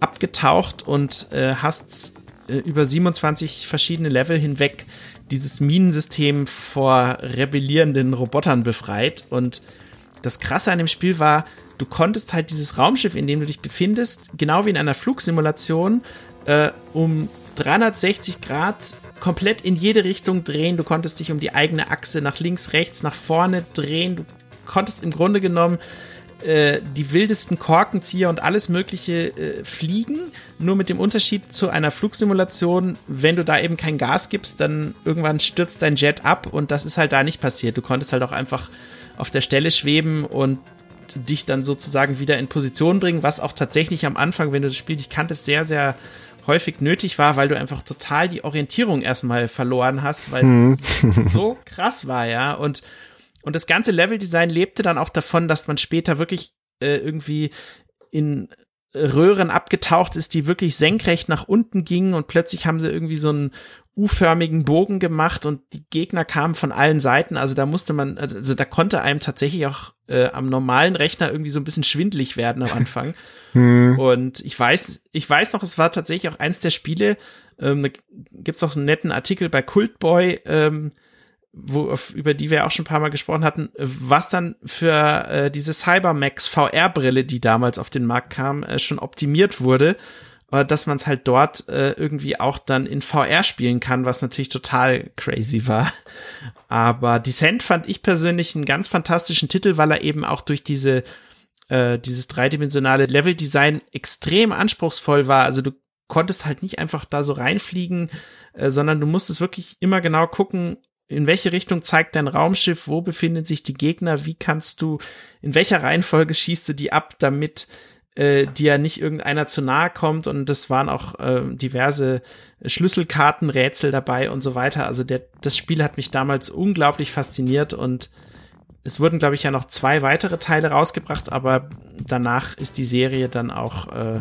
abgetaucht und äh, hast äh, über 27 verschiedene Level hinweg dieses Minensystem vor rebellierenden Robotern befreit und das Krasse an dem Spiel war, du konntest halt dieses Raumschiff, in dem du dich befindest, genau wie in einer Flugsimulation, äh, um 360 Grad komplett in jede Richtung drehen. Du konntest dich um die eigene Achse nach links, rechts, nach vorne drehen. Du konntest im Grunde genommen äh, die wildesten Korkenzieher und alles Mögliche äh, fliegen. Nur mit dem Unterschied zu einer Flugsimulation, wenn du da eben kein Gas gibst, dann irgendwann stürzt dein Jet ab und das ist halt da nicht passiert. Du konntest halt auch einfach auf der Stelle schweben und dich dann sozusagen wieder in Position bringen, was auch tatsächlich am Anfang, wenn du das Spiel nicht kanntest, sehr, sehr häufig nötig war, weil du einfach total die Orientierung erstmal verloren hast, weil es mhm. so krass war, ja. Und, und das ganze Leveldesign lebte dann auch davon, dass man später wirklich äh, irgendwie in Röhren abgetaucht ist, die wirklich senkrecht nach unten gingen und plötzlich haben sie irgendwie so einen U-förmigen Bogen gemacht und die Gegner kamen von allen Seiten. Also da musste man, also da konnte einem tatsächlich auch äh, am normalen Rechner irgendwie so ein bisschen schwindlig werden am Anfang. hm. Und ich weiß, ich weiß noch, es war tatsächlich auch eins der Spiele, ähm, da gibt's auch so einen netten Artikel bei Cultboy, ähm, wo, über die wir auch schon ein paar Mal gesprochen hatten, was dann für äh, diese Cybermax VR-Brille, die damals auf den Markt kam, äh, schon optimiert wurde dass man es halt dort äh, irgendwie auch dann in VR spielen kann, was natürlich total crazy war. Aber Descent fand ich persönlich einen ganz fantastischen Titel, weil er eben auch durch diese äh, dieses dreidimensionale Leveldesign extrem anspruchsvoll war. Also du konntest halt nicht einfach da so reinfliegen, äh, sondern du musstest wirklich immer genau gucken, in welche Richtung zeigt dein Raumschiff, wo befinden sich die Gegner, wie kannst du, in welcher Reihenfolge schießt du die ab, damit äh, ja nicht irgendeiner zu nahe kommt? Und das waren auch äh, diverse Schlüsselkartenrätsel dabei und so weiter. Also der, das Spiel hat mich damals unglaublich fasziniert und es wurden, glaube ich, ja noch zwei weitere Teile rausgebracht, aber danach ist die Serie dann auch äh,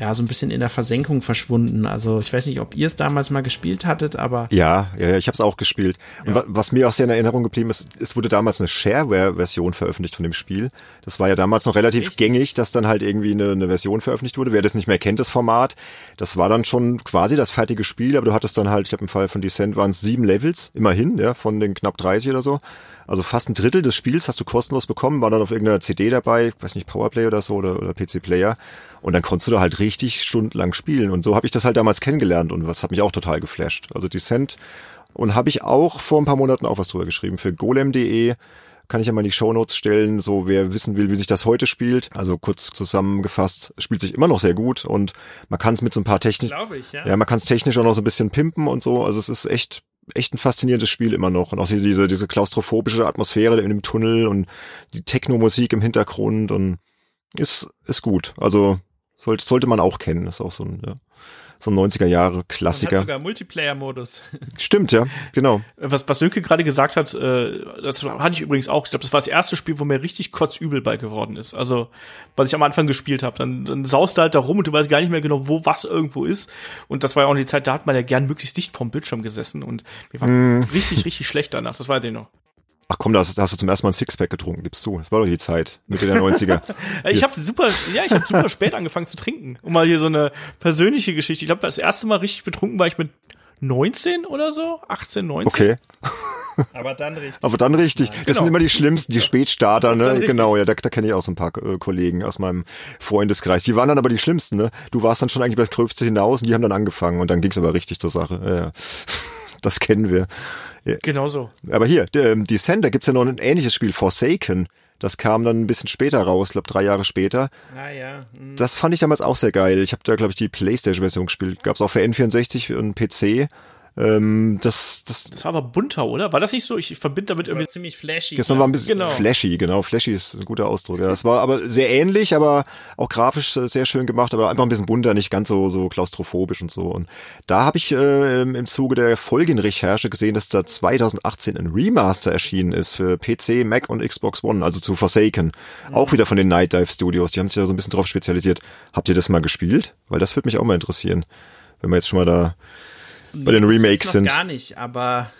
ja, so ein bisschen in der Versenkung verschwunden. Also ich weiß nicht, ob ihr es damals mal gespielt hattet, aber. Ja, ja, ich habe es auch gespielt. Und ja. was mir auch sehr in Erinnerung geblieben ist, es wurde damals eine Shareware-Version veröffentlicht von dem Spiel. Das war ja damals noch relativ Echt? gängig, dass dann halt irgendwie eine, eine Version veröffentlicht wurde. Wer das nicht mehr kennt, das Format, das war dann schon quasi das fertige Spiel, aber du hattest dann halt, ich habe im Fall von Descent waren es sieben Levels, immerhin, ja, von den knapp 30 oder so. Also fast ein Drittel des Spiels hast du kostenlos bekommen, war dann auf irgendeiner CD dabei, weiß nicht, Powerplay oder so oder, oder PC Player. Und dann konntest du da halt richtig stundenlang spielen. Und so habe ich das halt damals kennengelernt und was hat mich auch total geflasht. Also Descent und habe ich auch vor ein paar Monaten auch was drüber geschrieben für golem.de kann ich ja mal in die Shownotes stellen, so wer wissen will, wie sich das heute spielt. Also kurz zusammengefasst, spielt sich immer noch sehr gut und man kann es mit so ein paar technisch, ja. ja, man kann es technisch auch noch so ein bisschen pimpen und so. Also es ist echt echt ein faszinierendes Spiel immer noch. Und auch diese, diese klaustrophobische Atmosphäre in dem Tunnel und die Techno-Musik im Hintergrund und ist, ist gut. Also sollte, sollte man auch kennen. Ist auch so ein, ja so ein 90er Jahre Klassiker. hat sogar Multiplayer-Modus. Stimmt, ja, genau. Was, was Sönke gerade gesagt hat, äh, das hatte ich übrigens auch. Ich glaube, das war das erste Spiel, wo mir richtig kotzübel bei geworden ist. Also, was ich am Anfang gespielt habe. Dann, dann saust du halt da rum und du weißt gar nicht mehr genau, wo was irgendwo ist. Und das war ja auch die Zeit, da hat man ja gern möglichst dicht vom Bildschirm gesessen. Und mir war mm. richtig, richtig schlecht danach. Das weiß ich noch. Ach komm, da hast, da hast, du zum ersten Mal ein Sixpack getrunken, gibst du. Das war doch die Zeit, Mitte der 90er. ich habe super, ja, ich habe super spät angefangen zu trinken. Um mal hier so eine persönliche Geschichte. Ich glaube, das erste Mal richtig betrunken war ich mit 19 oder so, 18, 19. Okay. Aber dann richtig. Aber dann richtig. Ja, das genau. sind immer die schlimmsten, die Spätstarter, ne? Genau, ja, da, da kenne ich auch so ein paar äh, Kollegen aus meinem Freundeskreis. Die waren dann aber die schlimmsten, ne? Du warst dann schon eigentlich bei das Gröbste hinaus und die haben dann angefangen und dann ging's aber richtig zur Sache. Ja, ja. Das kennen wir. Genau so. Aber hier, ähm, Descent, da gibt's ja noch ein ähnliches Spiel, Forsaken. Das kam dann ein bisschen später raus, glaube drei Jahre später. Ah ja. Mhm. Das fand ich damals auch sehr geil. Ich habe da, glaube ich, die Playstation-Version gespielt. Gab es auch für N64 und PC. Ähm, das, das, Das war aber bunter, oder? War das nicht so? Ich verbinde damit irgendwie. Ziemlich flashy. das war ein bisschen Genau. flashy, genau. Flashy ist ein guter Ausdruck. Ja. Das war aber sehr ähnlich, aber auch grafisch sehr schön gemacht, aber einfach ein bisschen bunter, nicht ganz so, so klaustrophobisch und so. Und da habe ich äh, im Zuge der Folgenrecherche gesehen, dass da 2018 ein Remaster erschienen ist für PC, Mac und Xbox One, also zu Forsaken. Auch wieder von den Night Dive Studios. Die haben sich ja so ein bisschen drauf spezialisiert. Habt ihr das mal gespielt? Weil das würde mich auch mal interessieren. Wenn wir jetzt schon mal da bei den Remakes sind. Gar nicht, aber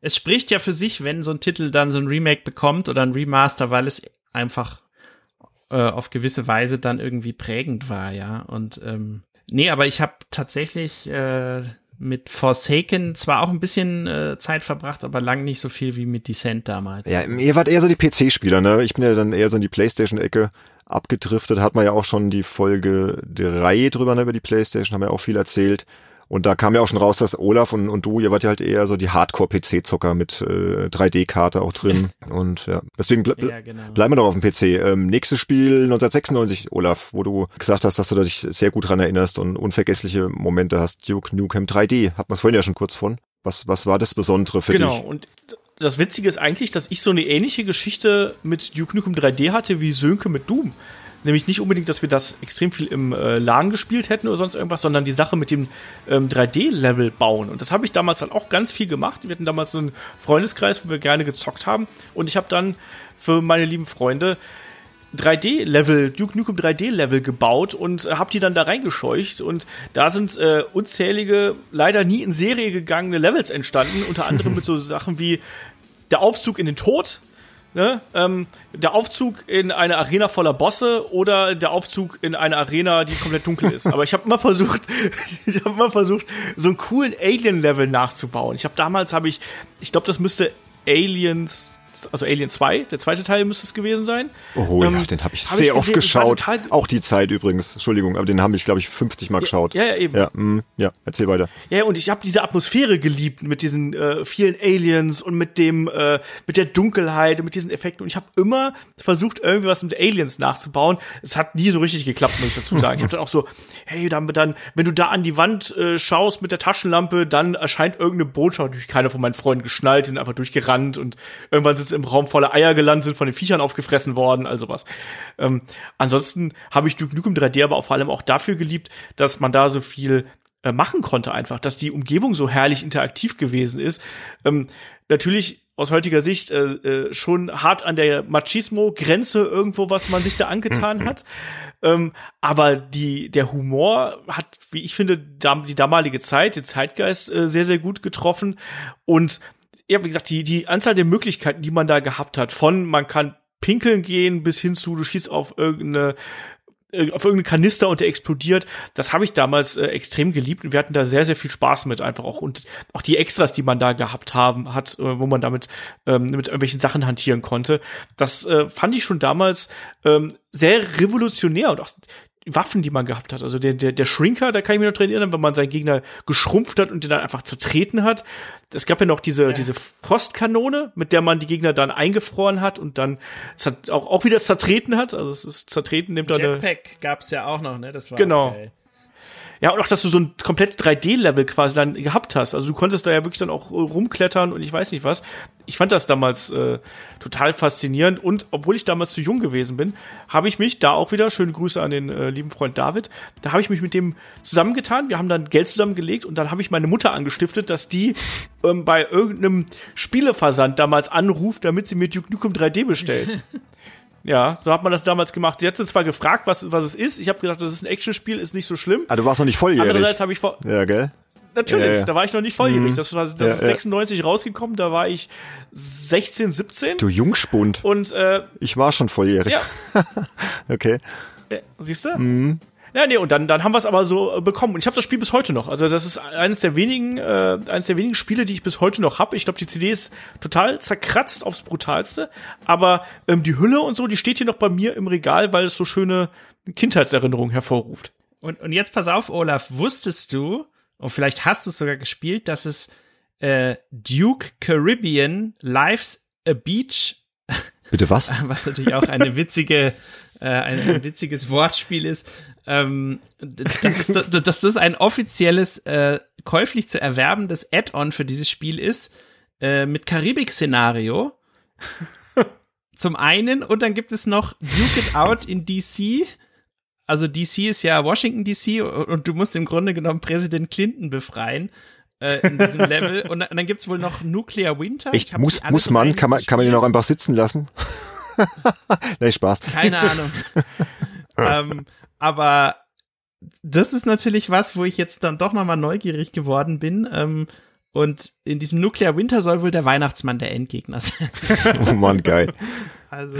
es spricht ja für sich, wenn so ein Titel dann so ein Remake bekommt oder ein Remaster, weil es einfach äh, auf gewisse Weise dann irgendwie prägend war, ja. Und ähm, nee, aber ich habe tatsächlich äh, mit Forsaken zwar auch ein bisschen äh, Zeit verbracht, aber lang nicht so viel wie mit Descent damals. Ja, ihr wart eher so die PC-Spieler, ne? Ich bin ja dann eher so in die Playstation-Ecke abgedriftet, hat man ja auch schon die Folge 3 drüber, ne, über die Playstation, haben ja auch viel erzählt. Und da kam ja auch schon raus, dass Olaf und, und du, ihr wart ja halt eher so die Hardcore-PC-Zocker mit äh, 3D-Karte auch drin. und ja, deswegen ble Ja, genau. bleiben wir doch auf dem PC. Ähm, nächstes Spiel 1996, Olaf, wo du gesagt hast, dass du dich sehr gut dran erinnerst und unvergessliche Momente hast. Duke Nukem 3D, hat man es vorhin ja schon kurz von. Was, was war das Besondere für Genau. dich? Und das Witzige ist eigentlich, dass ich so eine ähnliche Geschichte mit Duke Nukem 3D hatte wie Sönke mit Doom. Nämlich nicht unbedingt, dass wir das extrem viel im äh, LAN gespielt hätten oder sonst irgendwas, sondern die Sache mit dem ähm, 3D-Level bauen. Und das habe ich damals dann auch ganz viel gemacht. Wir hatten damals so einen Freundeskreis, wo wir gerne gezockt haben. Und ich habe dann für meine lieben Freunde 3D-Level, Duke Nukem 3D-Level gebaut und äh, hab die dann da reingescheucht und da sind äh, unzählige, leider nie in Serie gegangene Levels entstanden, unter anderem mit so Sachen wie der Aufzug in den Tod, ne? ähm, der Aufzug in eine Arena voller Bosse oder der Aufzug in eine Arena, die komplett dunkel ist. Aber ich habe immer versucht, ich habe immer versucht, so einen coolen Alien-Level nachzubauen. Ich habe damals habe ich, ich glaube, das müsste Aliens also Alien 2, der zweite Teil müsste es gewesen sein. Oh ja, Ähm, den habe ich hab sehr ich oft geschaut. Auch die Zeit übrigens. Entschuldigung, aber den habe ich, glaube ich, 50 Mal geschaut. Ja, ja, eben. Ja, mm, ja, erzähl weiter. Ja, und ich habe diese Atmosphäre geliebt mit diesen äh, vielen Aliens und mit dem äh, mit der Dunkelheit und mit diesen Effekten und ich habe immer versucht irgendwie was mit Aliens nachzubauen. Es hat nie so richtig geklappt, muss ich dazu sagen. Ich habe dann auch so, hey, dann, dann wenn du da an die Wand äh, schaust mit der Taschenlampe, dann erscheint irgendeine Botschaft. Natürlich keiner von meinen Freunden geschnallt, die sind einfach durchgerannt und irgendwann sind sie im Raum voller Eier gelandet, sind von den Viechern aufgefressen worden, also was. Ähm, ansonsten habe ich Duke Nukem 3D aber auch vor allem auch dafür geliebt, dass man da so viel äh, machen konnte einfach, dass die Umgebung so herrlich interaktiv gewesen ist. Ähm, natürlich aus heutiger Sicht äh, äh, schon hart an der Machismo-Grenze irgendwo, was man sich da angetan hat. Ähm, aber die, der Humor hat, wie ich finde, die damalige Zeit, den Zeitgeist äh, sehr, sehr gut getroffen. Und ja, wie gesagt, die, die Anzahl der Möglichkeiten, die man da gehabt hat, von man kann pinkeln gehen bis hin zu, du schießt auf irgendeine äh, auf irgendeinen Kanister und der explodiert. Das habe ich damals äh, extrem geliebt und wir hatten da sehr, sehr viel Spaß mit einfach auch. Und auch die Extras, die man da gehabt haben, hat, äh, wo man damit ähm, mit irgendwelchen Sachen hantieren konnte, das äh, fand ich schon damals ähm, sehr revolutionär und auch Waffen, die man gehabt hat. Also der, der, der Shrinker, da kann ich mich noch dran erinnern, wenn man seinen Gegner geschrumpft hat und den dann einfach zertreten hat. Es gab ja noch diese, diese Frostkanone, mit der man die Gegner dann eingefroren hat und dann auch, auch wieder zertreten hat. Also es ist zertreten, nimmt da eine, Jetpack gab's ja auch noch, ne? Das war Genau. geil. Ja, und auch, dass du so ein komplett 3D-Level quasi dann gehabt hast. Also du konntest da ja wirklich dann auch äh, rumklettern und ich weiß nicht was. Ich fand das damals äh, total faszinierend und obwohl ich damals zu jung gewesen bin, habe ich mich da auch wieder, schöne Grüße an den äh, lieben Freund David, da habe ich mich mit dem zusammengetan. Wir haben dann Geld zusammengelegt und dann habe ich meine Mutter angestiftet, dass die ähm, bei irgendeinem Spieleversand damals anruft, damit sie mir Duke Nukem 3D bestellt. Ja, so hat man das damals gemacht. Sie hatte zwar gefragt, was, was es ist. Ich habe gedacht, das ist ein Actionspiel, ist nicht so schlimm. Ah, du warst noch nicht volljährig. Andererseits habe ich vor, Ja, gell? natürlich, Ja, ja. da war ich noch nicht volljährig. Das war das Ja, ist ja. 96 rausgekommen, da war ich 16, 17 Du Jungspund. und äh, Ich war schon volljährig. ja, Okay. siehst du? Ja, nee, und dann, dann haben wir es aber so äh, bekommen. Und ich habe das Spiel bis heute noch. Also das ist eines der wenigen, äh, eines der wenigen Spiele, die ich bis heute noch habe. Ich glaube, die CD ist total zerkratzt aufs Brutalste. Aber ähm, die Hülle und so, die steht hier noch bei mir im Regal, weil es so schöne Kindheitserinnerungen hervorruft. Und, und jetzt pass auf, Olaf, wusstest du, und vielleicht hast du es sogar gespielt, dass es äh, Duke Caribbean Life's a Beach Bitte was? Was natürlich auch eine witzige, äh, ein, ein witziges Wortspiel ist. Ähm, dass, es, dass das ein offizielles, äh, käuflich zu erwerbendes Add-on für dieses Spiel ist, äh, mit Karibik-Szenario. Zum einen, und dann gibt es noch Duke It Out in DC. Also DC ist ja Washington DC und du musst im Grunde genommen Präsident Clinton befreien äh, in diesem Level. Und, dann gibt's wohl noch Nuclear Winter. Echt? Muss, muss man? Kann man, kann man den auch einfach sitzen lassen? nee, Spaß. Keine Ahnung. ähm, aber das ist natürlich was, wo ich jetzt dann doch nochmal neugierig geworden bin. Ähm, und in diesem Nuclear Winter soll wohl der Weihnachtsmann der Endgegner sein. oh Mann, geil. Also.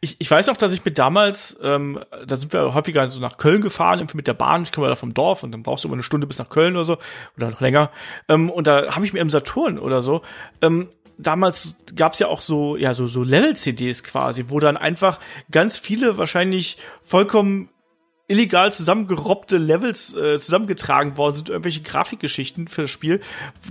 Ich, ich weiß auch, dass ich mir damals, ähm, da sind wir häufiger so nach Köln gefahren, mit der Bahn, ich komme da vom Dorf und dann brauchst du immer eine Stunde bis nach Köln oder so, oder noch länger. Ähm, und da habe ich mir im Saturn oder so ähm, damals gab's ja auch so, ja, so, so Level-CDs quasi, wo dann einfach ganz viele wahrscheinlich vollkommen illegal zusammengerobbte Levels äh, zusammengetragen worden sind, irgendwelche Grafikgeschichten für das Spiel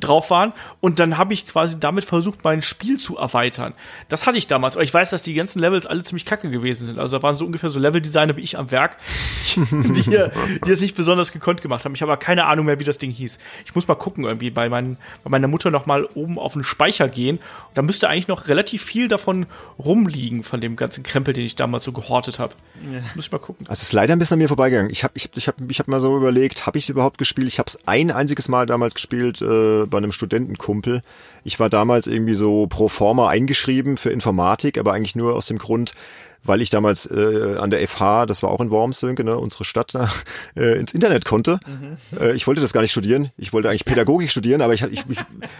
drauf waren. Und dann habe ich quasi damit versucht, mein Spiel zu erweitern. Das hatte ich damals. Aber ich weiß, dass die ganzen Levels alle ziemlich kacke gewesen sind. Also da waren so ungefähr so Leveldesigner wie ich am Werk, die, die es nicht besonders gekonnt gemacht haben. Ich habe aber keine Ahnung mehr, wie das Ding hieß. Ich muss mal gucken, irgendwie bei, mein, bei meiner Mutter noch mal oben auf den Speicher gehen. Und da müsste eigentlich noch relativ viel davon rumliegen, von dem ganzen Krempel, den ich damals so gehortet habe. Ja. Muss ich mal gucken. Also es ist leider ein bisschen an mir vorbeigegangen. Ich habe ich hab, ich hab, ich hab mal so überlegt, habe ich es überhaupt gespielt? Ich habe es ein einziges Mal damals gespielt äh, bei einem Studentenkumpel. Ich war damals irgendwie so pro forma eingeschrieben für Informatik, aber eigentlich nur aus dem Grund, weil ich damals äh, an der FH, das war auch in Worms, ne, unsere Stadt, äh, ins Internet konnte. Mhm. Äh, ich wollte das gar nicht studieren. Ich wollte eigentlich Pädagogik studieren, aber ich, ich, ich,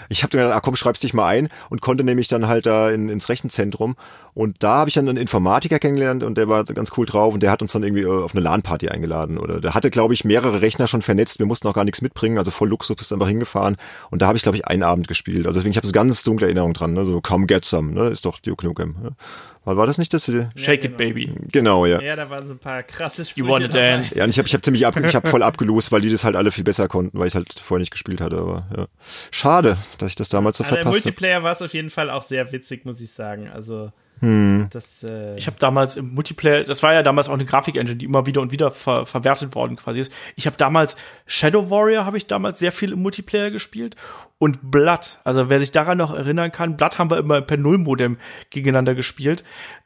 ich habe gedacht, ah, komm, schreib's dich mal ein und konnte nämlich dann halt da in, ins Rechenzentrum. Und da habe ich dann einen Informatiker kennengelernt und der war ganz cool drauf und der hat uns dann irgendwie äh, auf eine LAN-Party eingeladen. Oder der hatte, glaube ich, mehrere Rechner schon vernetzt. Wir mussten auch gar nichts mitbringen, also voll Luxus, bist einfach hingefahren. Und da habe ich, glaube ich, einen Abend gespielt. Also deswegen, ich habe so ganz dunkle Erinnerung dran, ne? so Come Get Some, ne? ist doch Duke Nukem. Ne? War das nicht das? Ja, Shake genau. it, baby. Genau, ja. Ja, da waren so ein paar krasse Sprüche. You wanna dance? Ja, und ich habe ich hab ziemlich ab, ich hab voll abgelost, weil die das halt alle viel besser konnten, weil ich halt vorher nicht gespielt hatte. Aber ja. Schade, dass ich das damals so also verpasst habe. Im Multiplayer war es auf jeden Fall auch sehr witzig, muss ich sagen. Also hm. Das, äh ich habe damals im Multiplayer, das war ja damals auch eine Grafik-Engine, die immer wieder und wieder ver verwertet worden quasi ist. Ich habe damals Shadow Warrior habe ich damals sehr viel im Multiplayer gespielt und Blood. Also wer sich daran noch erinnern kann, Blood haben wir immer per Nullmodem gegeneinander gespielt.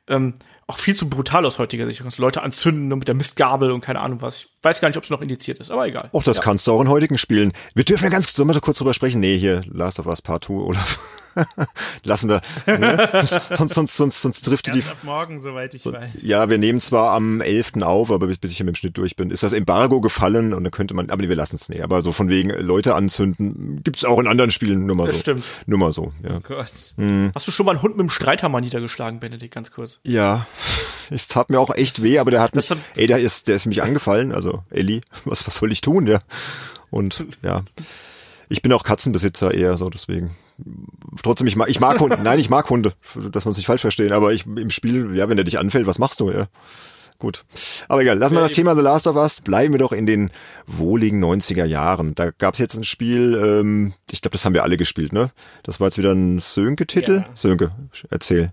Ähm, auch viel zu brutal aus heutiger Sicht. Du kannst Leute anzünden und mit der Mistgabel und keine Ahnung was. Ich weiß gar nicht, ob es noch indiziert ist, aber egal. Och, das ja. kannst du auch in heutigen Spielen. Wir dürfen ja ganz, sollen wir kurz drüber sprechen? Nee, hier, Last of Us Part 2, Olaf. Lassen wir. Ne? sonst, sonst, sonst, sonst driftet die. Ab morgen, soweit ich weiß. Ja, wir nehmen zwar am 11. auf, aber bis, bis ich mit dem Schnitt durch bin, ist das Embargo gefallen und dann könnte man, aber nee, wir lassen es nicht. Aber so von wegen Leute anzünden, gibt's auch in anderen Spielen nur mal das so. Stimmt. Nur mal so, ja. Oh Gott. Hm. Hast du schon mal einen Hund mit dem Streithammer niedergeschlagen, Benedikt, ganz kurz? Ja. Es tat mir auch echt weh, aber der hat mich, ey, der ist, der ist mich angefallen, also Ellie, was, was soll ich tun, ja? Und ja, ich bin auch Katzenbesitzer eher so, deswegen. Trotzdem, ich mag, ich mag Hunde, nein, ich mag Hunde, dass man es nicht falsch verstehen, aber ich im Spiel, ja, wenn der dich anfällt, was machst du, ja? Gut. Aber egal, lassen wir das Thema The Last of Us. Bleiben wir doch in den wohligen 90er Jahren. Da gab's jetzt ein Spiel, ähm, ich glaube, das haben wir alle gespielt, ne? Das war jetzt wieder ein Sönke-Titel. Ja. Sönke, erzähl.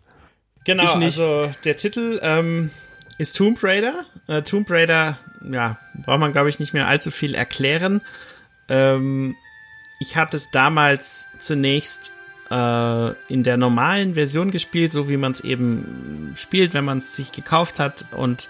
Genau, also der Titel ähm, ist Tomb Raider. Äh, Tomb Raider, ja, braucht man, glaube ich, nicht mehr allzu viel erklären. Ähm, ich hatte es damals zunächst äh, in der normalen Version gespielt, so wie man es eben spielt, wenn man es sich gekauft hat und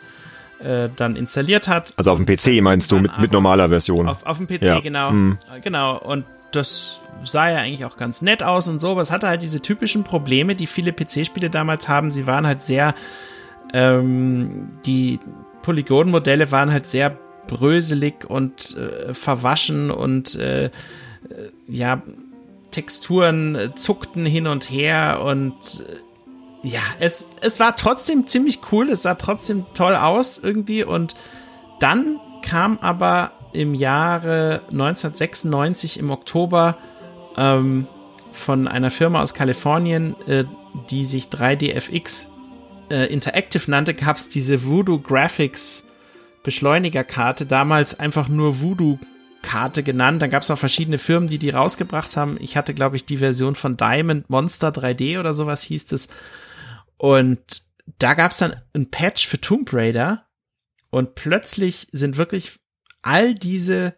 äh, dann installiert hat. Also auf dem PC meinst du mit, mit normaler Version? Auf, auf dem PC, ja. genau. Mhm. Genau. Und das sah ja eigentlich auch ganz nett aus und so, aber es hatte halt diese typischen Probleme, die viele PC-Spiele damals haben. Sie waren halt sehr, ähm, die Polygonmodelle waren halt sehr bröselig und äh, verwaschen und äh, äh, ja, Texturen äh, zuckten hin und her und äh, ja, es, es war trotzdem ziemlich cool, es sah trotzdem toll aus irgendwie und dann kam aber im Jahre 1996 im Oktober ähm, von einer Firma aus Kalifornien, äh, die sich 3DFX äh, Interactive nannte, gab es diese Voodoo Graphics Beschleunigerkarte, damals einfach nur Voodoo Karte genannt. Dann gab es noch verschiedene Firmen, die die rausgebracht haben. Ich hatte, glaube ich, die Version von Diamond Monster 3D oder sowas hieß es. Und da gab's dann ein Patch für Tomb Raider und plötzlich sind wirklich all diese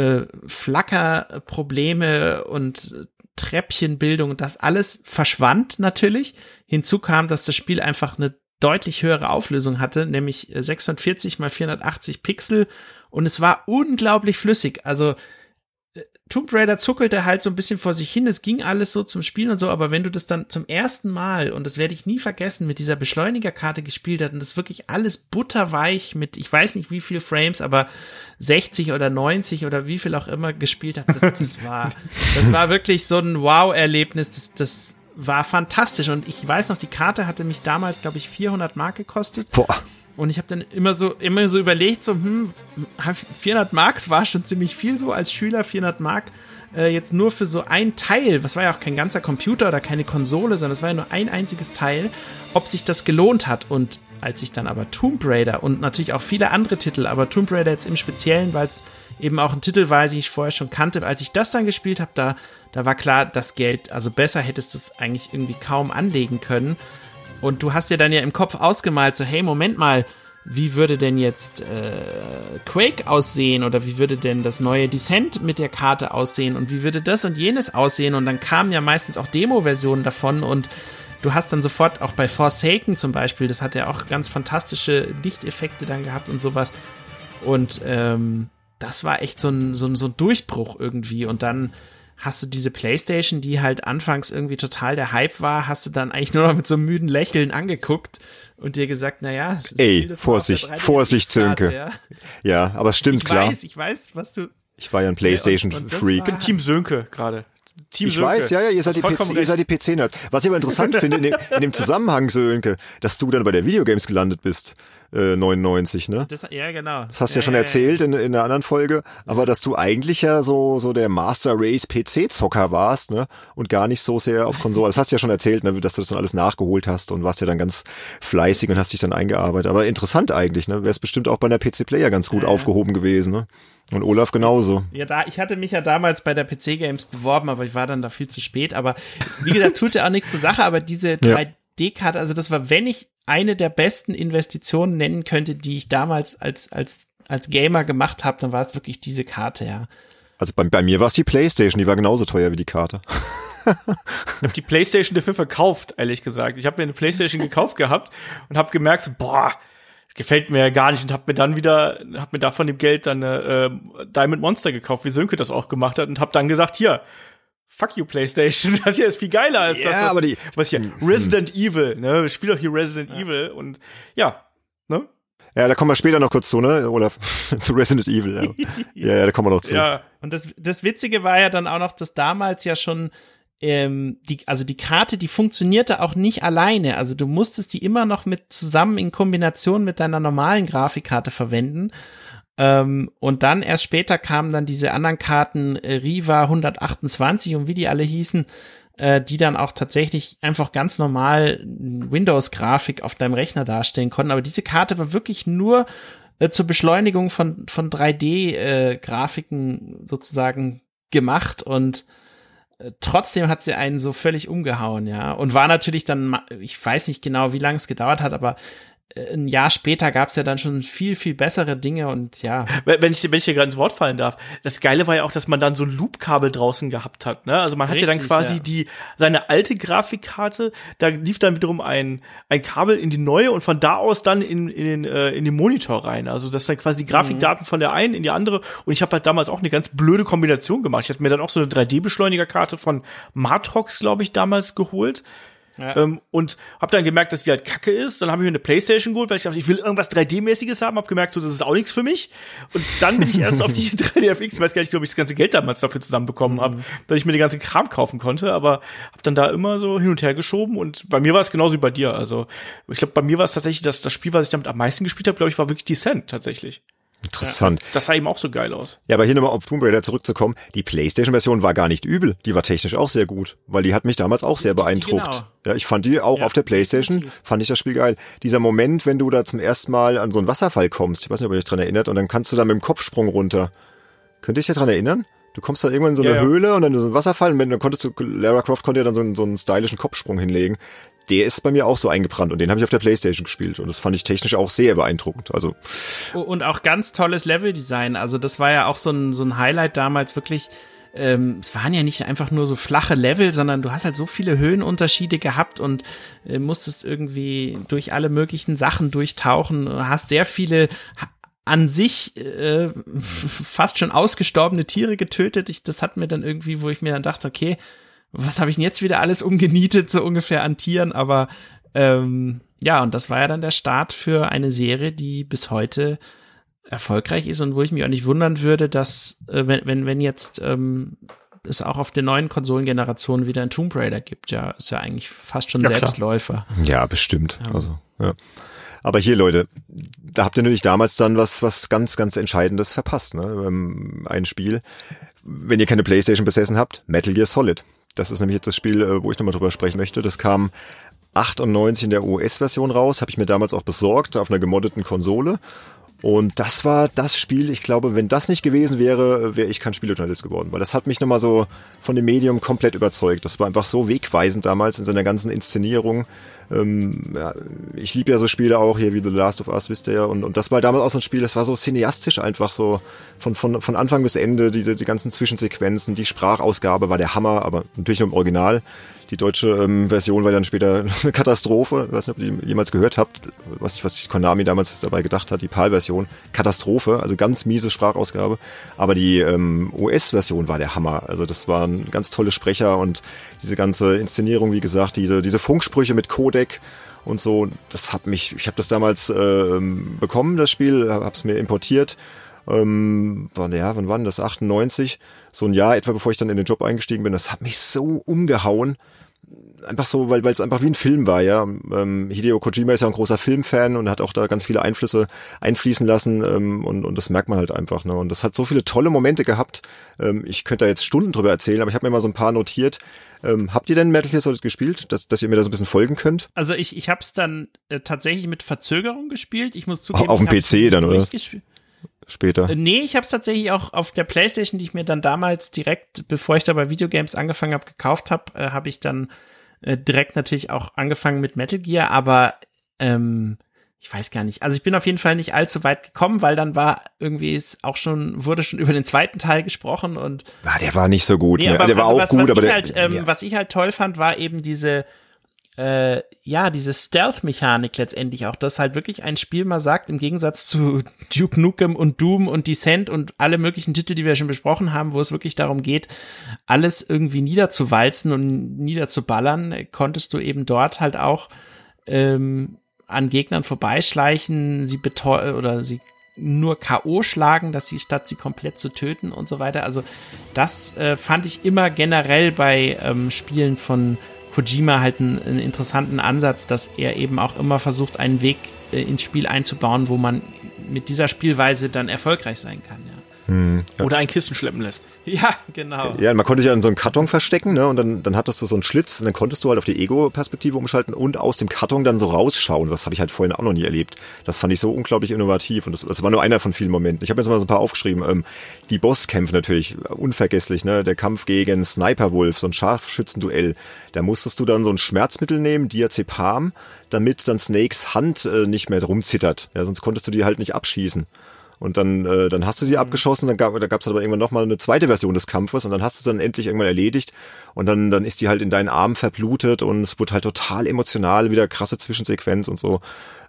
äh, Flackerprobleme und Treppchenbildung, das alles verschwand natürlich. Hinzu kam, dass das Spiel einfach eine deutlich höhere Auflösung hatte, nämlich 640 mal 480 Pixel und es war unglaublich flüssig. Also Tomb Raider zuckelte halt so ein bisschen vor sich hin. Es ging alles so zum Spielen und so, aber wenn du das dann zum ersten Mal, und das werde ich nie vergessen, mit dieser Beschleunigerkarte gespielt hast und das wirklich alles butterweich mit, ich weiß nicht wie viel Frames, aber 60 oder 90 oder wie viel auch immer gespielt hat, das, das war, das war wirklich so ein Wow-Erlebnis. Das, das war fantastisch. Und ich weiß noch, die Karte hatte mich damals, glaube ich, 400 Mark gekostet. Boah. Und ich habe dann immer so, immer so überlegt, so, hm, 400 Mark war schon ziemlich viel so als Schüler, 400 Mark äh, jetzt nur für so ein Teil, was war ja auch kein ganzer Computer oder keine Konsole, sondern es war ja nur ein einziges Teil, ob sich das gelohnt hat. Und als ich dann aber Tomb Raider und natürlich auch viele andere Titel, aber Tomb Raider jetzt im Speziellen, weil es eben auch ein Titel war, den ich vorher schon kannte, als ich das dann gespielt habe, da, da war klar, das Geld, also besser hättest du es eigentlich irgendwie kaum anlegen können. Und du hast dir dann ja im Kopf ausgemalt, so, hey, Moment mal, wie würde denn jetzt äh, Quake aussehen? Oder wie würde denn das neue Descent mit der Karte aussehen? Und wie würde das und jenes aussehen? Und dann kamen ja meistens auch Demo-Versionen davon. Und du hast dann sofort auch bei Forsaken zum Beispiel, das hat ja auch ganz fantastische Lichteffekte dann gehabt und sowas. Und ähm, das war echt so ein, so ein, so ein Durchbruch irgendwie. Und dann hast du diese Playstation, die halt anfangs irgendwie total der Hype war, hast du dann eigentlich nur noch mit so einem müden Lächeln angeguckt und dir gesagt, na ja, ey, Vorsicht, Vorsicht, Sönke. Ja. ja, aber es stimmt ich klar. Ich weiß, ich weiß, was du. Ich war ja ein PlayStation-Freak. Ich bin Team Sönke gerade. Team ich Sönke. weiß, ja, ja, ihr seid die, PC, ihr seid die PC-Nerds. Was ich aber interessant finde in dem, in dem Zusammenhang, Sönke, dass du dann bei der Videogames gelandet bist. Äh, 99, ne? Das, ja, genau. Das hast du ja, ja schon ja, erzählt in, in einer anderen Folge, aber dass du eigentlich ja so, so der Master Race PC-Zocker warst, ne? Und gar nicht so sehr auf Konsole. Das hast du ja schon erzählt, ne? Dass du das dann alles nachgeholt hast und warst ja dann ganz fleißig und hast dich dann eingearbeitet. Aber interessant eigentlich, ne? Wär's bestimmt auch bei der PC-Player ganz gut aufgehoben gewesen, ne? Und Olaf genauso. Ja, da, ich hatte mich ja damals bei der PC Games beworben, aber ich war dann da viel zu spät. Aber wie gesagt, tut ja auch nichts zur Sache, aber diese 3D-Karte, also das war, wenn ich eine der besten Investitionen nennen könnte, die ich damals als, als, als Gamer gemacht habe, dann war es wirklich diese Karte, ja. Also bei, bei mir war es die Playstation, die war genauso teuer wie die Karte. ich habe die Playstation dafür verkauft, ehrlich gesagt. Ich habe mir eine Playstation gekauft gehabt und habe gemerkt, so, boah, das gefällt mir ja gar nicht und habe mir dann wieder, habe mir da von dem Geld dann eine äh, Diamond Monster gekauft, wie Sönke das auch gemacht hat und habe dann gesagt, hier, fuck you PlayStation, das hier ist viel geiler als Ja, das, was, aber die- was hier Resident Evil, ne, spiel doch hier Resident Evil und ja, ne? Ja, da kommen wir später noch kurz zu, ne, Olaf? zu Resident Evil. Ja, ja, ja da kommen wir noch zu. Ja, Und das, das Witzige war ja dann auch noch, dass damals ja schon ähm, die, also die Karte, die funktionierte auch nicht alleine. Also du musstest die immer noch mit zusammen in Kombination mit deiner normalen Grafikkarte verwenden. Ähm, und dann erst später kamen dann diese anderen Karten, äh, Riva 128 und wie die alle hießen, äh, die dann auch tatsächlich einfach ganz normal Windows-Grafik auf deinem Rechner darstellen konnten. Aber diese Karte war wirklich nur äh, zur Beschleunigung von, von 3D-Grafiken sozusagen gemacht und äh, trotzdem hat sie einen so völlig umgehauen, ja. Und war natürlich dann, ich weiß nicht genau, wie lange es gedauert hat, aber äh, ein Jahr später gab es ja dann schon viel, viel bessere Dinge und ja. Wenn ich, wenn ich dir gerade ins Wort fallen darf, das Geile war ja auch, dass man dann so ein Loop-Kabel draußen gehabt hat. Ne? Also man hat ja dann Richtig, quasi ja. die seine alte Grafikkarte, da lief dann wiederum ein, ein Kabel in die neue und von da aus dann in, in, den, äh, in den Monitor rein. Also dass dann quasi die Grafikdaten von der einen in die andere. Und ich habe halt damals auch eine ganz blöde Kombination gemacht. Ich hatte mir dann auch so eine 3D-Beschleunigerkarte von Matrox, glaube ich, damals geholt. Ja. Ähm, und habe dann gemerkt, dass die halt kacke ist. Dann habe ich mir eine Playstation geholt, weil ich dachte, ich will irgendwas 3D-mäßiges haben. Habe gemerkt, so, das ist auch nichts für mich. Und dann bin ich erst auf die 3DFX, ich weiß gar nicht, ob ich das ganze Geld damals dafür zusammenbekommen habe, dass ich mir den ganzen Kram kaufen konnte. Aber habe dann da immer so hin und her geschoben. Und bei mir war es genauso wie bei dir. Also ich glaube, bei mir war es tatsächlich das, das Spiel, was ich damit am meisten gespielt habe, glaube ich, war wirklich Descent tatsächlich. Interessant. Das sah eben auch so geil aus. Ja, aber hier nochmal auf Tomb Raider zurückzukommen. Die Playstation-Version war gar nicht übel. Die war technisch auch sehr gut, weil die hat mich damals auch sehr beeindruckt. genau. Ja, ich fand die auch Ja, auf der Playstation, fand ich das Spiel geil. Dieser Moment, wenn du da zum ersten Mal an so einen Wasserfall kommst, ich weiß nicht, ob ihr euch dran erinnert, und dann kannst du da mit dem Kopfsprung runter. Könnt ihr euch daran erinnern? Du kommst dann irgendwann in so eine Ja. Höhle und dann so ein Wasserfall und wenn, dann konntest du, Lara Croft konnte ja dann so einen, so einen stylischen Kopfsprung hinlegen. Der ist bei mir auch so eingebrannt und den habe ich auf der Playstation gespielt und das fand ich technisch auch sehr beeindruckend. Also Und auch ganz tolles Leveldesign. Also das war ja auch so ein, so ein Highlight damals wirklich. Ähm, es waren ja nicht einfach nur so flache Level, sondern du hast halt so viele Höhenunterschiede gehabt und äh, musstest irgendwie durch alle möglichen Sachen durchtauchen. Du hast sehr viele an sich äh, fast schon ausgestorbene Tiere getötet. Ich, das hat mir dann irgendwie, wo ich mir dann dachte, okay, was habe ich denn jetzt wieder alles umgenietet, so ungefähr an Tieren, aber ähm, ja, und das war ja dann der Start für eine Serie, die bis heute erfolgreich ist und wo ich mich auch nicht wundern würde, dass, äh, wenn, wenn, wenn jetzt ähm, es auch auf der neuen Konsolengeneration wieder ein Tomb Raider gibt, ja, ist ja eigentlich fast schon Ja, klar. Selbstläufer. Ja, bestimmt. Also, ja. Aber hier, Leute, da habt ihr natürlich damals dann was, was ganz, ganz Entscheidendes verpasst, ne? Ähm, Ein Spiel. Wenn ihr keine Playstation besessen habt, Metal Gear Solid. Das ist nämlich jetzt das Spiel, äh, wo ich nochmal drüber sprechen möchte. Das kam 98 in der US-Version raus, habe ich mir damals auch besorgt, auf einer gemoddeten Konsole. Und das war das Spiel, ich glaube, wenn das nicht gewesen wäre, wäre ich kein Spielejournalist geworden, weil das hat mich nochmal so von dem Medium komplett überzeugt. Das war einfach so wegweisend damals in seiner ganzen Inszenierung. Ähm, ja, ich liebe ja so Spiele auch hier wie The Last of Us, wisst ihr ja. Und, und das war damals auch so ein Spiel, das war so cineastisch einfach so von, von, von Anfang bis Ende, diese, die ganzen Zwischensequenzen, die Sprachausgabe war der Hammer, aber natürlich nur im Original. Die deutsche ähm, Version war dann später eine Katastrophe. Ich weiß nicht, ob ihr die jemals gehört habt. Nicht, was sich Konami damals dabei gedacht hat. Die PAL-Version. Katastrophe, also ganz miese Sprachausgabe. Aber die ähm, US-Version war der Hammer. Also das waren ganz tolle Sprecher und diese ganze Inszenierung, wie gesagt, diese, diese Funksprüche mit Codec und so. Das hat mich, ich habe das damals ähm, bekommen, das Spiel, habe es mir importiert ähm, wann, ja, wann war denn das? 98, so ein Jahr etwa, bevor ich dann in den Job eingestiegen bin. Das hat mich so umgehauen. Einfach so, weil weil es einfach wie ein Film war, ja. Ähm, Hideo Kojima ist ja ein großer Filmfan und hat auch da ganz viele Einflüsse einfließen lassen ähm, und, und das merkt man halt einfach. Ne? Und das hat so viele tolle Momente gehabt. Ähm, ich könnte da jetzt Stunden drüber erzählen, aber ich habe mir mal so ein paar notiert. Ähm, habt ihr denn Metal Gear Solid gespielt, dass, dass ihr mir da so ein bisschen folgen könnt? Also ich, ich habe es dann äh, tatsächlich mit Verzögerung gespielt. Ich muss zugeben, auf dem PC dann, oder? Später. Äh, Nee, ich habe es tatsächlich auch auf der Playstation, die ich mir dann damals direkt, bevor ich da bei Videogames angefangen habe, gekauft habe, äh, habe ich dann äh, direkt natürlich auch angefangen mit Metal Gear, aber ähm, ich weiß gar nicht. Also ich bin auf jeden Fall nicht allzu weit gekommen, weil dann war irgendwie es auch schon, wurde schon über den zweiten Teil gesprochen und Ah, der war nicht so gut. Nee, ne? aber der war also auch was, gut, was aber ich der, halt, ähm, ja. was ich halt toll fand, war eben diese äh, ja, diese Stealth-Mechanik letztendlich auch, dass halt wirklich ein Spiel mal sagt, im Gegensatz zu Duke Nukem und Doom und Descent und alle möglichen Titel, die wir schon besprochen haben, wo es wirklich darum geht, alles irgendwie niederzuwalzen und niederzuballern, konntest du eben dort halt auch ähm, an Gegnern vorbeischleichen, sie beteu oder sie nur K.O. schlagen, dass sie statt sie komplett zu töten und so weiter. Also das äh, fand ich immer generell bei ähm, Spielen von Kojima halt einen, einen interessanten Ansatz, dass er eben auch immer versucht, einen Weg äh, ins Spiel einzubauen, wo man mit dieser Spielweise dann erfolgreich sein kann. Ja, Oder ein Kissen schleppen lässt. ja genau. Ja, man konnte sich ja in so einen Karton verstecken, ne? Und dann, dann hattest du so einen Schlitz und dann konntest du halt auf die Ego-Perspektive umschalten und aus dem Karton dann so rausschauen. Das habe ich halt vorhin auch noch nie erlebt. Das fand ich so unglaublich innovativ und das, das war nur einer von vielen Momenten. Ich habe jetzt mal so ein paar aufgeschrieben. Ähm, die Bosskämpfe natürlich, unvergesslich, ne? Der Kampf gegen Sniper Wolf, so ein Scharfschützenduell. Da musstest du dann so ein Schmerzmittel nehmen, Diazepam, damit dann Snakes Hand äh, nicht mehr rumzittert. Ja, sonst konntest du die halt nicht abschießen. Und dann, äh, dann hast du sie abgeschossen, dann gab, da gab es aber irgendwann nochmal eine zweite Version des Kampfes und dann hast du sie dann endlich irgendwann erledigt und dann, dann ist die halt in deinen Arm verblutet und es wurde halt total emotional, wieder krasse Zwischensequenz und so.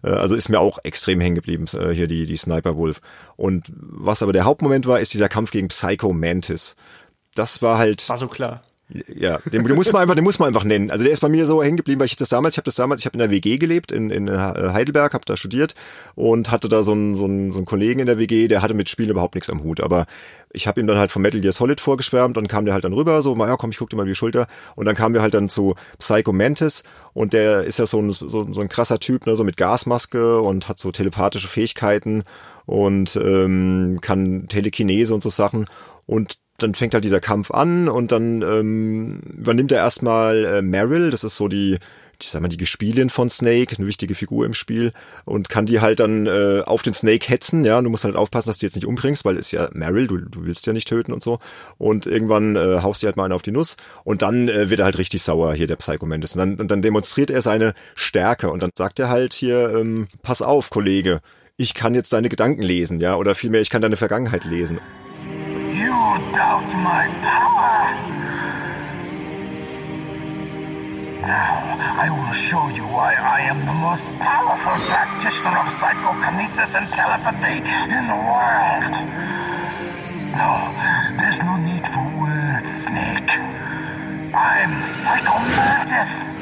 Äh, also ist mir auch extrem hängen geblieben, äh, hier die, die Sniper Wolf. Und was aber der Hauptmoment war, ist dieser Kampf gegen Psycho Mantis. Das war halt. War so klar. Ja, den, den muss man einfach, den muss man einfach nennen. Also der ist bei mir so hängen geblieben, weil ich das damals, ich habe das damals, ich habe in der WG gelebt in, in Heidelberg, habe da studiert und hatte da so einen, so, einen, so einen Kollegen in der WG, der hatte mit Spielen überhaupt nichts am Hut, aber ich habe ihm dann halt von Metal Gear Solid vorgeschwärmt und kam der halt dann rüber, so, ja komm, ich guck dir mal die Schulter. Und dann kamen wir halt dann zu Psycho Mantis und der ist ja so ein, so, so ein krasser Typ, ne, so mit Gasmaske und hat so telepathische Fähigkeiten und ähm, kann Telekinese und so Sachen. Und dann fängt halt dieser Kampf an und dann ähm, übernimmt er erstmal äh, Meryl, das ist so die ich sag mal, die Gespielin von Snake, eine wichtige Figur im Spiel und kann die halt dann äh, auf den Snake hetzen, ja, und du musst halt aufpassen, dass du jetzt nicht umbringst, weil ist ja Meryl, du, du willst ja nicht töten und so. Und irgendwann äh, haust du halt mal einen auf die Nuss und dann äh, wird er halt richtig sauer, hier der Psycho Mantis. Und dann, und dann demonstriert er seine Stärke und dann sagt er halt hier, ähm, pass auf, Kollege, ich kann jetzt deine Gedanken lesen, ja, oder vielmehr, ich kann deine Vergangenheit lesen. You doubt my power. Now, I will show you why I am the most powerful practitioner of psychokinesis and telepathy in the world. No, there's no need for words, Snake. I'm Psycho Mantis.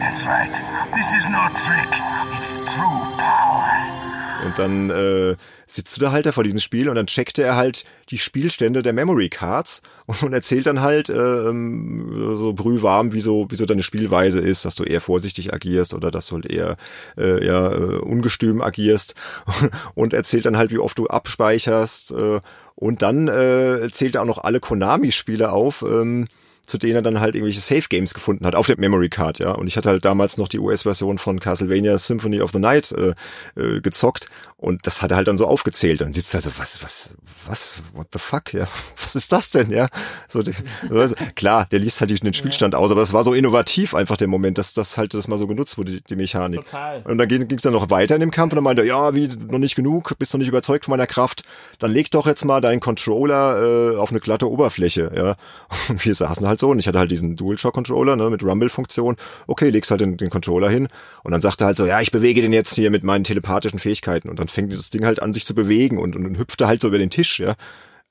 That's right. This is no trick. It's true power. Und dann äh, uh, sitzt du da halt da vor diesem Spiel und dann checkt er halt die Spielstände der Memory Cards und, erzählt dann halt äh, ähm, so brühwarm, wie so, wie so deine Spielweise ist, dass du eher vorsichtig agierst oder dass du halt eher äh, ja, äh, ungestüm agierst und erzählt dann halt, wie oft du abspeicherst äh, und dann äh, zählt er auch noch alle Konami-Spiele auf, ähm, zu denen er dann halt irgendwelche Safe Games gefunden hat auf der Memory Card, ja. Und ich hatte halt damals noch die US-Version von Castlevania Symphony of the Night äh, äh, gezockt und das hat er halt dann so aufgezählt. Und sitzt da so, was, was, was, what the fuck, ja, was ist das denn, ja? So, also, klar, der liest halt den Spielstand aus, aber es war so innovativ einfach der Moment, dass das halt das mal so genutzt wurde, die, die Mechanik. Total. Und dann ging es dann noch weiter in dem Kampf und dann meinte er, ja, wie, noch nicht genug, bist noch nicht überzeugt von meiner Kraft, dann leg doch jetzt mal deinen Controller äh, auf eine glatte Oberfläche, ja. Und wir saßen halt und ich hatte halt diesen DualShock-Controller, ne, mit Rumble-Funktion. Okay, legst halt den, den Controller hin und dann sagt er halt so, ja, ich bewege den jetzt hier mit meinen telepathischen Fähigkeiten und dann fängt das Ding halt an, sich zu bewegen und, und, und hüpfte halt so über den Tisch, ja.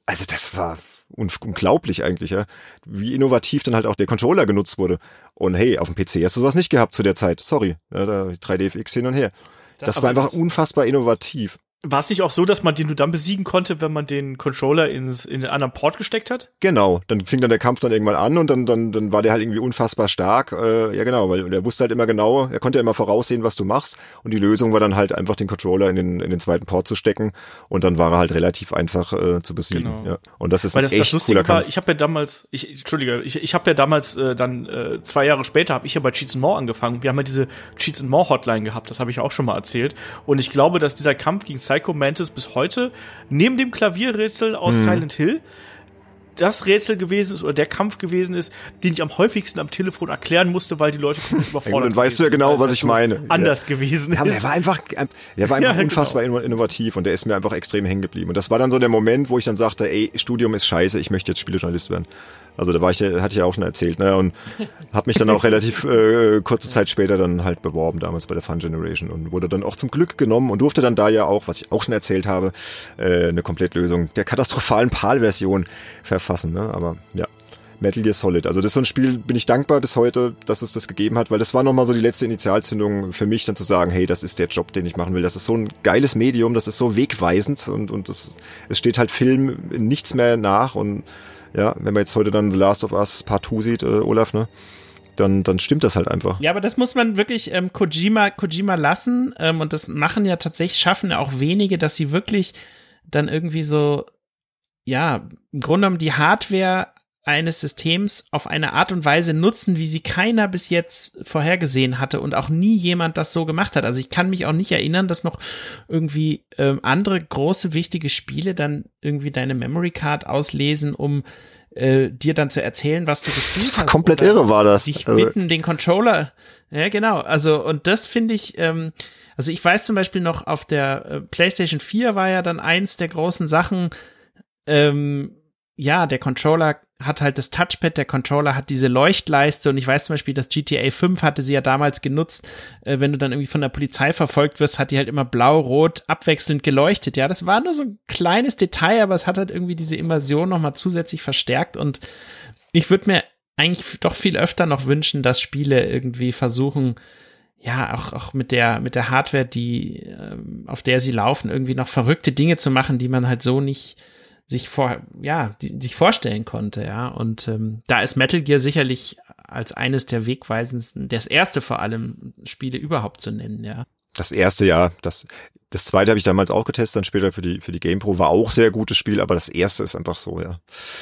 Also das war unglaublich eigentlich, ja. Wie innovativ dann halt auch der Controller genutzt wurde. Und hey, auf dem PC hast du sowas nicht gehabt zu der Zeit. Sorry. Ja, da 3DFX hin und her. Das, das war einfach unfassbar innovativ. War es nicht auch so, dass man den nur dann besiegen konnte, wenn man den Controller ins, in den anderen Port gesteckt hat? Genau, dann fing dann der Kampf dann irgendwann an und dann, dann, dann war der halt irgendwie unfassbar stark. Äh, ja genau, weil er wusste halt immer genau, er konnte ja immer voraussehen, was du machst. Und die Lösung war dann halt einfach den Controller in den, in den zweiten Port zu stecken und dann war er halt relativ einfach äh, zu besiegen. Genau. Ja. Und das ist weil das, echt das cooler war, Kampf. Ich habe ja damals, ich, Entschuldige, ich, ich habe ja damals äh, dann äh, zwei Jahre später habe ich ja bei Cheats and More angefangen. Wir haben ja diese Cheats and More Hotline gehabt, das habe ich auch schon mal erzählt. Und ich glaube, dass dieser Kampf gegen Psycho Mantis bis heute neben dem Klavierrätsel aus mhm. Silent Hill das Rätsel gewesen ist oder der Kampf gewesen ist, den ich am häufigsten am Telefon erklären musste, weil die Leute überfordert Und weißt du ja genau, was ich meine. Anders ja. gewesen ja, ist. Der war einfach, der war einfach ja, unfassbar genau. innovativ und der ist mir einfach extrem hängen geblieben. Und das war dann so der Moment, wo ich dann sagte, ey, Studium ist scheiße, ich möchte jetzt Spielejournalist werden. Also da war ich, hatte ich ja auch schon erzählt, ne? Und habe mich dann auch relativ äh, kurze Zeit später dann halt beworben, damals bei der Fun Generation und wurde dann auch zum Glück genommen und durfte dann da ja auch, was ich auch schon erzählt habe, äh, eine Komplettlösung der katastrophalen PAL-Version verfassen. Ne? Aber ja. Metal Gear Solid. Also das ist so ein Spiel, bin ich dankbar bis heute, dass es das gegeben hat, weil das war nochmal so die letzte Initialzündung für mich, dann zu sagen, hey, das ist der Job, den ich machen will. Das ist so ein geiles Medium, das ist so wegweisend und, und das, es steht halt Film nichts mehr nach und ja, wenn man jetzt heute dann The Last of Us Part 2 sieht, äh, Olaf, ne? Dann, dann stimmt das halt einfach. Ja, aber das muss man wirklich ähm, Kojima, Kojima lassen. Ähm, und das machen ja tatsächlich, schaffen ja auch wenige, dass sie wirklich dann irgendwie so, ja, im Grunde genommen die Hardware eines Systems auf eine Art und Weise nutzen, wie sie keiner bis jetzt vorhergesehen hatte und auch nie jemand das so gemacht hat. Also ich kann mich auch nicht erinnern, dass noch irgendwie ähm, andere große wichtige Spiele dann irgendwie deine Memory Card auslesen, um äh, dir dann zu erzählen, was du gespielt hast. Komplett irre war das. Dich also. bitten, den Controller. Ja, genau. Also und das finde ich. Ähm, also ich weiß zum Beispiel noch auf der äh, PlayStation 4 war ja dann eins der großen Sachen. Ähm, ja, der Controller hat halt das Touchpad, der Controller hat diese Leuchtleiste und ich weiß zum Beispiel, dass GTA 5 hatte sie ja damals genutzt, äh, wenn du dann irgendwie von der Polizei verfolgt wirst, hat die halt immer blau-rot abwechselnd geleuchtet. Ja, das war nur so ein kleines Detail, aber es hat halt irgendwie diese Immersion nochmal zusätzlich verstärkt und ich würde mir eigentlich doch viel öfter noch wünschen, dass Spiele irgendwie versuchen, ja, auch, auch mit der, mit der Hardware, die, ähm, auf der sie laufen, irgendwie noch verrückte Dinge zu machen, die man halt so nicht, sich vor, ja, die, sich vorstellen konnte, ja. Und ähm, da ist Metal Gear sicherlich als eines der wegweisendsten, das erste vor allem Spiele überhaupt zu nennen, ja. Das erste, ja, das Das zweite habe ich damals auch getestet, dann später für die, für die GamePro. War auch sehr gutes Spiel, aber das erste ist einfach so, ja.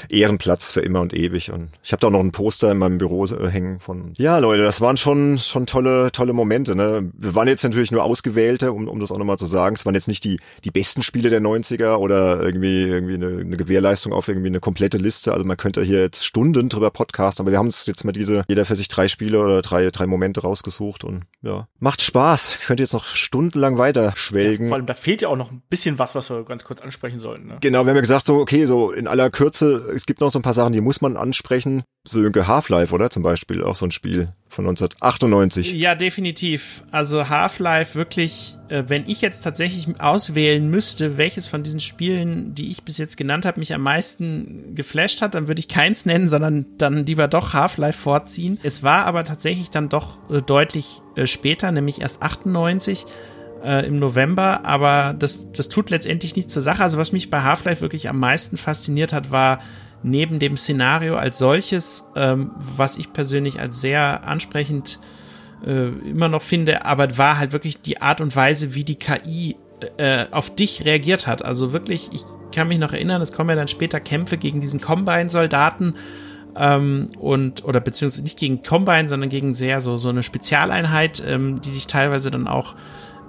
Ehrenplatz für immer und ewig. Und ich habe da auch noch ein Poster in meinem Büro äh, hängen von. Ja, Leute, das waren schon, schon tolle, tolle Momente. Ne? Wir waren jetzt natürlich nur Ausgewählte, um, um das auch nochmal zu sagen. Es waren jetzt nicht die, die besten Spiele der 90er oder irgendwie, irgendwie eine, eine Gewährleistung auf irgendwie eine komplette Liste. Also man könnte hier jetzt Stunden drüber podcasten, aber wir haben uns jetzt mal diese, jeder für sich drei Spiele oder drei, drei Momente rausgesucht und ja, macht Spaß. Ich könnte jetzt noch stundenlang weiter schwelgen. Ja, vor allem, da fehlt ja auch noch ein bisschen was, was wir ganz kurz ansprechen sollten. Ne? Genau, wir haben ja gesagt, so, okay, so in aller Kürze, es gibt noch so ein paar Sachen, die muss man ansprechen. Sönke Half-Life, oder? Zum Beispiel, auch so ein Spiel von 1998. Ja, definitiv. Also Half-Life wirklich, äh, wenn ich jetzt tatsächlich auswählen müsste, welches von diesen Spielen, die ich bis jetzt genannt habe, mich am meisten geflasht hat, dann würde ich keins nennen, sondern dann lieber doch Half-Life vorziehen. Es war aber tatsächlich dann doch äh, deutlich äh, später, nämlich erst 98 äh, im November, aber das, das tut letztendlich nichts zur Sache. Also was mich bei Half-Life wirklich am meisten fasziniert hat, war neben dem Szenario als solches, ähm, was ich persönlich als sehr ansprechend äh, immer noch finde, aber war halt wirklich die Art und Weise, wie die KI äh, auf dich reagiert hat. Also wirklich, ich kann mich noch erinnern, es kommen ja dann später Kämpfe gegen diesen Combine-Soldaten ähm, und oder beziehungsweise nicht gegen Combine, sondern gegen sehr so so eine Spezialeinheit, ähm, die sich teilweise dann auch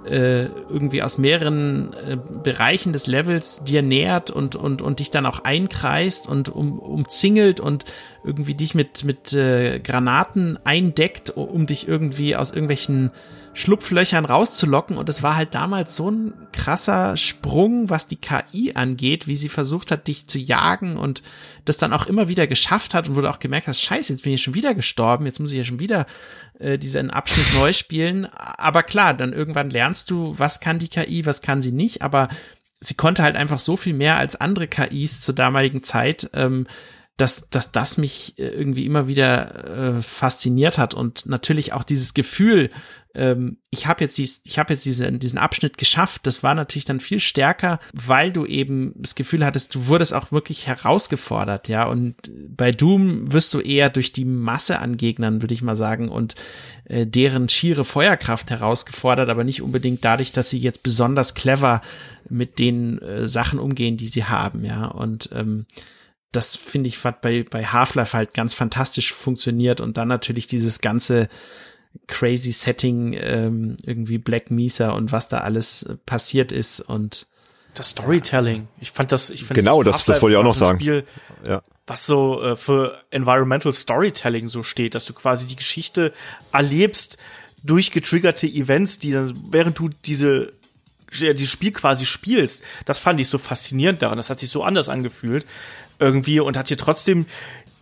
äh, irgendwie aus mehreren äh, Bereichen des Levels dir nähert und, und, und dich dann auch einkreist und um, umzingelt und irgendwie dich mit, mit äh, Granaten eindeckt, um dich irgendwie aus irgendwelchen Schlupflöchern rauszulocken. Und es war halt damals so ein krasser Sprung, was die KI angeht, wie sie versucht hat, dich zu jagen und das dann auch immer wieder geschafft hat und du auch gemerkt hast, scheiße, jetzt bin ich schon wieder gestorben, jetzt muss ich ja schon wieder äh, diesen Abschnitt neu spielen. Aber klar, dann irgendwann lernst du, was kann die KI, was kann sie nicht, aber sie konnte halt einfach so viel mehr als andere KIs zur damaligen Zeit, ähm, dass, dass das mich äh, irgendwie immer wieder äh, fasziniert hat und natürlich auch dieses Gefühl, ähm, ich habe jetzt, dies, ich hab jetzt diese, diesen Abschnitt geschafft, das war natürlich dann viel stärker, weil du eben das Gefühl hattest, du wurdest auch wirklich herausgefordert, ja, und bei Doom wirst du eher durch die Masse an Gegnern, würde ich mal sagen, und äh, deren schiere Feuerkraft herausgefordert, aber nicht unbedingt dadurch, dass sie jetzt besonders clever mit den äh, Sachen umgehen, die sie haben, ja, und ähm, das finde ich hat bei, bei Half-Life halt ganz fantastisch funktioniert und dann natürlich dieses ganze crazy Setting, ähm, irgendwie Black Mesa und was da alles passiert ist und das Storytelling. Ich fand das, ich fand genau, das, das wollte ich auch noch sagen. Spiel, ja. Was so äh, für Environmental Storytelling so steht, dass du quasi die Geschichte erlebst durch getriggerte Events, die dann, während du diese dieses Spiel quasi spielst, das fand ich so faszinierend daran. Das hat sich so anders angefühlt irgendwie und hat hier trotzdem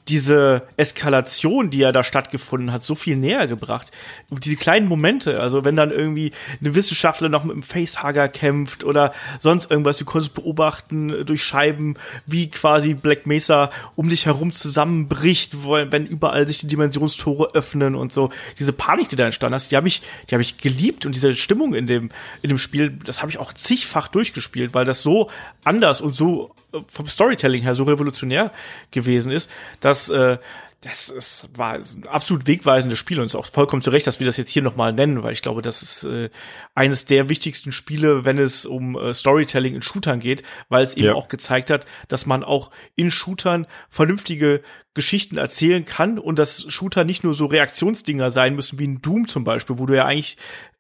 diese Eskalation, die ja da stattgefunden hat, so viel näher gebracht. Diese kleinen Momente, also wenn dann irgendwie eine Wissenschaftler noch mit einem Facehugger kämpft oder sonst irgendwas, du konntest beobachten durch Scheiben, wie quasi Black Mesa um dich herum zusammenbricht, wenn überall sich die Dimensionstore öffnen und so. Diese Panik, die da entstanden ist, die habe ich, die habe ich geliebt und diese Stimmung in dem in dem Spiel, das habe ich auch zigfach durchgespielt, weil das so anders und so vom Storytelling her so revolutionär gewesen ist, dass äh, das ist, war ein absolut wegweisendes Spiel und es ist auch vollkommen zu Recht, dass wir das jetzt hier nochmal nennen, weil ich glaube, das ist äh, eines der wichtigsten Spiele, wenn es um äh, Storytelling in Shootern geht, weil es eben ja. auch gezeigt hat, dass man auch in Shootern vernünftige Geschichten erzählen kann und dass Shooter nicht nur so Reaktionsdinger sein müssen wie ein Doom zum Beispiel, wo du ja eigentlich,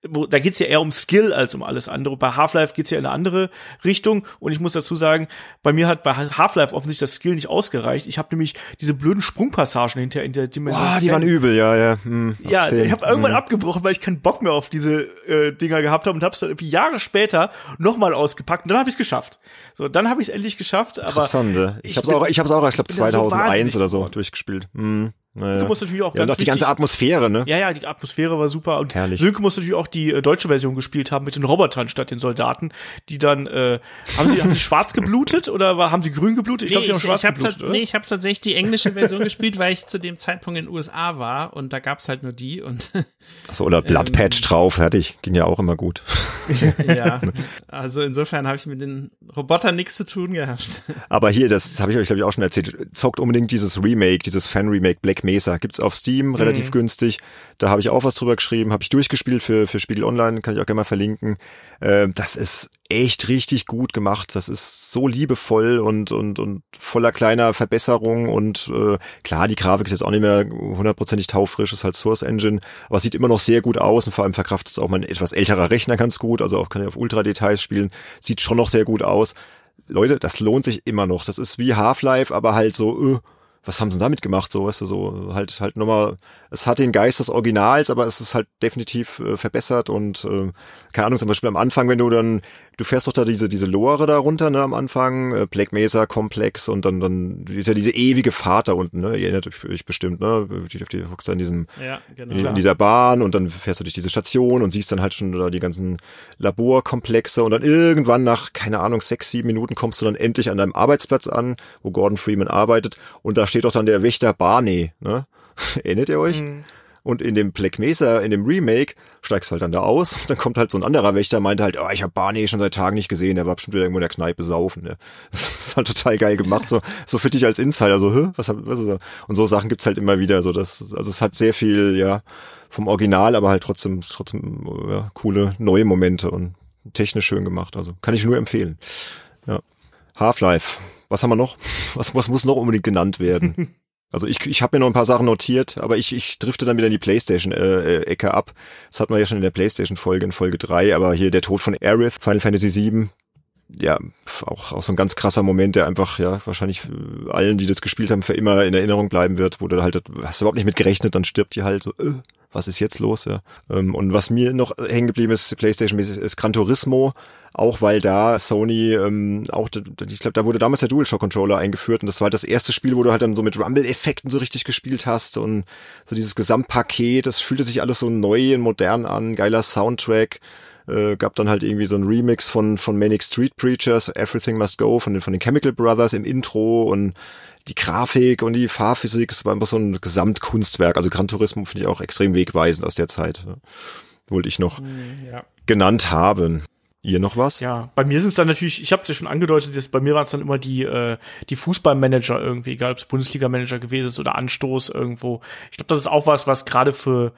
wo, da geht's ja eher um Skill als um alles andere. Bei Half-Life geht's ja in eine andere Richtung und ich muss dazu sagen, bei mir hat bei Half-Life offensichtlich das Skill nicht ausgereicht. Ich habe nämlich diese blöden Sprungpassagen hinter in der Dimension. Boah, die waren übel, ja, ja. Hm, ja, 10. ich habe irgendwann hm. abgebrochen, weil ich keinen Bock mehr auf diese äh, Dinger gehabt habe und habe es dann irgendwie Jahre später nochmal ausgepackt und dann habe ich es geschafft. So, dann habe ich es endlich geschafft. Aber Interessante. Ich, ich habe es auch, ich habe auch, ich glaube 2001 so oder so durchgespielt. Hm. Naja. Du musst natürlich auch ja, ganz und auch die ganze Atmosphäre, ne? Ja, ja, die Atmosphäre war super. Und Herrlich. Sönke muss natürlich auch die äh, deutsche Version gespielt haben mit den Robotern statt den Soldaten, die dann äh, haben sie haben sie schwarz geblutet oder war, haben sie grün geblutet? Ich nee, glaube, sie haben schwarz ich geblutet. Oder? Nee, ich habe tatsächlich die englische Version gespielt, weil ich zu dem Zeitpunkt in den USA war und da gab's halt nur die und Achso, oder Bloodpatch ähm, drauf, fertig. Ging ja auch immer gut. ja, also insofern habe ich mit den Robotern nichts zu tun gehabt. Aber hier, das habe ich euch, glaube ich, auch schon erzählt, zockt unbedingt dieses Remake, dieses Fan-Remake Black Mesa gibt's auf Steam, relativ mhm. günstig. Da habe ich auch was drüber geschrieben, habe ich durchgespielt für, für Spiegel Online, kann ich auch gerne mal verlinken. Äh, das ist echt richtig gut gemacht. Das ist so liebevoll und, und, und voller kleiner Verbesserungen und äh, klar, die Grafik ist jetzt auch nicht mehr hundertprozentig taufrisch, ist halt Source Engine, aber sieht immer noch sehr gut aus und vor allem verkraftet es auch mein etwas älterer Rechner ganz gut, also auch kann ich auf Ultra-Details spielen, sieht schon noch sehr gut aus. Leute, das lohnt sich immer noch. Das ist wie Half-Life, aber halt so, äh, was haben sie damit gemacht, so, weißt du, so, halt, halt nochmal, es hat den Geist des Originals, aber es ist halt definitiv äh, verbessert und, äh, keine Ahnung, zum Beispiel am Anfang, wenn du dann du fährst doch da diese, diese Lore da runter, ne, am Anfang, äh, Black Mesa Komplex und dann, dann ist ja diese ewige Fahrt da unten, ne, ihr erinnert euch bestimmt, ne, die, die hockst da in diesem, ja, genau. in, in, dieser Bahn und dann fährst du durch diese Station und siehst dann halt schon da die ganzen Laborkomplexe und dann irgendwann nach, keine Ahnung, sechs, sieben Minuten kommst du dann endlich an deinem Arbeitsplatz an, wo Gordon Freeman arbeitet und da steht doch dann der Wächter Barney, ne, erinnert ihr euch? Mhm. Und in dem Black Mesa, in dem Remake, steigst halt dann da aus. Dann kommt halt so ein anderer Wächter, meint halt, oh, ich habe Barney schon seit Tagen nicht gesehen, der war bestimmt wieder irgendwo in der Kneipe saufen. Ne? Das ist halt total geil gemacht, so, so für dich als Insider, so, Hä? was, was ist das? Und so Sachen gibt's halt immer wieder. So, das, also es hat sehr viel, ja, vom Original, aber halt trotzdem, trotzdem ja, coole neue Momente und technisch schön gemacht. Also kann ich nur empfehlen. Ja. Half-Life. Was haben wir noch? Was, was muss noch unbedingt genannt werden? Also ich, ich habe mir noch ein paar Sachen notiert, aber ich, ich drifte dann wieder in die Playstation-Ecke äh, ab. Das hatten wir ja schon in der Playstation-Folge, in Folge 3, aber hier der Tod von Aerith, Final Fantasy 7, ja, auch, auch so ein ganz krasser Moment, der einfach, ja, wahrscheinlich allen, die das gespielt haben, für immer in Erinnerung bleiben wird, wo du halt, hast du überhaupt nicht mit gerechnet, dann stirbt die halt so, äh, was ist jetzt los, ja. Ähm, und was mir noch hängen geblieben ist, Playstation-mäßig, ist Gran Turismo, auch weil da Sony ähm, auch, ich glaube, da wurde damals der DualShock-Controller eingeführt und das war das erste Spiel, wo du halt dann so mit Rumble-Effekten so richtig gespielt hast und so dieses Gesamtpaket, das fühlte sich alles so neu und modern an, geiler Soundtrack, äh, gab dann halt irgendwie so ein Remix von von Manic Street Preachers, Everything Must Go von den von den Chemical Brothers im Intro und die Grafik und die Fahrphysik, es war einfach so ein Gesamtkunstwerk. Also Gran Turismo finde ich auch extrem wegweisend aus der Zeit. Wollte ich noch mm, ja. genannt haben. Ihr noch was? Ja, bei mir sind es dann natürlich, ich habe es ja schon angedeutet, dass bei mir waren es dann immer die, äh, die Fußballmanager irgendwie, egal ob es Bundesliga-Manager gewesen ist oder Anstoß irgendwo. Ich glaube, das ist auch was, was gerade für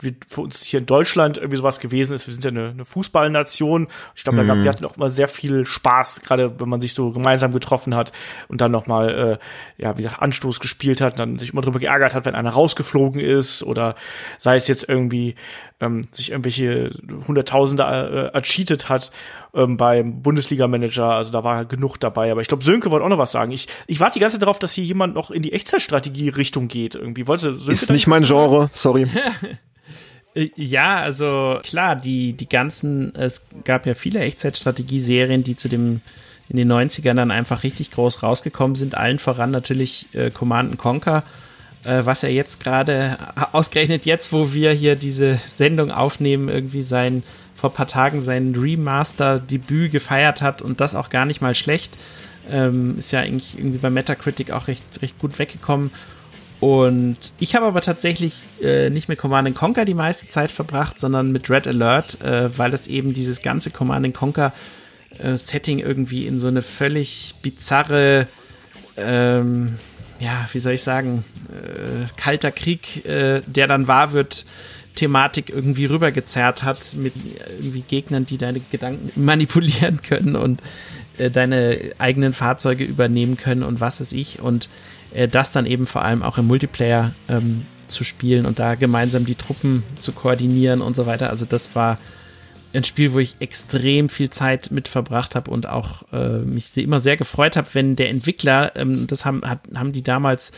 wie für uns hier in Deutschland irgendwie sowas gewesen ist. Wir sind ja eine, eine Fußballnation. Ich glaube, mhm. da gab wir hatten auch immer sehr viel Spaß, gerade wenn man sich so gemeinsam getroffen hat und dann nochmal, äh, ja, wie gesagt, Anstoß gespielt hat, dann sich immer drüber geärgert hat, wenn einer rausgeflogen ist oder sei es jetzt irgendwie ähm, sich irgendwelche Hunderttausende äh, ercheatet hat ähm, beim Bundesliga-Manager. Also da war genug dabei. Aber ich glaube, Sönke wollte auch noch was sagen. Ich, ich warte die ganze Zeit darauf, dass hier jemand noch in die Echtzeitstrategie-Richtung geht. Irgendwie wollte Sönke Ist nicht mein Genre, sorry. Äh, ja, also klar, die, die ganzen, es gab ja viele Echtzeitstrategie-Serien, die zu dem in den 90ern dann einfach richtig groß rausgekommen sind. Allen voran natürlich äh, Command Conquer, äh, was er jetzt gerade, ausgerechnet jetzt, wo wir hier diese Sendung aufnehmen, irgendwie sein, vor paar Tagen sein Remaster-Debüt gefeiert hat und das auch gar nicht mal schlecht. Ähm, ist ja eigentlich irgendwie bei Metacritic auch recht, recht gut weggekommen. Und ich habe aber tatsächlich äh, nicht mit Command Conquer die meiste Zeit verbracht, sondern mit Red Alert, äh, weil das eben dieses ganze Command Conquer äh, Setting irgendwie in so eine völlig bizarre, ähm, ja, wie soll ich sagen, äh, kalter Krieg, äh, der dann wahr wird, Thematik irgendwie rübergezerrt hat mit irgendwie Gegnern, die deine Gedanken manipulieren können. Und äh, deine eigenen Fahrzeuge übernehmen können und was weiß ich. Und äh, das dann eben vor allem auch im Multiplayer ähm, zu spielen und da gemeinsam die Truppen zu koordinieren und so weiter. Also das war ein Spiel, wo ich extrem viel Zeit mit verbracht habe und auch äh, mich immer sehr gefreut habe, wenn der Entwickler, ähm, das haben, hat, haben die damals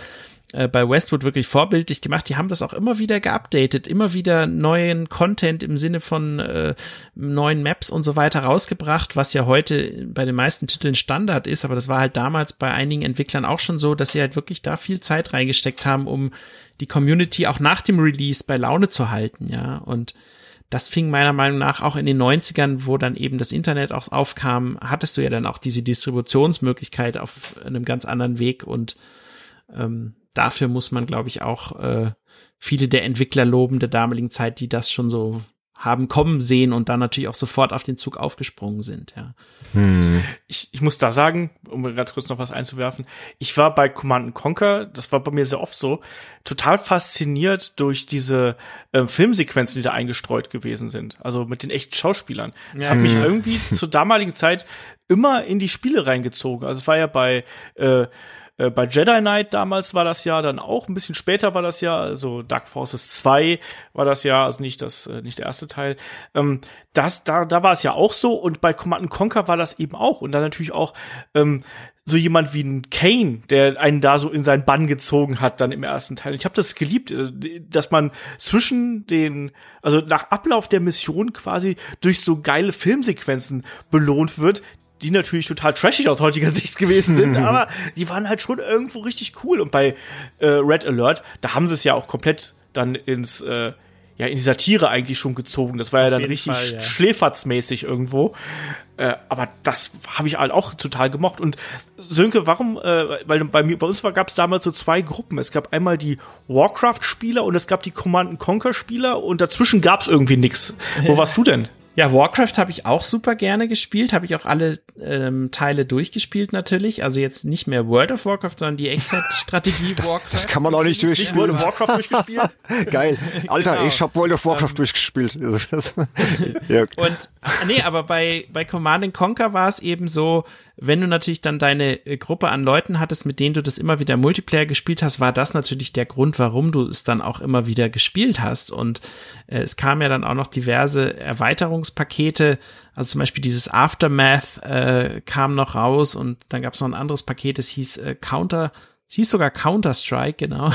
äh, bei Westwood wirklich vorbildlich gemacht. Die haben das auch immer wieder geupdatet, immer wieder neuen Content im Sinne von äh, neuen Maps und so weiter rausgebracht, was ja heute bei den meisten Titeln Standard ist, aber das war halt damals bei einigen Entwicklern auch schon so, dass sie halt wirklich da viel Zeit reingesteckt haben, um die Community auch nach dem Release bei Laune zu halten, ja, und das fing meiner Meinung nach auch in den 90ern, wo dann eben das Internet auch aufkam, hattest du ja dann auch diese Distributionsmöglichkeit auf einem ganz anderen Weg und ähm, dafür muss man, glaube ich, auch äh, viele der Entwickler loben der damaligen Zeit, die das schon so haben kommen sehen und dann natürlich auch sofort auf den Zug aufgesprungen sind, ja. Hm. Ich, ich muss da sagen, um ganz kurz noch was einzuwerfen, ich war bei Command Conquer, das war bei mir sehr oft so, total fasziniert durch diese äh, Filmsequenzen, die da eingestreut gewesen sind. Also mit den echten Schauspielern. Das ja. hat mich hm. irgendwie zur damaligen Zeit immer in die Spiele reingezogen. Also es war ja bei äh, äh, bei Jedi Knight damals war das ja dann auch, ein bisschen später war das ja, also Dark Forces 2 war das ja, also nicht das, äh, nicht der erste Teil. Ähm, das, da, da war es ja auch so und bei Command Conquer war das eben auch und dann natürlich auch ähm, so jemand wie ein Kane, der einen da so in seinen Bann gezogen hat, dann im ersten Teil. Ich habe das geliebt, äh, dass man zwischen den, also nach Ablauf der Mission quasi durch so geile Filmsequenzen belohnt wird, die natürlich total trashig aus heutiger Sicht gewesen sind, aber die waren halt schon irgendwo richtig cool. Und bei äh, Red Alert, da haben sie es ja auch komplett dann ins äh, ja in die Satire eigentlich schon gezogen. Das war ja dann richtig Fall, ja. schläferzmäßig irgendwo. Äh, aber das habe ich halt auch total gemocht. Und Sönke, warum? Äh, weil bei mir, bei uns gab es damals so zwei Gruppen. Es gab einmal die Warcraft-Spieler und es gab die Command Conquer-Spieler und dazwischen gab es irgendwie nix. Wo warst du denn? Ja, Warcraft habe ich auch super gerne gespielt, habe ich auch alle ähm, Teile durchgespielt natürlich. Also jetzt nicht mehr World of Warcraft, sondern die Echtzeitstrategie Warcraft. Das kann man auch nicht durchspielen. World of Warcraft durchgespielt. Geil. Alter, genau. ich habe World of Warcraft ähm, durchgespielt. ja. Und nee, aber bei bei Command Conquer war es eben so, wenn du natürlich dann deine äh, Gruppe an Leuten hattest, mit denen du das immer wieder Multiplayer gespielt hast, war das natürlich der Grund, warum du es dann auch immer wieder gespielt hast. Und äh, es kam ja dann auch noch diverse Erweiterungspakete, also zum Beispiel dieses Aftermath äh, kam noch raus und dann gab es noch ein anderes Paket, das hieß äh, Counter es hieß sogar Counter-Strike, genau.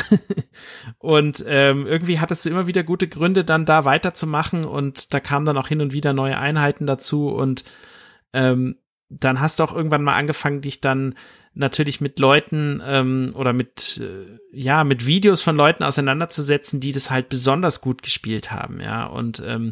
und ähm, irgendwie hattest du immer wieder gute Gründe, dann da weiterzumachen und da kamen dann auch hin und wieder neue Einheiten dazu und ähm, dann hast du auch irgendwann mal angefangen, dich dann natürlich mit Leuten ähm, oder mit äh, ja mit Videos von Leuten auseinanderzusetzen, die das halt besonders gut gespielt haben, ja. Und ähm,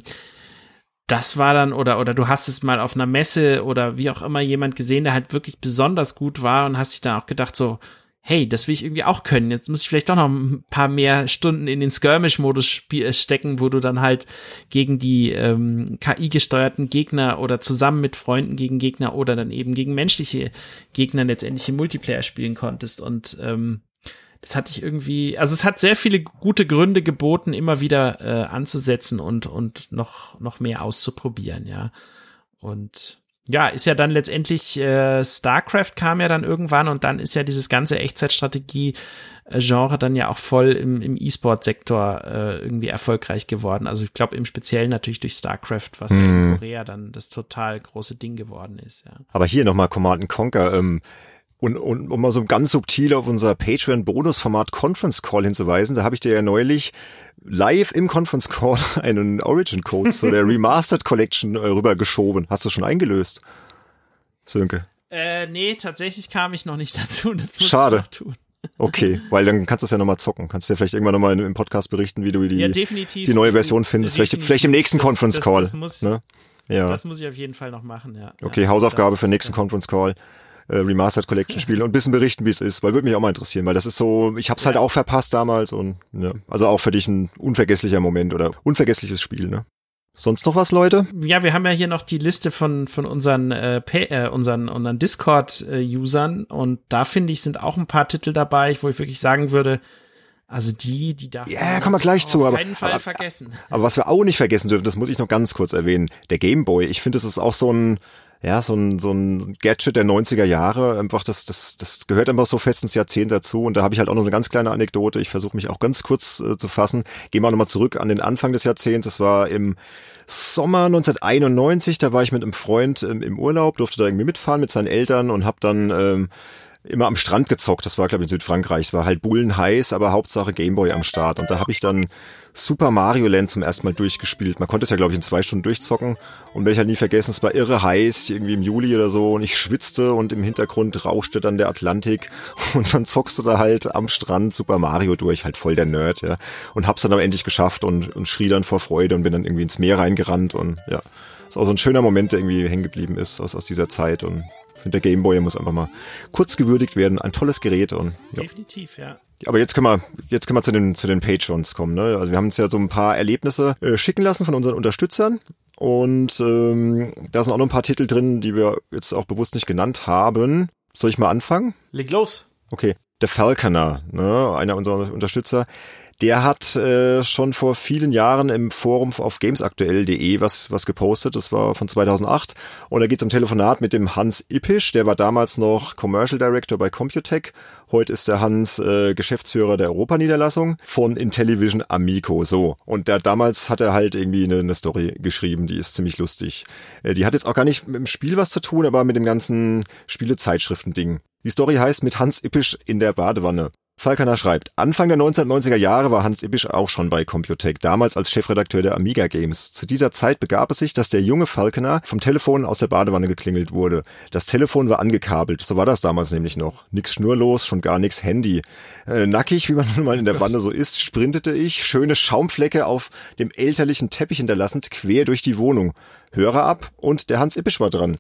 das war dann oder oder du hast es mal auf einer Messe oder wie auch immer jemand gesehen, der halt wirklich besonders gut war und hast dich dann auch gedacht so hey, das will ich irgendwie auch können. Jetzt muss ich vielleicht doch noch ein paar mehr Stunden in den Skirmish-Modus äh, stecken, wo du dann halt gegen die ähm, KI-gesteuerten Gegner oder zusammen mit Freunden gegen Gegner oder dann eben gegen menschliche Gegner letztendlich im Multiplayer spielen konntest. Und ähm, das hatte ich irgendwie, also es hat sehr viele gute Gründe geboten, immer wieder äh, anzusetzen und, und noch, noch mehr auszuprobieren, ja. Und ja, ist ja dann letztendlich äh, StarCraft kam ja dann irgendwann und dann ist ja dieses ganze Echtzeitstrategie Genre dann ja auch voll im, im E-Sport-Sektor äh, irgendwie erfolgreich geworden. Also ich glaube im Speziellen natürlich durch StarCraft, was mm. ja in mhm. Korea dann das total große Ding geworden ist. Ja. Aber hier nochmal Command Conquer. Ähm, und, und um mal so ganz subtil auf unser Patreon-Bonusformat Conference Call hinzuweisen, da habe ich dir ja neulich live im Conference Call einen Origin-Code zu der Remastered Collection äh, rübergeschoben. Hast du schon eingelöst, Sönke? Äh, nee, tatsächlich kam ich noch nicht dazu. Das muss Schade. Ich noch tun. Okay, weil dann kannst du es ja nochmal zocken. Kannst du ja vielleicht irgendwann nochmal im Podcast berichten, wie du die, ja, die neue Version findest. Vielleicht, vielleicht im nächsten das, Conference Call. Das, das muss, ne? ja. das muss ich auf jeden Fall noch machen, ja. Okay, ja, Hausaufgabe für den nächsten Conference Call äh, Remastered Collection spielen und ein bisschen berichten, wie es ist, weil würde mich auch mal interessieren, weil das ist so, ich hab's halt halt auch verpasst damals und ja, also auch für dich ein unvergesslicher Moment oder unvergessliches Spiel, ne? Sonst noch was, Leute? Ja, wir haben ja hier noch die Liste von von unseren äh, äh unseren unseren Discord-Usern und da finde ich sind auch ein paar Titel dabei, wo ich wirklich sagen würde, also die, die darf ja, kommen wir gleich zu, aber, aber, vergessen. Aber was wir auch nicht vergessen dürfen, das muss ich noch ganz kurz erwähnen, der Game Boy. Ich finde, das ist auch so ein ja, so ein, so ein Gadget der 90er Jahre. Einfach, das, das, das gehört einfach so fest ins Jahrzehnt dazu. Und da habe ich halt auch noch eine ganz kleine Anekdote. Ich versuche mich auch ganz kurz äh, zu fassen. Gehen wir nochmal zurück an den Anfang des Jahrzehnts. Das war im Sommer 1991. Da war ich mit einem Freund ähm, im Urlaub, durfte da irgendwie mitfahren mit seinen Eltern und habe dann ähm, immer am Strand gezockt. Das war, glaube ich, in Südfrankreich. Es war halt bullenheiß, aber Hauptsache Gameboy am Start. Und da habe ich dann Super Mario Land zum ersten Mal durchgespielt. Man konnte es ja, glaube ich, in zwei Stunden durchzocken. Und werde ich halt nie vergessen, es war irre heiß, irgendwie im Juli oder so. Und ich schwitzte und im Hintergrund rauschte dann der Atlantik. Und dann zockst du da halt am Strand Super Mario durch, halt voll der Nerd, ja. Und hab's dann aber endlich geschafft und, und schrie dann vor Freude und bin dann irgendwie ins Meer reingerannt. Und ja, ist auch so ein schöner Moment, der irgendwie hängen geblieben ist aus, aus dieser Zeit. Und ich finde, der Gameboy muss einfach mal kurz gewürdigt werden. Ein tolles Gerät und ja. Definitiv, ja. Aber jetzt können wir, jetzt können wir zu den, zu den Patrons kommen. Ne? Also wir haben uns ja so ein paar Erlebnisse äh, schicken lassen von unseren Unterstützern. Und ähm, da sind auch noch ein paar Titel drin, die wir jetzt auch bewusst nicht genannt haben. Soll ich mal anfangen? Leg los. Okay. Der Falconer, ne, einer unserer Unterstützer, der hat äh, schon vor vielen Jahren im Forum auf gamesaktuell.de was, was gepostet. Das war von 2008. Und da geht es um Telefonat mit dem Hans Ippisch. Der war damals noch Commercial Director bei Computech. Heute ist der Hans äh, Geschäftsführer der Europaniederlassung von Intellivision Amico. So. Und der, damals hat er halt irgendwie eine, eine Story geschrieben, die ist ziemlich lustig. Äh, die hat jetzt auch gar nicht mit dem Spiel was zu tun, aber mit dem ganzen Spielezeitschriften-Ding. Die Story heißt mit Hans Ippisch in der Badewanne. Falconer schreibt, Anfang der 1990er Jahre war Hans Ibisch auch schon bei Computec, damals als Chefredakteur der Amiga Games. Zu dieser Zeit begab es sich, dass der junge Falconer vom Telefon aus der Badewanne geklingelt wurde. Das Telefon war angekabelt, so war das damals nämlich noch. Nix schnurlos, schon gar nix Handy. Äh, nackig, wie man nun mal in der Wanne so ist, sprintete ich, schöne Schaumflecke auf dem elterlichen Teppich hinterlassend, quer durch die Wohnung. Hörer ab und der Hans Ippisch war dran.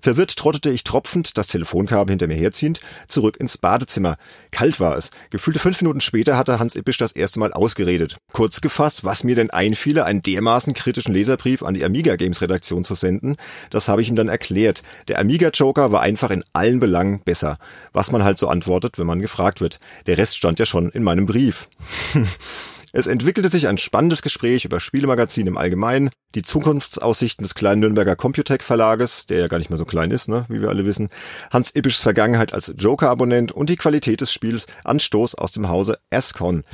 Verwirrt trottete ich tropfend, das Telefonkabel hinter mir herziehend, zurück ins Badezimmer. Kalt war es. Gefühlte fünf Minuten später hatte Hans Ippisch das erste Mal ausgeredet. Kurz gefasst, was mir denn einfiele, einen dermaßen kritischen Leserbrief an die Amiga Games Redaktion zu senden, das habe ich ihm dann erklärt. Der Amiga Joker war einfach in allen Belangen besser. Was man halt so antwortet, wenn man gefragt wird. Der Rest stand ja schon in meinem Brief. Es entwickelte sich ein spannendes Gespräch über Spielemagazine im Allgemeinen, die Zukunftsaussichten des kleinen Nürnberger Computec Verlages, der ja gar nicht mehr so klein ist, ne, wie wir alle wissen, Hans Ibbischs Vergangenheit als Joker-Abonnent und die Qualität des Spiels Anstoß aus dem Hause Ascon.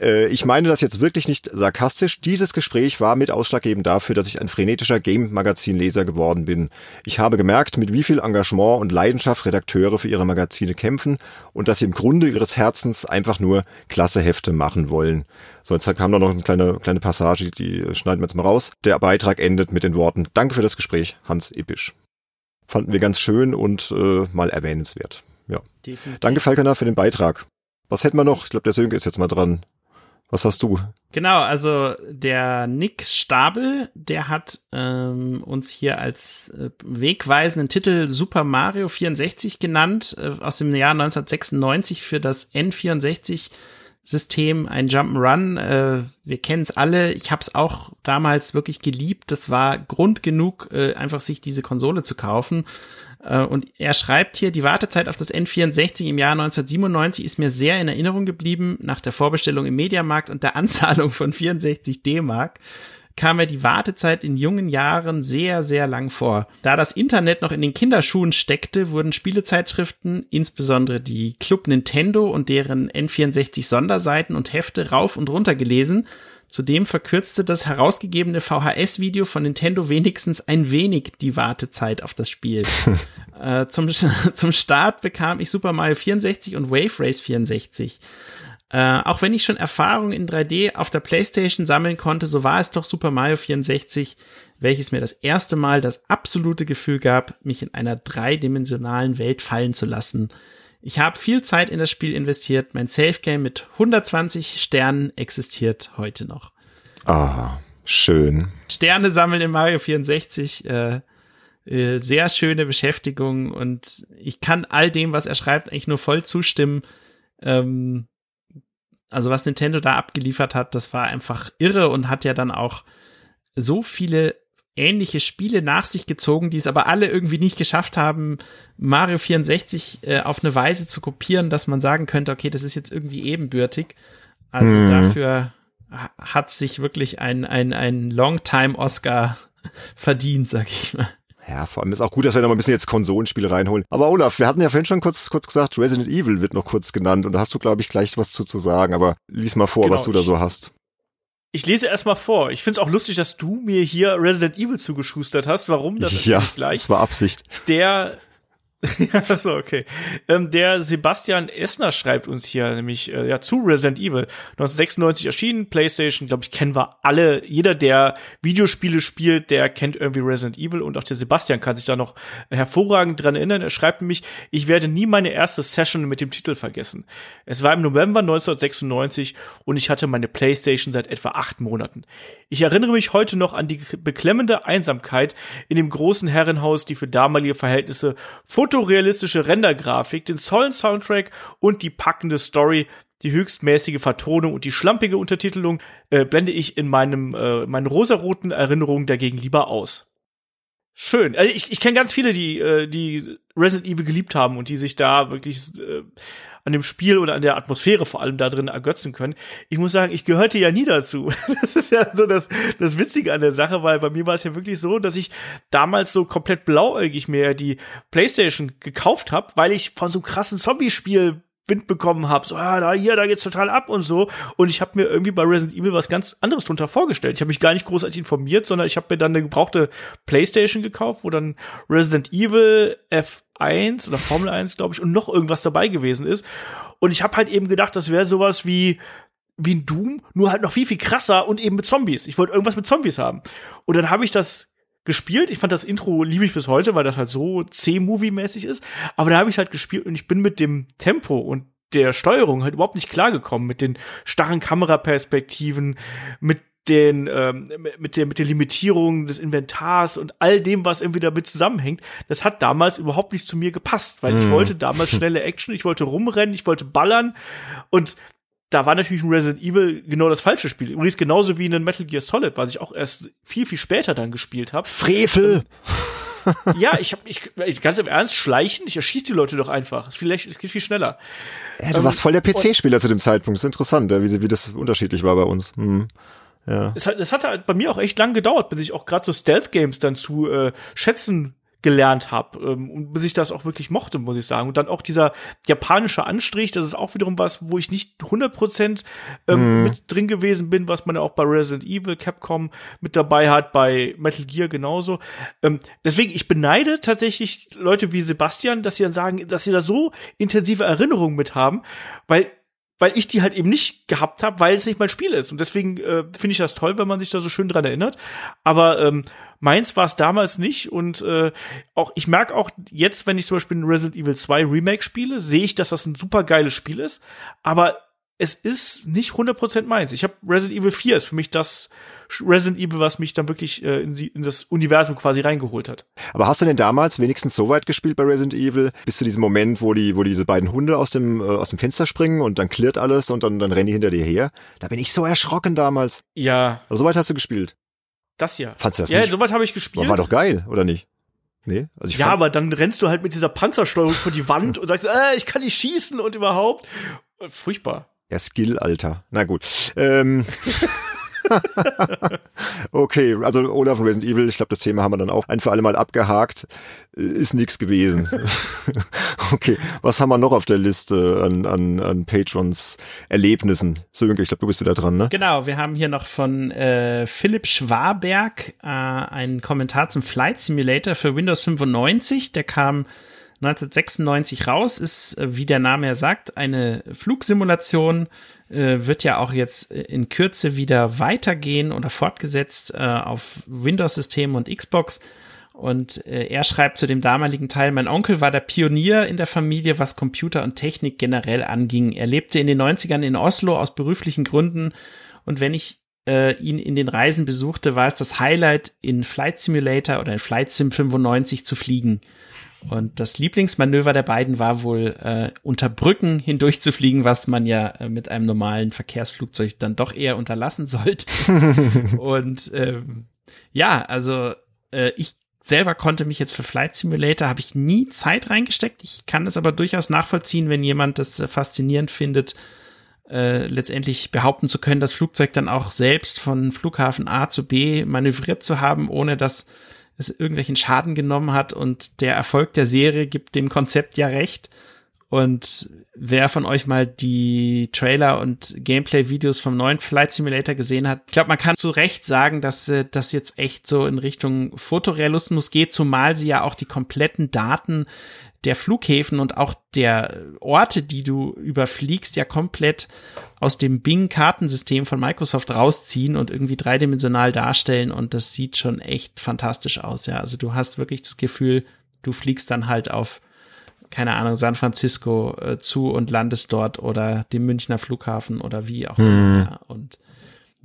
Äh, ich meine das jetzt wirklich nicht sarkastisch. Dieses Gespräch war mit ausschlaggebend dafür, dass ich ein frenetischer Game-Magazin-Leser geworden bin. Ich habe gemerkt, mit wie viel Engagement und Leidenschaft Redakteure für ihre Magazine kämpfen und dass sie im Grunde ihres Herzens einfach nur klasse Hefte machen wollen. So, jetzt kam da noch eine kleine, kleine Passage, die schneiden wir jetzt mal raus. Der Beitrag endet mit den Worten, danke für das Gespräch, Hans Ippisch. Fanden wir ganz schön und äh, mal erwähnenswert. Ja. Definitiv. Danke, Falkener, für den Beitrag. Was hätten wir noch? Ich glaube, der Sönke ist jetzt mal dran. Was hast du? Genau, also der Nick Stabel, der hat ähm, uns hier als äh, wegweisenden Titel Super Mario 64 genannt, äh, aus dem Jahr 1996 für das N64 System, ein Jump'n'Run. Äh, wir kennen es alle. Ich habe es auch damals wirklich geliebt. Das war Grund genug, äh, einfach sich diese Konsole zu kaufen. Äh, und er schreibt hier, die Wartezeit auf das N64 im Jahr 1997 ist mir sehr in Erinnerung geblieben. Nach der Vorbestellung im Mediamarkt und der Anzahlung von 64 D-Mark kam mir die Wartezeit in jungen Jahren sehr, sehr lang vor. Da das Internet noch in den Kinderschuhen steckte, wurden Spielezeitschriften, insbesondere die Club Nintendo und deren N64 Sonderseiten und Hefte rauf und runter gelesen Zudem verkürzte das herausgegebene VHS-Video von Nintendo wenigstens ein wenig die Wartezeit auf das Spiel. äh, zum, zum Start bekam ich Super Mario 64 und Wave Race 64. Äh, auch wenn ich schon Erfahrung in 3D auf der PlayStation sammeln konnte, so war es doch Super Mario 64, welches mir das erste Mal das absolute Gefühl gab, mich in einer dreidimensionalen Welt fallen zu lassen. Ich habe viel Zeit in das Spiel investiert. Mein Safe Game mit 120 Sternen existiert heute noch. Ah, schön. Sterne sammeln in Mario 64. Äh, äh, sehr schöne Beschäftigung und ich kann all dem, was er schreibt, eigentlich nur voll zustimmen. Ähm, also was Nintendo da abgeliefert hat, das war einfach irre und hat ja dann auch so viele ähnliche Spiele nach sich gezogen, die es aber alle irgendwie nicht geschafft haben, Mario 64 äh, auf eine Weise zu kopieren, dass man sagen könnte, okay, das ist jetzt irgendwie ebenbürtig. Also mhm. dafür hat sich wirklich ein, ein, ein Longtime-Oscar verdient, sag ich mal. Ja, vor allem ist auch gut, dass wir noch mal ein bisschen jetzt Konsolenspiele reinholen. Aber Olaf, wir hatten ja vorhin schon kurz, kurz gesagt, Resident Evil wird noch kurz genannt und da hast du, glaube ich, gleich was zu, zu sagen. Aber lies mal vor, genau, was du da so hast. Ich lese erstmal vor. Ich finde es auch lustig, dass du mir hier Resident Evil zugeschustert hast. Warum? Das ist ja, gleich. Das war Absicht. Der ja, so, okay. Ähm, der Sebastian Essner schreibt uns hier nämlich äh, ja zu Resident Evil 1996 erschienen, PlayStation, glaube ich, kennen wir alle. Jeder, der Videospiele spielt, der kennt irgendwie Resident Evil und auch der Sebastian kann sich da noch hervorragend dran erinnern. Er schreibt nämlich, ich werde nie meine erste Session mit dem Titel vergessen. Es war im November 1996 und ich hatte meine PlayStation seit etwa acht Monaten. Ich erinnere mich heute noch an die beklemmende Einsamkeit in dem großen Herrenhaus, die für damalige Verhältnisse fotorealistische Rendergrafik, den tollen Soundtrack und die packende Story, die höchstmäßige Vertonung und die schlampige Untertitelung äh, blende ich in meinem äh, meinen rosaroten Erinnerungen dagegen lieber aus. Schön. Also ich, ich kenne ganz viele, die äh, die Resident Evil geliebt haben und die sich da wirklich äh, an dem Spiel oder an der Atmosphäre vor allem da drin ergötzen können. Ich muss sagen, ich gehörte ja nie dazu. Das ist ja so das, das Witzige an der Sache, weil bei mir war es ja wirklich so, dass ich damals so komplett blauäugig mir die Playstation gekauft habe, weil ich von so einem krassen Zombie-Spiel Wind bekommen habe, so, ah, da hier, da geht's total ab und so. Und ich habe mir irgendwie bei Resident Evil was ganz anderes drunter vorgestellt. Ich habe mich gar nicht großartig informiert, sondern ich habe mir dann eine gebrauchte PlayStation gekauft, wo dann Resident Evil F1 oder Formel 1, glaube ich, und noch irgendwas dabei gewesen ist. Und ich habe halt eben gedacht, das wäre sowas wie wie ein Doom, nur halt noch viel viel krasser und eben mit Zombies. Ich wollte irgendwas mit Zombies haben. Und dann habe ich das gespielt. Ich fand das Intro liebe ich bis heute, weil das halt so C-Movie-mäßig ist. Aber da habe ich halt gespielt und ich bin mit dem Tempo und der Steuerung halt überhaupt nicht klargekommen mit den starren Kameraperspektiven, mit den ähm, mit der mit der Limitierung des Inventars und all dem, was irgendwie damit zusammenhängt, das hat damals überhaupt nicht zu mir gepasst, weil ich mhm. wollte damals schnelle Action, ich wollte rumrennen, ich wollte ballern und da war natürlich ein Resident Evil genau das falsche Spiel. Übrigens genauso wie ein Metal Gear Solid, was ich auch erst viel, viel später dann gespielt habe. Frevel! ja, ich habe ich, ganz im Ernst schleichen, ich erschieß die Leute doch einfach. Es, vielleicht, es geht viel schneller. Ja, du ähm, warst voll der PC-Spieler zu dem Zeitpunkt. Das ist interessant, wie, wie das unterschiedlich war bei uns. Hm. Ja. Es hat, es hat halt bei mir auch echt lang gedauert, bis ich auch gerade so Stealth-Games dann zu äh, schätzen gelernt habe ähm, und bis ich das auch wirklich mochte, muss ich sagen. Und dann auch dieser japanische Anstrich, das ist auch wiederum was, wo ich nicht 100% ähm, mm. mit drin gewesen bin, was man ja auch bei Resident Evil, Capcom mit dabei hat, bei Metal Gear genauso. Ähm, deswegen, ich beneide tatsächlich Leute wie Sebastian, dass sie dann sagen, dass sie da so intensive Erinnerungen mit haben, weil weil ich die halt eben nicht gehabt habe, weil es nicht mein Spiel ist. Und deswegen äh, finde ich das toll, wenn man sich da so schön dran erinnert. Aber ähm, meins war es damals nicht. Und äh, auch ich merke auch jetzt, wenn ich zum Beispiel ein Resident Evil 2 Remake spiele, sehe ich, dass das ein super geiles Spiel ist. Aber es ist nicht 100% meins. Ich habe Resident Evil 4 ist für mich das Resident Evil, was mich dann wirklich äh, in, die, in, das Universum quasi reingeholt hat. Aber hast du denn damals wenigstens so weit gespielt bei Resident Evil, bis zu diesem Moment, wo die, wo diese beiden Hunde aus dem, äh, aus dem Fenster springen und dann klirrt alles und dann, dann rennen die hinter dir her? Da bin ich so erschrocken damals. Ja. Also, so weit hast du gespielt? Das ja. Fandst du das ja, nicht? Ja, so weit habe ich gespielt. Aber war doch geil, oder nicht? Nee, also ich ja, aber dann rennst du halt mit dieser Panzersteuerung vor die Wand und sagst, äh, ich kann nicht schießen und überhaupt. Furchtbar. Ja, Skill, Alter. Na gut. Ähm. okay, also Olaf und Resident Evil, ich glaube, das Thema haben wir dann auch ein für alle Mal abgehakt. Ist nichts gewesen. okay, was haben wir noch auf der Liste an, an, an Patrons Erlebnissen? Sönke, ich glaube, du bist wieder dran, ne? Genau, wir haben hier noch von äh, Philipp Schwaberg äh, einen Kommentar zum Flight Simulator für Windows 95. Der kam 1996 raus, ist, äh, wie der Name ja sagt, eine Flugsimulation, äh, wird ja auch jetzt in Kürze wieder weitergehen oder fortgesetzt äh, auf Windows-Systemen und Xbox. Und äh, er schreibt zu dem damaligen Teil, mein Onkel war der Pionier in der Familie, was Computer und Technik generell anging. Er lebte in den 90ern in Oslo aus beruflichen Gründen. Und wenn ich äh, ihn in den Reisen besuchte, war es das Highlight, in Flight Simulator oder in Flight Sim 95 zu fliegen. Und das Lieblingsmanöver der beiden war wohl, äh, unter Brücken hindurch zu fliegen, was man ja äh, mit einem normalen Verkehrsflugzeug dann doch eher unterlassen sollte. und ähm, ja, also äh, ich selber konnte mich jetzt für Flight Simulator, habe ich nie Zeit reingesteckt. Ich kann es aber durchaus nachvollziehen, wenn jemand das äh, faszinierend findet, äh, letztendlich behaupten zu können, das Flugzeug dann auch selbst von Flughafen A zu B manövriert zu haben, ohne dass es irgendwelchen Schaden genommen hat und der Erfolg der Serie gibt dem Konzept ja recht. Und wer von euch mal die Trailer und Gameplay-Videos vom neuen Flight Simulator gesehen hat, ich glaube, man kann zu Recht sagen, dass äh, das jetzt echt so in Richtung Fotorealismus geht, zumal sie ja auch die kompletten Daten der Flughäfen und auch der Orte, die du überfliegst, ja komplett aus dem Bing-Kartensystem von Microsoft rausziehen und irgendwie dreidimensional darstellen und das sieht schon echt fantastisch aus, ja. Also du hast wirklich das Gefühl, du fliegst dann halt auf keine Ahnung, San Francisco äh, zu und landest dort oder dem Münchner Flughafen oder wie auch immer. Hm. Ja. Und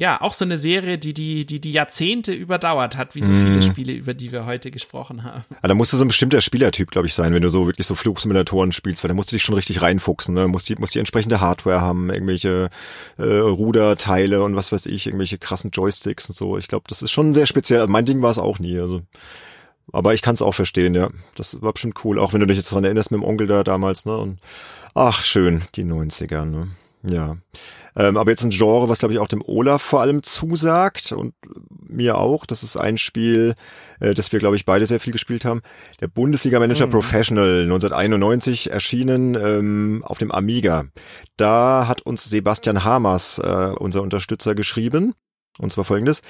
ja, auch so eine Serie, die die, die, die Jahrzehnte überdauert hat, wie so viele Mhm. Spiele, über die wir heute gesprochen haben. Ja, da musst du so ein bestimmter Spielertyp, glaube ich, sein, wenn du so wirklich so Flugsimulatoren spielst, weil da musst du dich schon richtig reinfuchsen, ne? Musst die, musst die entsprechende Hardware haben, irgendwelche äh, Ruderteile und was weiß ich, irgendwelche krassen Joysticks und so. Ich glaube, das ist schon sehr speziell. Also mein Ding war es auch nie. Also. Aber ich kann es auch verstehen, ja. Das war bestimmt cool, auch wenn du dich jetzt dran erinnerst mit dem Onkel da damals, ne? Und ach, schön, die 90er, ne? Ja. Ähm, aber jetzt ein Genre, was glaube ich auch dem Olaf vor allem zusagt und mir auch. Das ist ein Spiel, äh, das wir glaube ich beide sehr viel gespielt haben. Der Bundesliga Manager Mhm. Professional 1991 erschienen ähm, auf dem Amiga. Da hat uns Sebastian Hamers, äh, unser Unterstützer, geschrieben. Und zwar folgendes.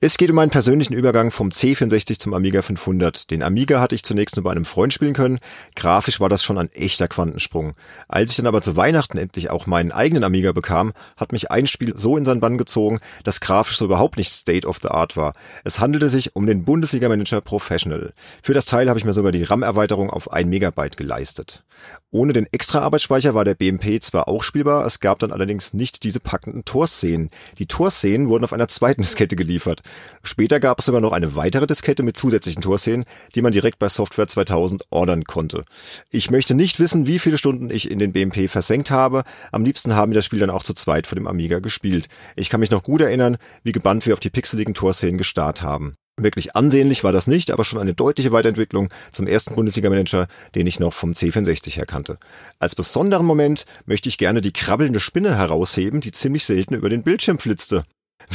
Es geht um einen persönlichen Übergang vom C64 zum Amiga 500. Den Amiga hatte ich zunächst nur bei einem Freund spielen können. Grafisch war das schon ein echter Quantensprung. Als ich dann aber zu Weihnachten endlich auch meinen eigenen Amiga bekam, hat mich ein Spiel so in seinen Bann gezogen, dass grafisch so überhaupt nicht State of the Art war. Es handelte sich um den Bundesliga Manager Professional. Für das Teil habe ich mir sogar die RAM-Erweiterung auf 1 Megabyte geleistet. Ohne den extra Arbeitsspeicher war der BMP zwar auch spielbar, es gab dann allerdings nicht diese packenden Torszenen. Die Torszenen wurden auf einer zweiten Diskette geliefert. Später gab es sogar noch eine weitere Diskette mit zusätzlichen Torszenen, die man direkt bei Software 2000 ordern konnte. Ich möchte nicht wissen, wie viele Stunden ich in den BMP versenkt habe. Am liebsten haben wir das Spiel dann auch zu zweit vor dem Amiga gespielt. Ich kann mich noch gut erinnern, wie gebannt wir auf die pixeligen Torszenen gestarrt haben. Wirklich ansehnlich war das nicht, aber schon eine deutliche Weiterentwicklung zum ersten Bundesliga-Manager, den ich noch vom C64 her kannte. Als besonderen Moment möchte ich gerne die krabbelnde Spinne herausheben, die ziemlich selten über den Bildschirm flitzte.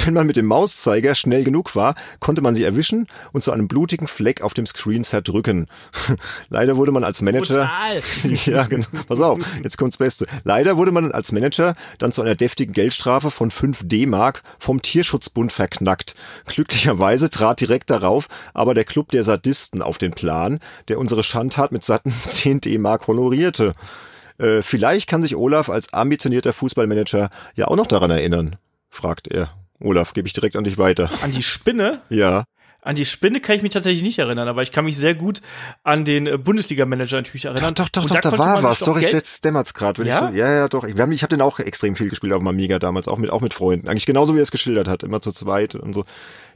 Wenn man mit dem Mauszeiger schnell genug war, konnte man sie erwischen und zu einem blutigen Fleck auf dem Screen zerdrücken. Leider wurde man als Manager Brutal. ja, genau. Pass auf, jetzt kommt's Beste. Leider wurde man als Manager dann zu einer deftigen Geldstrafe von 5 D-Mark vom Tierschutzbund verknackt. Glücklicherweise trat direkt darauf aber der Club der Sadisten auf den Plan, der unsere Schandtat mit satten 10 D-Mark honorierte. Äh, vielleicht kann sich Olaf als ambitionierter Fußballmanager ja auch noch daran erinnern, fragt er. Olaf, gebe ich direkt an dich weiter. An die Spinne? Ja. An die Spinne kann ich mich tatsächlich nicht erinnern, aber ich kann mich sehr gut an den äh, Bundesliga-Manager natürlich Doch, erinnern. doch, doch, Und doch, da, konnte war was. Doch, ich jetzt dämmert's gerade. wenn Ja? Ich so, ja, ja, doch. Ich, ich habe den auch extrem viel gespielt auf dem Amiga damals, auch mit, auch mit Freunden. Eigentlich genauso wie er es geschildert hat, immer zu zweit und so.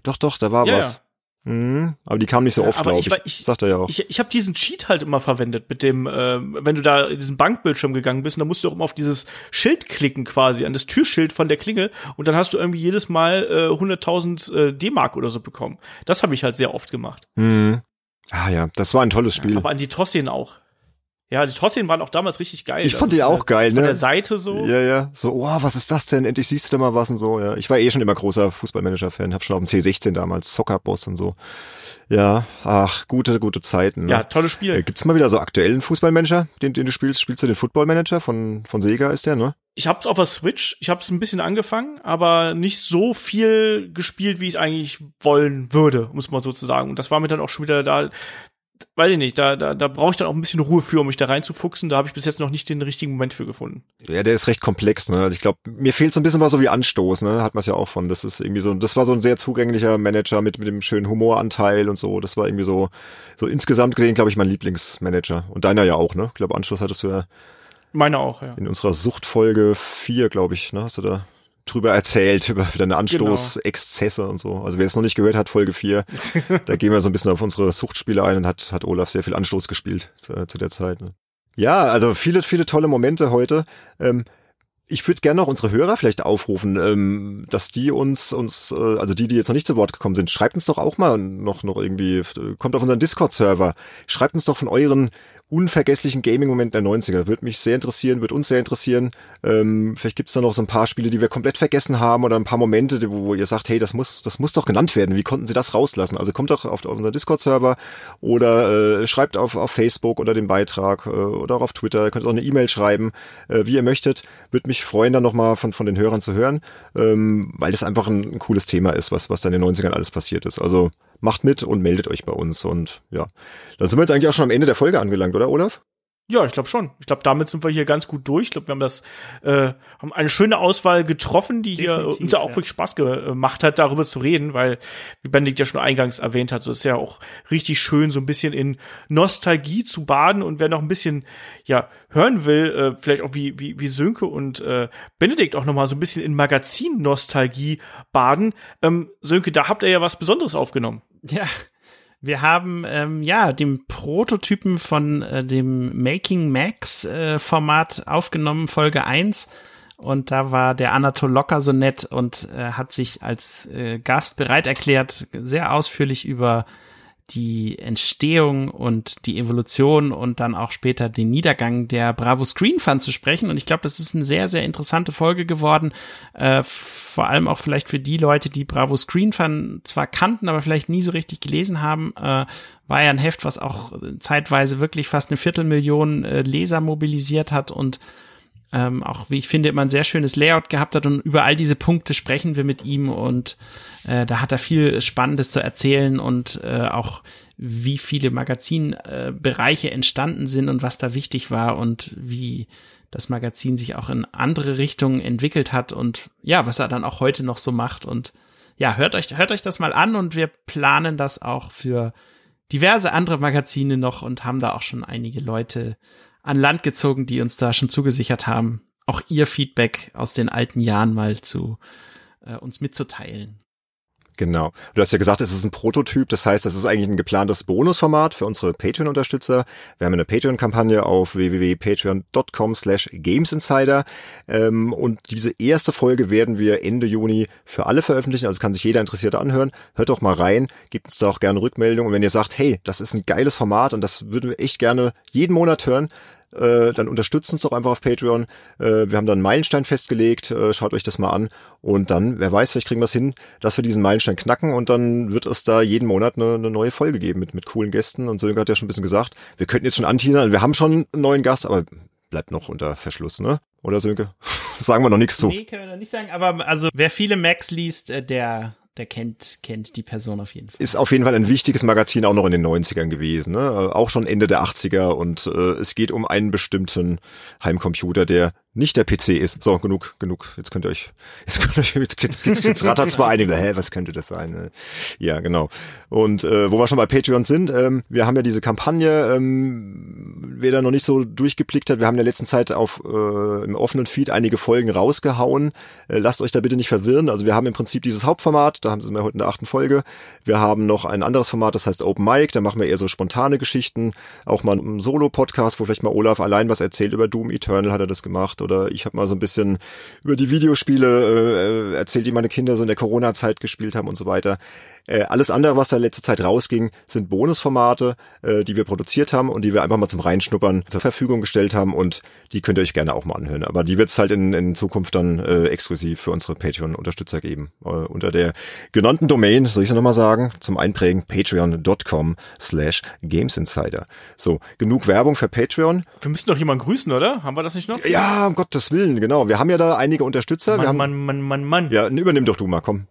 Doch, doch, da war Ja, was. ja. Mhm, aber die kam nicht so Ja, oft, aber glaube ich ich. war- ich- Sagt er ja auch. Ich, ich habe diesen Cheat halt immer verwendet mit dem, ähm, wenn du da in diesen Bankbildschirm gegangen bist, und dann musst du auch immer auf dieses Schild klicken quasi, an das Türschild von der Klingel und dann hast du irgendwie jedes Mal äh, 100.000 äh, D-Mark oder so bekommen. Das habe ich halt sehr oft gemacht. mhm. Ah ja, das war ein tolles Spiel. Aber an die Tossin auch. Ja, die Tossin waren auch damals richtig geil. ich fand Also die auch von geil, Von der ne? Seite so. Ja, ja. So, oh, was ist das denn? Endlich siehst du da mal was und so, ja. Ich war eh schon immer großer Fußballmanager-Fan, hab schon auf dem C16 damals, Soccerboss und so. Ja, ach, gute, gute Zeiten. Ne? Ja, tolles Spiel. Äh, Gibt's mal wieder so aktuellen Fußballmanager, den, den du spielst? Spielst du den Footballmanager von, von Sega ist der, ne? Ich hab's auf der Switch, ich hab's ein bisschen angefangen, aber nicht so viel gespielt, wie ich eigentlich wollen würde, muss man sozusagen. Und das war mir dann auch schon wieder da, weiß ich nicht, da, da, da brauche ich dann auch ein bisschen Ruhe für, um mich da reinzufuchsen. Da habe ich bis jetzt noch nicht den richtigen Moment für gefunden. Ja, der ist recht komplex, ne? Also ich glaube, mir fehlt so ein bisschen was so wie Anstoß, ne? Hat man es ja auch von. Das ist irgendwie so, das war so ein sehr zugänglicher Manager mit, mit dem schönen Humoranteil und so. Das war irgendwie so, so insgesamt gesehen, glaube ich, mein Lieblingsmanager. Und deiner ja auch, ne? Ich glaube, Anstoß hattest du ja Meine auch, ja. in unserer Suchtfolge vier, glaube ich, ne? Hast du da drüber erzählt, über deine Anstoßexzesse und so. Also wer es noch nicht gehört hat, Folge vier, da gehen wir so ein bisschen auf unsere Suchtspiele ein und hat, hat Olaf sehr viel Anstoß gespielt zu, zu der Zeit. Ne? Ja, also viele, viele tolle Momente heute. Ähm, ich würde gerne noch unsere Hörer vielleicht aufrufen, ähm, dass die uns, uns, äh, also die, die jetzt noch nicht zu Wort gekommen sind, schreibt uns doch auch mal noch, noch irgendwie, äh, kommt auf unseren Discord-Server, schreibt uns doch von euren unvergesslichen Gaming-Momenten der 90er. Würde mich sehr interessieren, würde uns sehr interessieren. Ähm, vielleicht gibt es da noch so ein paar Spiele, die wir komplett vergessen haben oder ein paar Momente, wo, wo ihr sagt, hey, das muss, das muss doch genannt werden. Wie konnten sie das rauslassen? Also kommt doch auf, auf unseren Discord-Server oder äh, schreibt auf, auf Facebook oder den Beitrag äh, oder auch auf Twitter. Ihr könnt auch eine E-Mail schreiben, äh, wie ihr möchtet. Würde mich freuen, dann nochmal von, von den Hörern zu hören, ähm, weil das einfach ein, ein cooles Thema ist, was, was da in den 90ern alles passiert ist. Also macht mit und meldet euch bei uns. Und ja, dann sind wir jetzt eigentlich auch schon am Ende der Folge angelangt, oder Olaf? Ja, ich glaube schon. Ich glaube, damit sind wir hier ganz gut durch. Ich glaube, wir haben das, äh, haben eine schöne Auswahl getroffen, die Definitiv, hier uns ja auch wirklich Spaß gemacht hat, darüber zu reden, weil, wie Benedikt ja schon eingangs erwähnt hat, so ist ja auch richtig schön, so ein bisschen in Nostalgie zu baden und wer noch ein bisschen, ja, hören will, äh, vielleicht auch wie, wie, wie Sönke und äh, Benedikt auch noch mal so ein bisschen in Magazin-Nostalgie baden. Ähm, Sönke, da habt ihr ja was Besonderes aufgenommen. Ja, wir haben ähm, ja den Prototypen von äh, dem Making Max äh, Format aufgenommen, Folge 1. Und da war der Anatol Locker so nett und äh, hat sich als äh, Gast bereit erklärt, sehr ausführlich über die Entstehung und die Evolution und dann auch später den Niedergang der Bravo Screen Fun zu sprechen. Und ich glaube, das ist eine sehr, sehr interessante Folge geworden. Äh, vor allem auch vielleicht für die Leute, die Bravo Screen Fun zwar kannten, aber vielleicht nie so richtig gelesen haben. Äh, war ja ein Heft, was auch zeitweise wirklich fast eine Viertelmillion äh, Leser mobilisiert hat und ähm, auch, wie ich finde, immer ein sehr schönes Layout gehabt hat und über all diese Punkte sprechen wir mit ihm und äh, da hat er viel Spannendes zu erzählen und äh, auch wie viele Magazinbereiche äh, entstanden sind und was da wichtig war und wie das Magazin sich auch in andere Richtungen entwickelt hat und ja, was er dann auch heute noch so macht und ja, hört euch, hört euch das mal an und wir planen das auch für diverse andere Magazine noch und haben da auch schon einige Leute an Land gezogen, die uns da schon zugesichert haben, auch ihr Feedback aus den alten Jahren mal zu äh, uns mitzuteilen. Genau. Du hast ja gesagt, es ist ein Prototyp. Das heißt, es ist eigentlich ein geplantes Bonusformat für unsere Patreon-Unterstützer. Wir haben eine Patreon-Kampagne auf www.patreon.com slash gamesinsider. Ähm, und diese erste Folge werden wir Ende Juni für alle veröffentlichen. Also kann sich jeder Interessierte anhören. Hört doch mal rein. Gebt uns da auch gerne Rückmeldung. Und wenn ihr sagt, hey, das ist ein geiles Format und das würden wir echt gerne jeden Monat hören, äh, dann unterstützt uns doch einfach auf Patreon. Äh, wir haben da einen Meilenstein festgelegt, äh, schaut euch das mal an und dann, wer weiß, vielleicht kriegen wir es hin, dass wir diesen Meilenstein knacken und dann wird es da jeden Monat eine, eine neue Folge geben mit, mit coolen Gästen und Sönke hat ja schon ein bisschen gesagt, wir könnten jetzt schon anteasern, wir haben schon einen neuen Gast, aber bleibt noch unter Verschluss, ne? Oder Sönke? sagen wir noch nichts zu. Nee, können wir noch nicht sagen, aber also wer viele Macs liest, äh, der der kennt, kennt die Person auf jeden Fall. Ist auf jeden Fall ein wichtiges Magazin auch noch in den 90ern gewesen, ne? auch schon Ende der 80er und äh, es geht um einen bestimmten Heimcomputer, der nicht der PC ist. So, genug, genug. Jetzt könnt ihr euch, jetzt könnt ihr euch, jetzt, jetzt, jetzt, jetzt rattert's mal einige. Hä, was könnte das sein? Ja, genau. Und äh, wo wir schon bei Patreon sind, ähm, wir haben ja diese Kampagne, ähm, wer da noch nicht so durchgeblickt hat, wir haben in der letzten Zeit auf äh, im offenen Feed einige Folgen rausgehauen. Äh, lasst euch da bitte nicht verwirren. Also wir haben im Prinzip dieses Hauptformat, da haben mir heute in der achten Folge. Wir haben noch ein anderes Format, das heißt Open Mic, da machen wir eher so spontane Geschichten, auch mal einen Solo-Podcast, wo vielleicht mal Olaf allein was erzählt über Doom Eternal, hat er das gemacht oder ich habe mal so ein bisschen über die Videospiele äh, erzählt, die meine Kinder so in der Corona-Zeit gespielt haben und so weiter. Äh, alles andere, was da letzte Zeit rausging, sind Bonusformate, äh, die wir produziert haben und die wir einfach mal zum Reinschnuppern zur Verfügung gestellt haben und die könnt ihr euch gerne auch mal anhören. Aber die wird es halt in, in Zukunft dann äh, exklusiv für unsere Patreon-Unterstützer geben. Äh, unter der genannten Domain, soll ich es nochmal sagen, zum Einprägen patreon.com slash gamesinsider. So, genug Werbung für Patreon. Wir müssen doch jemanden grüßen, oder? Haben wir das nicht noch? Ja, um Gottes Willen, genau. Wir haben ja da einige Unterstützer. Mann, wir haben, Mann, Mann, Mann, Mann. Ja, übernimm doch du mal, komm.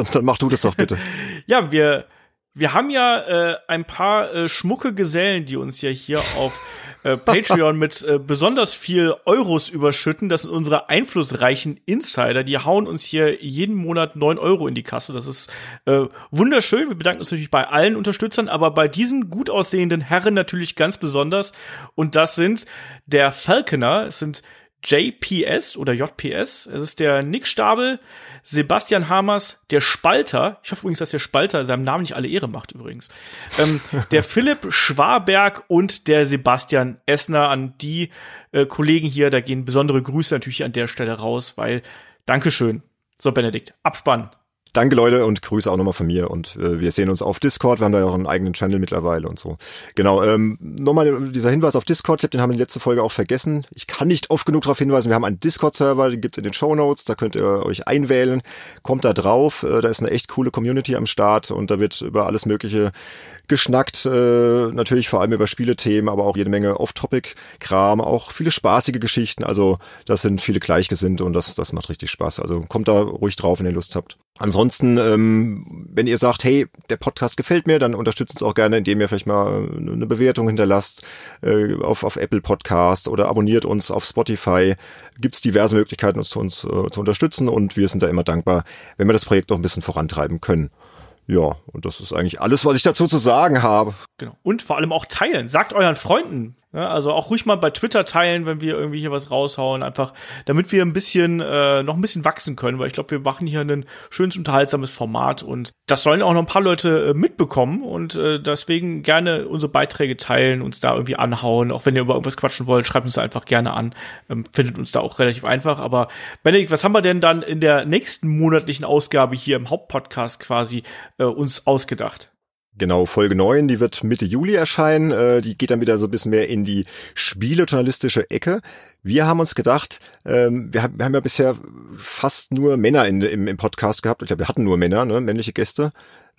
Dann, dann mach du das doch bitte. ja, wir, wir haben ja äh, ein paar äh, schmucke Gesellen, die uns ja hier auf äh, Patreon mit äh, besonders viel Euros überschütten. Das sind unsere einflussreichen Insider. Die hauen uns hier jeden Monat neun Euro in die Kasse. Das ist äh, wunderschön. Wir bedanken uns natürlich bei allen Unterstützern, aber bei diesen gut aussehenden Herren natürlich ganz besonders. Und das sind der Falconer, es sind JPS oder JPS, es ist der Nick Stabel, Sebastian Hamers, der Spalter, ich hoffe übrigens, dass der Spalter seinem Namen nicht alle Ehre macht übrigens, ähm, der Philipp Schwaberg und der Sebastian Essner an die äh, Kollegen hier, da gehen besondere Grüße natürlich an der Stelle raus, weil Dankeschön. So, Benedikt, Abspann. Danke Leute und Grüße auch nochmal von mir. Und äh, wir sehen uns auf Discord, wir haben da ja auch einen eigenen Channel mittlerweile und so. Genau, ähm, nochmal dieser Hinweis auf Discord, den haben wir in der letzten Folge auch vergessen. Ich kann nicht oft genug darauf hinweisen, wir haben einen Discord-Server, den gibt's in den Show Notes, da könnt ihr euch einwählen, kommt da drauf, äh, da ist eine echt coole Community am Start und da wird über alles mögliche geschnackt, äh, natürlich vor allem über Spielethemen, aber auch jede Menge Off-Topic-Kram, auch viele spaßige Geschichten, also das sind viele Gleichgesinnte und das, das macht richtig Spaß. Also kommt da ruhig drauf, wenn ihr Lust habt. Ansonsten, ähm, wenn ihr sagt, hey, der Podcast gefällt mir, dann unterstützt uns auch gerne, indem ihr vielleicht mal eine Bewertung hinterlasst äh, auf, auf Apple Podcast oder abonniert uns auf Spotify. Gibt's diverse Möglichkeiten, uns zu uns äh, zu unterstützen und wir sind da immer dankbar, wenn wir das Projekt noch ein bisschen vorantreiben können. Ja, und das ist eigentlich alles, was ich dazu zu sagen habe. Genau. Und vor allem auch teilen. Sagt euren Freunden, also auch ruhig mal bei Twitter teilen, wenn wir irgendwie hier was raushauen, einfach damit wir ein bisschen äh, noch ein bisschen wachsen können, weil ich glaube, wir machen hier ein schönes unterhaltsames Format und das sollen auch noch ein paar Leute äh, mitbekommen und äh, deswegen gerne unsere Beiträge teilen, uns da irgendwie anhauen, auch wenn ihr über irgendwas quatschen wollt, schreibt uns da einfach gerne an, ähm, findet uns da auch relativ einfach. Aber Benedikt, was haben wir denn dann in der nächsten monatlichen Ausgabe hier im Hauptpodcast quasi äh, uns ausgedacht? Genau, Folge 9, die wird Mitte Juli erscheinen. Äh, die geht dann wieder so ein bisschen mehr in die spielejournalistische Ecke. Wir haben uns gedacht, ähm, wir, haben, wir haben ja bisher fast nur Männer im Podcast gehabt. Ich glaube, wir hatten nur Männer, ne, männliche Gäste.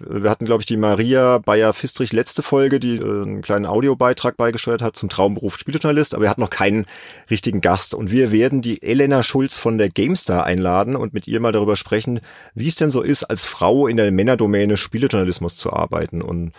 Wir hatten, glaube ich, die Maria Bayer-Fistrich letzte Folge, die äh, einen kleinen Audiobeitrag beigesteuert hat zum Traumberuf Spielejournalist, aber wir hatten noch keinen richtigen Gast. Und wir werden die Elena Schulz von der GameStar einladen und mit ihr mal darüber sprechen, wie es denn so ist, als Frau in der Männerdomäne Spielejournalismus zu arbeiten. Und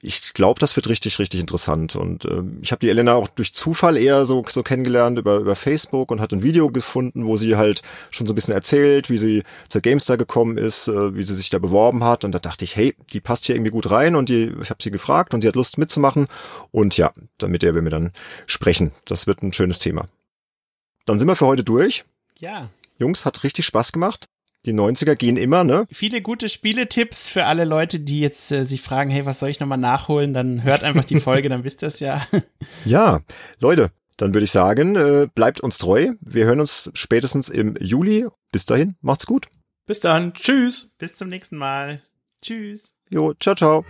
ich glaube, das wird richtig, richtig interessant. Und äh, ich habe die Elena auch durch Zufall eher so, so kennengelernt über, über Facebook und hat ein Video gefunden, wo sie halt schon so ein bisschen erzählt, wie sie zur GameStar gekommen ist, äh, wie sie sich da beworben hat. Und da dachte ich, hey, die passt hier irgendwie gut rein. Und die, ich habe sie gefragt und sie hat Lust mitzumachen. Und ja, damit der wir mir dann sprechen. Das wird ein schönes Thema. Dann sind wir für heute durch. Ja. Jungs, hat richtig Spaß gemacht. Die 90er gehen immer, ne? Viele gute Spieletipps für alle Leute, die jetzt äh, sich fragen, hey, was soll ich nochmal nachholen? Dann hört einfach die Folge, dann wisst ihr es ja. ja, Leute, dann würde ich sagen, äh, bleibt uns treu. Wir hören uns spätestens im Juli. Bis dahin, macht's gut. Bis dann. Tschüss. Bis zum nächsten Mal. Tschüss. Jo, ciao, ciao.